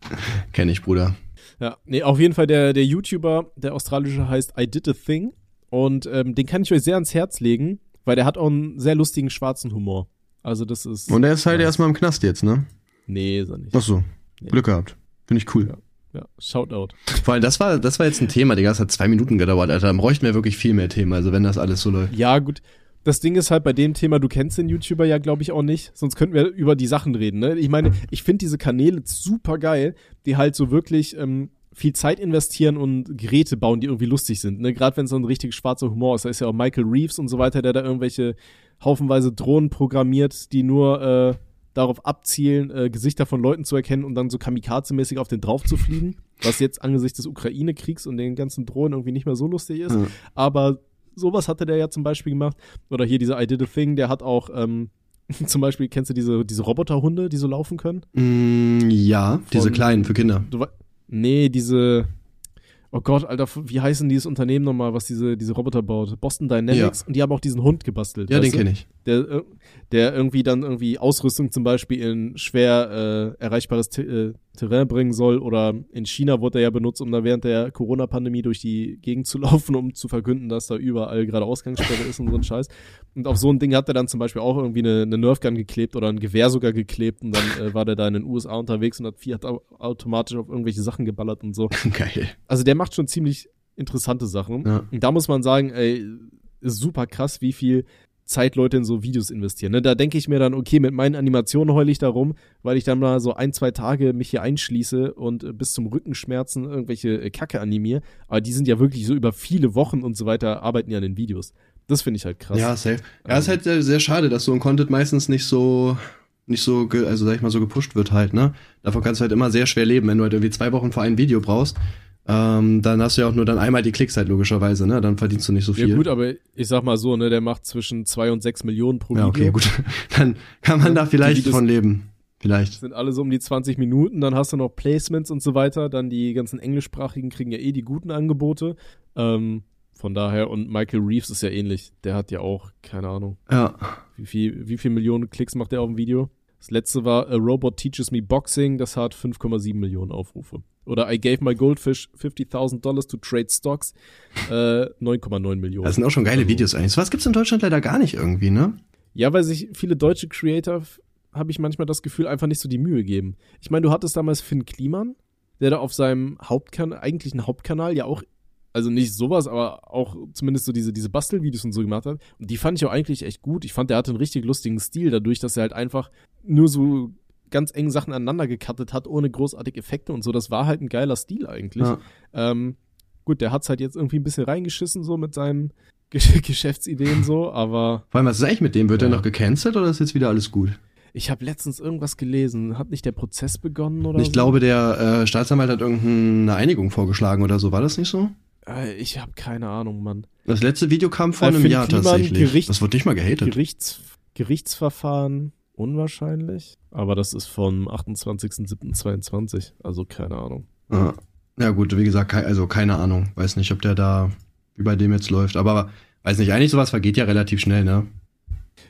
[SPEAKER 2] Kenn ich, Bruder.
[SPEAKER 3] Ja, nee, auf jeden Fall der, der YouTuber, der australische heißt I Did a Thing. Und ähm, den kann ich euch sehr ans Herz legen, weil der hat auch einen sehr lustigen schwarzen Humor. Also das ist.
[SPEAKER 2] Und er ist halt
[SPEAKER 3] nice.
[SPEAKER 2] erstmal im Knast jetzt, ne?
[SPEAKER 3] Nee, ist er nicht.
[SPEAKER 2] Ach so.
[SPEAKER 3] Nee.
[SPEAKER 2] Glück gehabt. Finde ich cool.
[SPEAKER 3] Ja. Ja, Shoutout.
[SPEAKER 2] Vor allem, das war, das war jetzt ein Thema, Digga, das hat zwei Minuten gedauert, Alter. Da bräuchten wir wirklich viel mehr Themen, also wenn das alles so läuft.
[SPEAKER 3] Ja, gut. Das Ding ist halt bei dem Thema, du kennst den YouTuber ja, glaube ich, auch nicht. Sonst könnten wir über die Sachen reden. Ne? Ich meine, ich finde diese Kanäle super geil, die halt so wirklich ähm, viel Zeit investieren und Geräte bauen, die irgendwie lustig sind. Ne? Gerade wenn es so ein richtig schwarzer Humor ist. Da ist ja auch Michael Reeves und so weiter, der da irgendwelche haufenweise Drohnen programmiert, die nur äh, darauf abzielen, äh, Gesichter von Leuten zu erkennen und dann so kamikaze-mäßig auf den drauf zu fliegen. Was jetzt angesichts des Ukraine-Kriegs und den ganzen Drohnen irgendwie nicht mehr so lustig ist.
[SPEAKER 2] Ja.
[SPEAKER 3] Aber sowas hatte der ja zum Beispiel gemacht. Oder hier dieser I Did a Thing, der hat auch ähm, zum Beispiel, kennst du diese, diese Roboterhunde, die so laufen können?
[SPEAKER 2] Mm, ja, diese
[SPEAKER 3] Von-
[SPEAKER 2] kleinen für Kinder.
[SPEAKER 3] Du, nee, diese, oh Gott, Alter, wie heißen dieses Unternehmen nochmal, was diese, diese Roboter baut? Boston Dynamics. Und die haben auch diesen Hund gebastelt.
[SPEAKER 2] Ja, den kenne ich.
[SPEAKER 3] Der, äh, der irgendwie dann irgendwie Ausrüstung zum Beispiel in schwer äh, erreichbares Te äh, Terrain bringen soll. Oder in China wurde er ja benutzt, um da während der Corona-Pandemie durch die Gegend zu laufen, um zu verkünden, dass da überall gerade Ausgangssperre ist und so ein Scheiß. Und auf so ein Ding hat er dann zum Beispiel auch irgendwie eine, eine Nerfgun geklebt oder ein Gewehr sogar geklebt und dann äh, war der da in den USA unterwegs und hat Fiat au automatisch auf irgendwelche Sachen geballert und so.
[SPEAKER 2] Geil.
[SPEAKER 3] Also der macht schon ziemlich interessante Sachen.
[SPEAKER 2] Ja.
[SPEAKER 3] Und da muss man sagen, ey, ist super krass, wie viel Zeit Leute in so Videos investieren. Ne? Da denke ich mir dann, okay, mit meinen Animationen heule ich da rum, weil ich dann mal so ein, zwei Tage mich hier einschließe und äh, bis zum Rückenschmerzen irgendwelche äh, Kacke animiere. Aber die sind ja wirklich so über viele Wochen und so weiter, arbeiten ja an den Videos. Das finde ich halt krass.
[SPEAKER 2] Ja, safe. Ja, ist halt sehr, sehr schade, dass so ein Content meistens nicht so, nicht so, also sag ich mal, so gepusht wird halt, ne? Davon kannst du halt immer sehr schwer leben, wenn du halt irgendwie zwei Wochen für ein Video brauchst. Ähm, dann hast du ja auch nur dann einmal die Klicks halt logischerweise, ne? Dann verdienst du nicht so viel.
[SPEAKER 3] Ja gut, aber ich sag mal so, ne, der macht zwischen zwei und sechs Millionen pro
[SPEAKER 2] Ja,
[SPEAKER 3] Video.
[SPEAKER 2] okay, gut. Dann kann man da vielleicht von leben. Vielleicht.
[SPEAKER 3] sind alle so um die 20 Minuten, dann hast du noch Placements und so weiter, dann die ganzen englischsprachigen kriegen ja eh die guten Angebote. Ähm, von daher, und Michael Reeves ist ja ähnlich. Der hat ja auch, keine Ahnung,
[SPEAKER 2] Ja.
[SPEAKER 3] wie viel, wie viel Millionen Klicks macht der auf dem Video? Das letzte war A Robot Teaches Me Boxing, das hat 5,7 Millionen Aufrufe. Oder I gave my goldfish 50.000 Dollars to trade stocks, äh, 9,9 Millionen.
[SPEAKER 2] Das sind auch schon geile
[SPEAKER 3] Also-
[SPEAKER 2] Videos eigentlich. So was gibt's in Deutschland leider gar nicht irgendwie, ne?
[SPEAKER 3] Ja, weil sich viele deutsche Creator, habe ich manchmal das Gefühl, einfach nicht so die Mühe geben. Ich meine, du hattest damals Finn Kliman, der da auf seinem Hauptkanal, eigentlichen Hauptkanal ja auch, also nicht sowas, aber auch zumindest so diese, diese Bastelvideos und so gemacht hat. Und die fand ich auch eigentlich echt gut. Ich fand, der hatte einen richtig lustigen Stil dadurch, dass er halt einfach nur so ganz eng Sachen aneinander gecuttet hat, ohne großartig Effekte und so. Das war halt ein geiler Stil eigentlich.
[SPEAKER 2] Ja.
[SPEAKER 3] Ähm, gut, der hat's halt jetzt irgendwie ein bisschen reingeschissen, so mit seinen Gesch Geschäftsideen so, aber
[SPEAKER 2] Vor allem, was ist eigentlich mit dem? Wird
[SPEAKER 3] Ja.
[SPEAKER 2] der noch gecancelt oder ist jetzt wieder alles gut?
[SPEAKER 3] Ich habe letztens irgendwas gelesen. Hat nicht der Prozess begonnen oder
[SPEAKER 2] ich
[SPEAKER 3] so?
[SPEAKER 2] glaube, der äh, Staatsanwalt hat irgendeine Einigung vorgeschlagen oder so. War das nicht so?
[SPEAKER 3] Äh, ich habe keine Ahnung, Mann.
[SPEAKER 2] Das letzte Video kam vor
[SPEAKER 3] Äh,
[SPEAKER 2] einem Jahr
[SPEAKER 3] Kliman,
[SPEAKER 2] tatsächlich.
[SPEAKER 3] Gericht-
[SPEAKER 2] das wird nicht mal gehatet.
[SPEAKER 3] Gerichts, Gerichtsverfahren unwahrscheinlich. Aber das ist vom 28.07.22. Also keine Ahnung.
[SPEAKER 2] Ja. ja gut, wie gesagt, also keine Ahnung. Weiß nicht, ob der da wie bei dem jetzt läuft. Aber weiß nicht, eigentlich sowas vergeht ja relativ schnell, ne?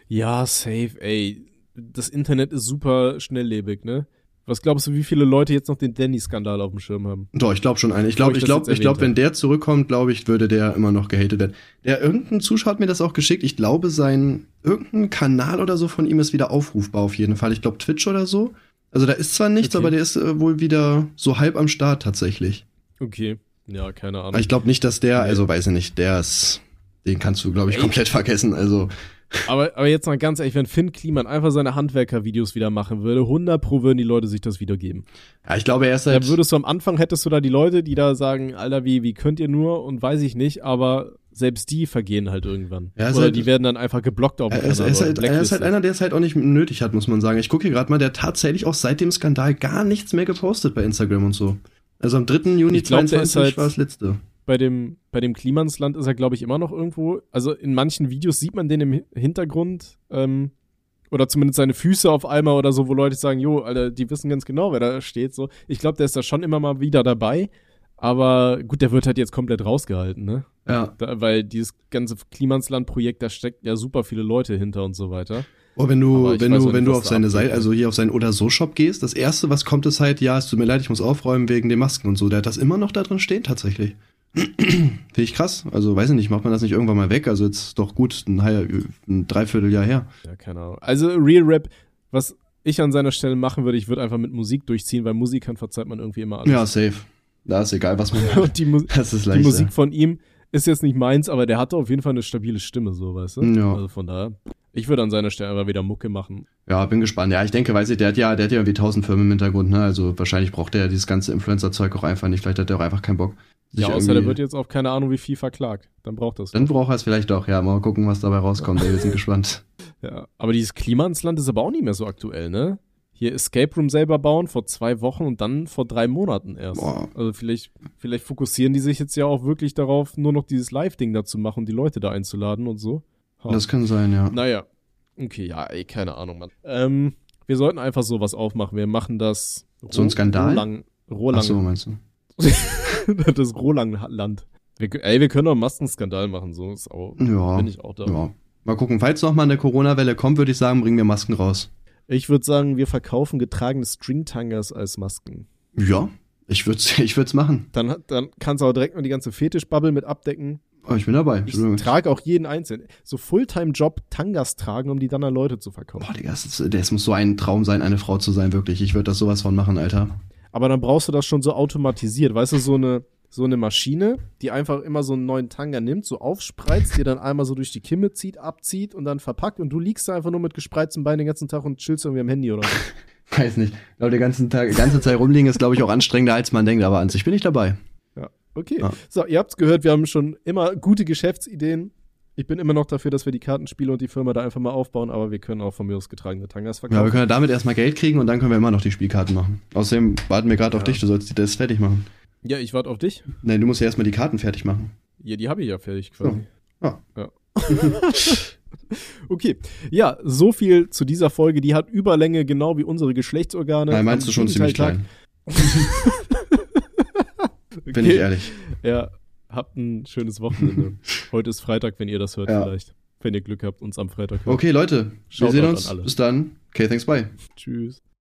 [SPEAKER 3] Ja, safe, ey. Das Internet ist super schnelllebig, ne? Was glaubst du, wie viele Leute jetzt noch den Danny-Skandal auf dem Schirm haben?
[SPEAKER 2] Doch, ich glaube schon einen. Ich glaube,
[SPEAKER 3] ich
[SPEAKER 2] glaube,
[SPEAKER 3] jetzt
[SPEAKER 2] ich glaube,
[SPEAKER 3] erwähnt
[SPEAKER 2] wenn der zurückkommt, glaube ich, würde der immer noch gehatet werden. Der irgendein Zuschauer hat mir das auch geschickt. Ich glaube, sein irgendein Kanal oder so von ihm ist wieder aufrufbar auf jeden Fall. Ich glaube Twitch oder so. Also da ist zwar nichts,
[SPEAKER 3] Okay.
[SPEAKER 2] aber der ist äh, wohl wieder so halb am Start tatsächlich.
[SPEAKER 3] Okay. Ja, keine Ahnung.
[SPEAKER 2] Aber ich glaube nicht, dass der, also weiß ich nicht, der ist, den kannst du, glaube ich, komplett vergessen. Also
[SPEAKER 3] Aber, aber jetzt mal ganz ehrlich, wenn Finn Kliman einfach seine Handwerker-Videos wieder machen würde, 100 pro würden die Leute sich das wieder geben.
[SPEAKER 2] ja, ich glaube, er ist halt,
[SPEAKER 3] würdest du am Anfang, hättest du da die Leute, die da sagen, Alter, wie, wie könnt ihr nur und weiß ich nicht, aber selbst die vergehen halt irgendwann.
[SPEAKER 2] Ja,
[SPEAKER 3] Oder
[SPEAKER 2] halt-
[SPEAKER 3] die werden dann einfach geblockt auf dem
[SPEAKER 2] Er ist, er,
[SPEAKER 3] Kanal
[SPEAKER 2] ist halt, er ist halt einer, der es halt auch nicht nötig hat, muss man sagen. Ich gucke hier gerade mal, der tatsächlich auch seit dem Skandal gar nichts mehr gepostet bei Instagram und so. Also am 3. Juni
[SPEAKER 3] Ich glaub, der ist
[SPEAKER 2] 22
[SPEAKER 3] halt-
[SPEAKER 2] war das letzte.
[SPEAKER 3] Bei dem, bei dem Klimansland ist er, glaube ich, immer noch irgendwo. Also in manchen Videos sieht man den im Hi- Hintergrund ähm, Oder zumindest seine Füße auf einmal oder so, wo Leute sagen, jo, Alter, die wissen ganz genau, wer da steht. So, ich glaube, der ist da schon immer mal wieder dabei. Aber gut, der wird halt jetzt komplett rausgehalten, ne?
[SPEAKER 2] Ja.
[SPEAKER 3] Da, weil dieses ganze Klimansland-Projekt, da steckt ja super viele Leute hinter und so weiter.
[SPEAKER 2] Oh, wenn du, wenn du, wenn du auf seine. Seite, also hier auf seinen oder so Shop gehst, das erste, was kommt, ist halt, ja, es tut mir leid, ich muss aufräumen wegen den Masken und so. Der hat das immer noch da drin stehen, tatsächlich. Finde ich krass. Also, weiß ich nicht, macht man das nicht irgendwann mal weg? Also, jetzt doch gut, ein, halb- ein Dreivierteljahr her.
[SPEAKER 3] Ja, keine Ahnung. Also Real Rap, was ich an seiner Stelle machen würde, ich würde einfach mit Musik durchziehen, weil Musikern verzeiht man irgendwie immer alles.
[SPEAKER 2] Ja, safe. Da ist egal, was man macht.
[SPEAKER 3] Die, Mu
[SPEAKER 2] Das ist
[SPEAKER 3] die
[SPEAKER 2] leicht.
[SPEAKER 3] Musik von ihm ist jetzt nicht meins, aber der hatte auf jeden Fall eine stabile Stimme, so, weißt du?
[SPEAKER 2] Ja.
[SPEAKER 3] Also von daher, ich würde an seiner Stelle einfach wieder Mucke machen.
[SPEAKER 2] Ja, bin gespannt. Ja, ich denke, weiß ich, der hat ja, der hat ja irgendwie tausend Firmen im Hintergrund, ne? Also wahrscheinlich braucht er ja dieses ganze Influencer-Zeug auch einfach nicht. Vielleicht hat er auch einfach keinen Bock.
[SPEAKER 3] Ja, außer der wird jetzt auf keine Ahnung wie viel verklagt. Dann braucht das.
[SPEAKER 2] Dann braucht er es vielleicht doch, ja. Mal gucken, was dabei rauskommt. Ey, wir sind gespannt.
[SPEAKER 3] Ja. Aber dieses Klima ins Land ist aber auch nicht mehr so aktuell, ne? Hier Escape Room selber bauen vor zwei Wochen und dann vor drei Monaten erst.
[SPEAKER 2] Boah.
[SPEAKER 3] Also vielleicht, vielleicht fokussieren die sich jetzt ja auch wirklich darauf, nur noch dieses Live-Ding da zu machen, die Leute da einzuladen und so. Ha.
[SPEAKER 2] Das kann sein, ja.
[SPEAKER 3] Naja. Okay, ja, ey, keine Ahnung, Mann. Ähm, wir sollten einfach sowas aufmachen. Wir machen das
[SPEAKER 2] So ein Skandal?
[SPEAKER 3] Rohlang,
[SPEAKER 2] Ach
[SPEAKER 3] Rohlang,
[SPEAKER 2] so, meinst du?
[SPEAKER 3] das Rohlang-Land. Wir, ey, wir können doch einen Maskenskandal machen, so ist auch,
[SPEAKER 2] Ja.
[SPEAKER 3] bin ich auch da.
[SPEAKER 2] Ja. Mal gucken. Falls noch mal eine Corona-Welle kommt, würde ich sagen, bringen wir Masken raus.
[SPEAKER 3] Ich würde sagen, wir verkaufen getragene Stringtangas als Masken.
[SPEAKER 2] Ja. Ich würde ich würd's machen.
[SPEAKER 3] Dann, dann kannst du auch direkt mal die ganze Fetischbubble mit abdecken.
[SPEAKER 2] Oh, ich bin dabei.
[SPEAKER 3] Ich trage auch jeden einzelnen. So Fulltime-Job Tangas tragen, um die dann an Leute zu verkaufen.
[SPEAKER 2] Boah, Digga, das muss so ein Traum sein, eine Frau zu sein, wirklich. Ich würde das sowas von machen, Alter.
[SPEAKER 3] Aber dann brauchst du das schon so automatisiert. Weißt du, so eine, so eine Maschine, die einfach immer so einen neuen Tanga nimmt, so aufspreizt, dir dann einmal so durch die Kimme zieht, abzieht und dann verpackt und du liegst da einfach nur mit gespreizten Beinen den ganzen Tag und chillst irgendwie am Handy oder so.
[SPEAKER 2] Weiß nicht. Ich glaube, den ganzen Tag, die ganze Zeit rumliegen ist, glaube ich, auch anstrengender, als man denkt. Aber an sich bin ich dabei.
[SPEAKER 3] Okay.
[SPEAKER 2] Ja.
[SPEAKER 3] So, ihr habt's gehört, wir haben schon immer gute Geschäftsideen. Ich bin immer noch dafür, dass wir die Kartenspiele und die Firma da einfach mal aufbauen, aber wir können auch von mir aus getragene Tangas
[SPEAKER 2] Ja, wir
[SPEAKER 3] verkaufen.
[SPEAKER 2] können ja damit erstmal Geld kriegen und dann können wir immer noch die Spielkarten machen. Außerdem warten wir gerade auf
[SPEAKER 3] Ja.
[SPEAKER 2] dich, du sollst die das fertig machen.
[SPEAKER 3] Ja, ich warte auf dich.
[SPEAKER 2] Nein, du musst ja erstmal die Karten fertig machen.
[SPEAKER 3] Ja, die habe ich ja fertig quasi.
[SPEAKER 2] Ja.
[SPEAKER 3] ja. okay. Ja, so viel zu dieser Folge. Die hat Überlänge, genau wie unsere Geschlechtsorgane.
[SPEAKER 2] Nein, meinst du schon ziemlich
[SPEAKER 3] Gegenteil-
[SPEAKER 2] klein. Bin ich
[SPEAKER 3] Okay.
[SPEAKER 2] ehrlich.
[SPEAKER 3] Ja, habt ein schönes Wochenende. Heute ist Freitag, wenn ihr das hört
[SPEAKER 2] Ja.
[SPEAKER 3] vielleicht. Wenn ihr Glück habt, uns am Freitag hört.
[SPEAKER 2] Okay, Leute, wir
[SPEAKER 3] Shoutout
[SPEAKER 2] sehen uns. Bis dann. Okay, thanks, bye.
[SPEAKER 3] Tschüss.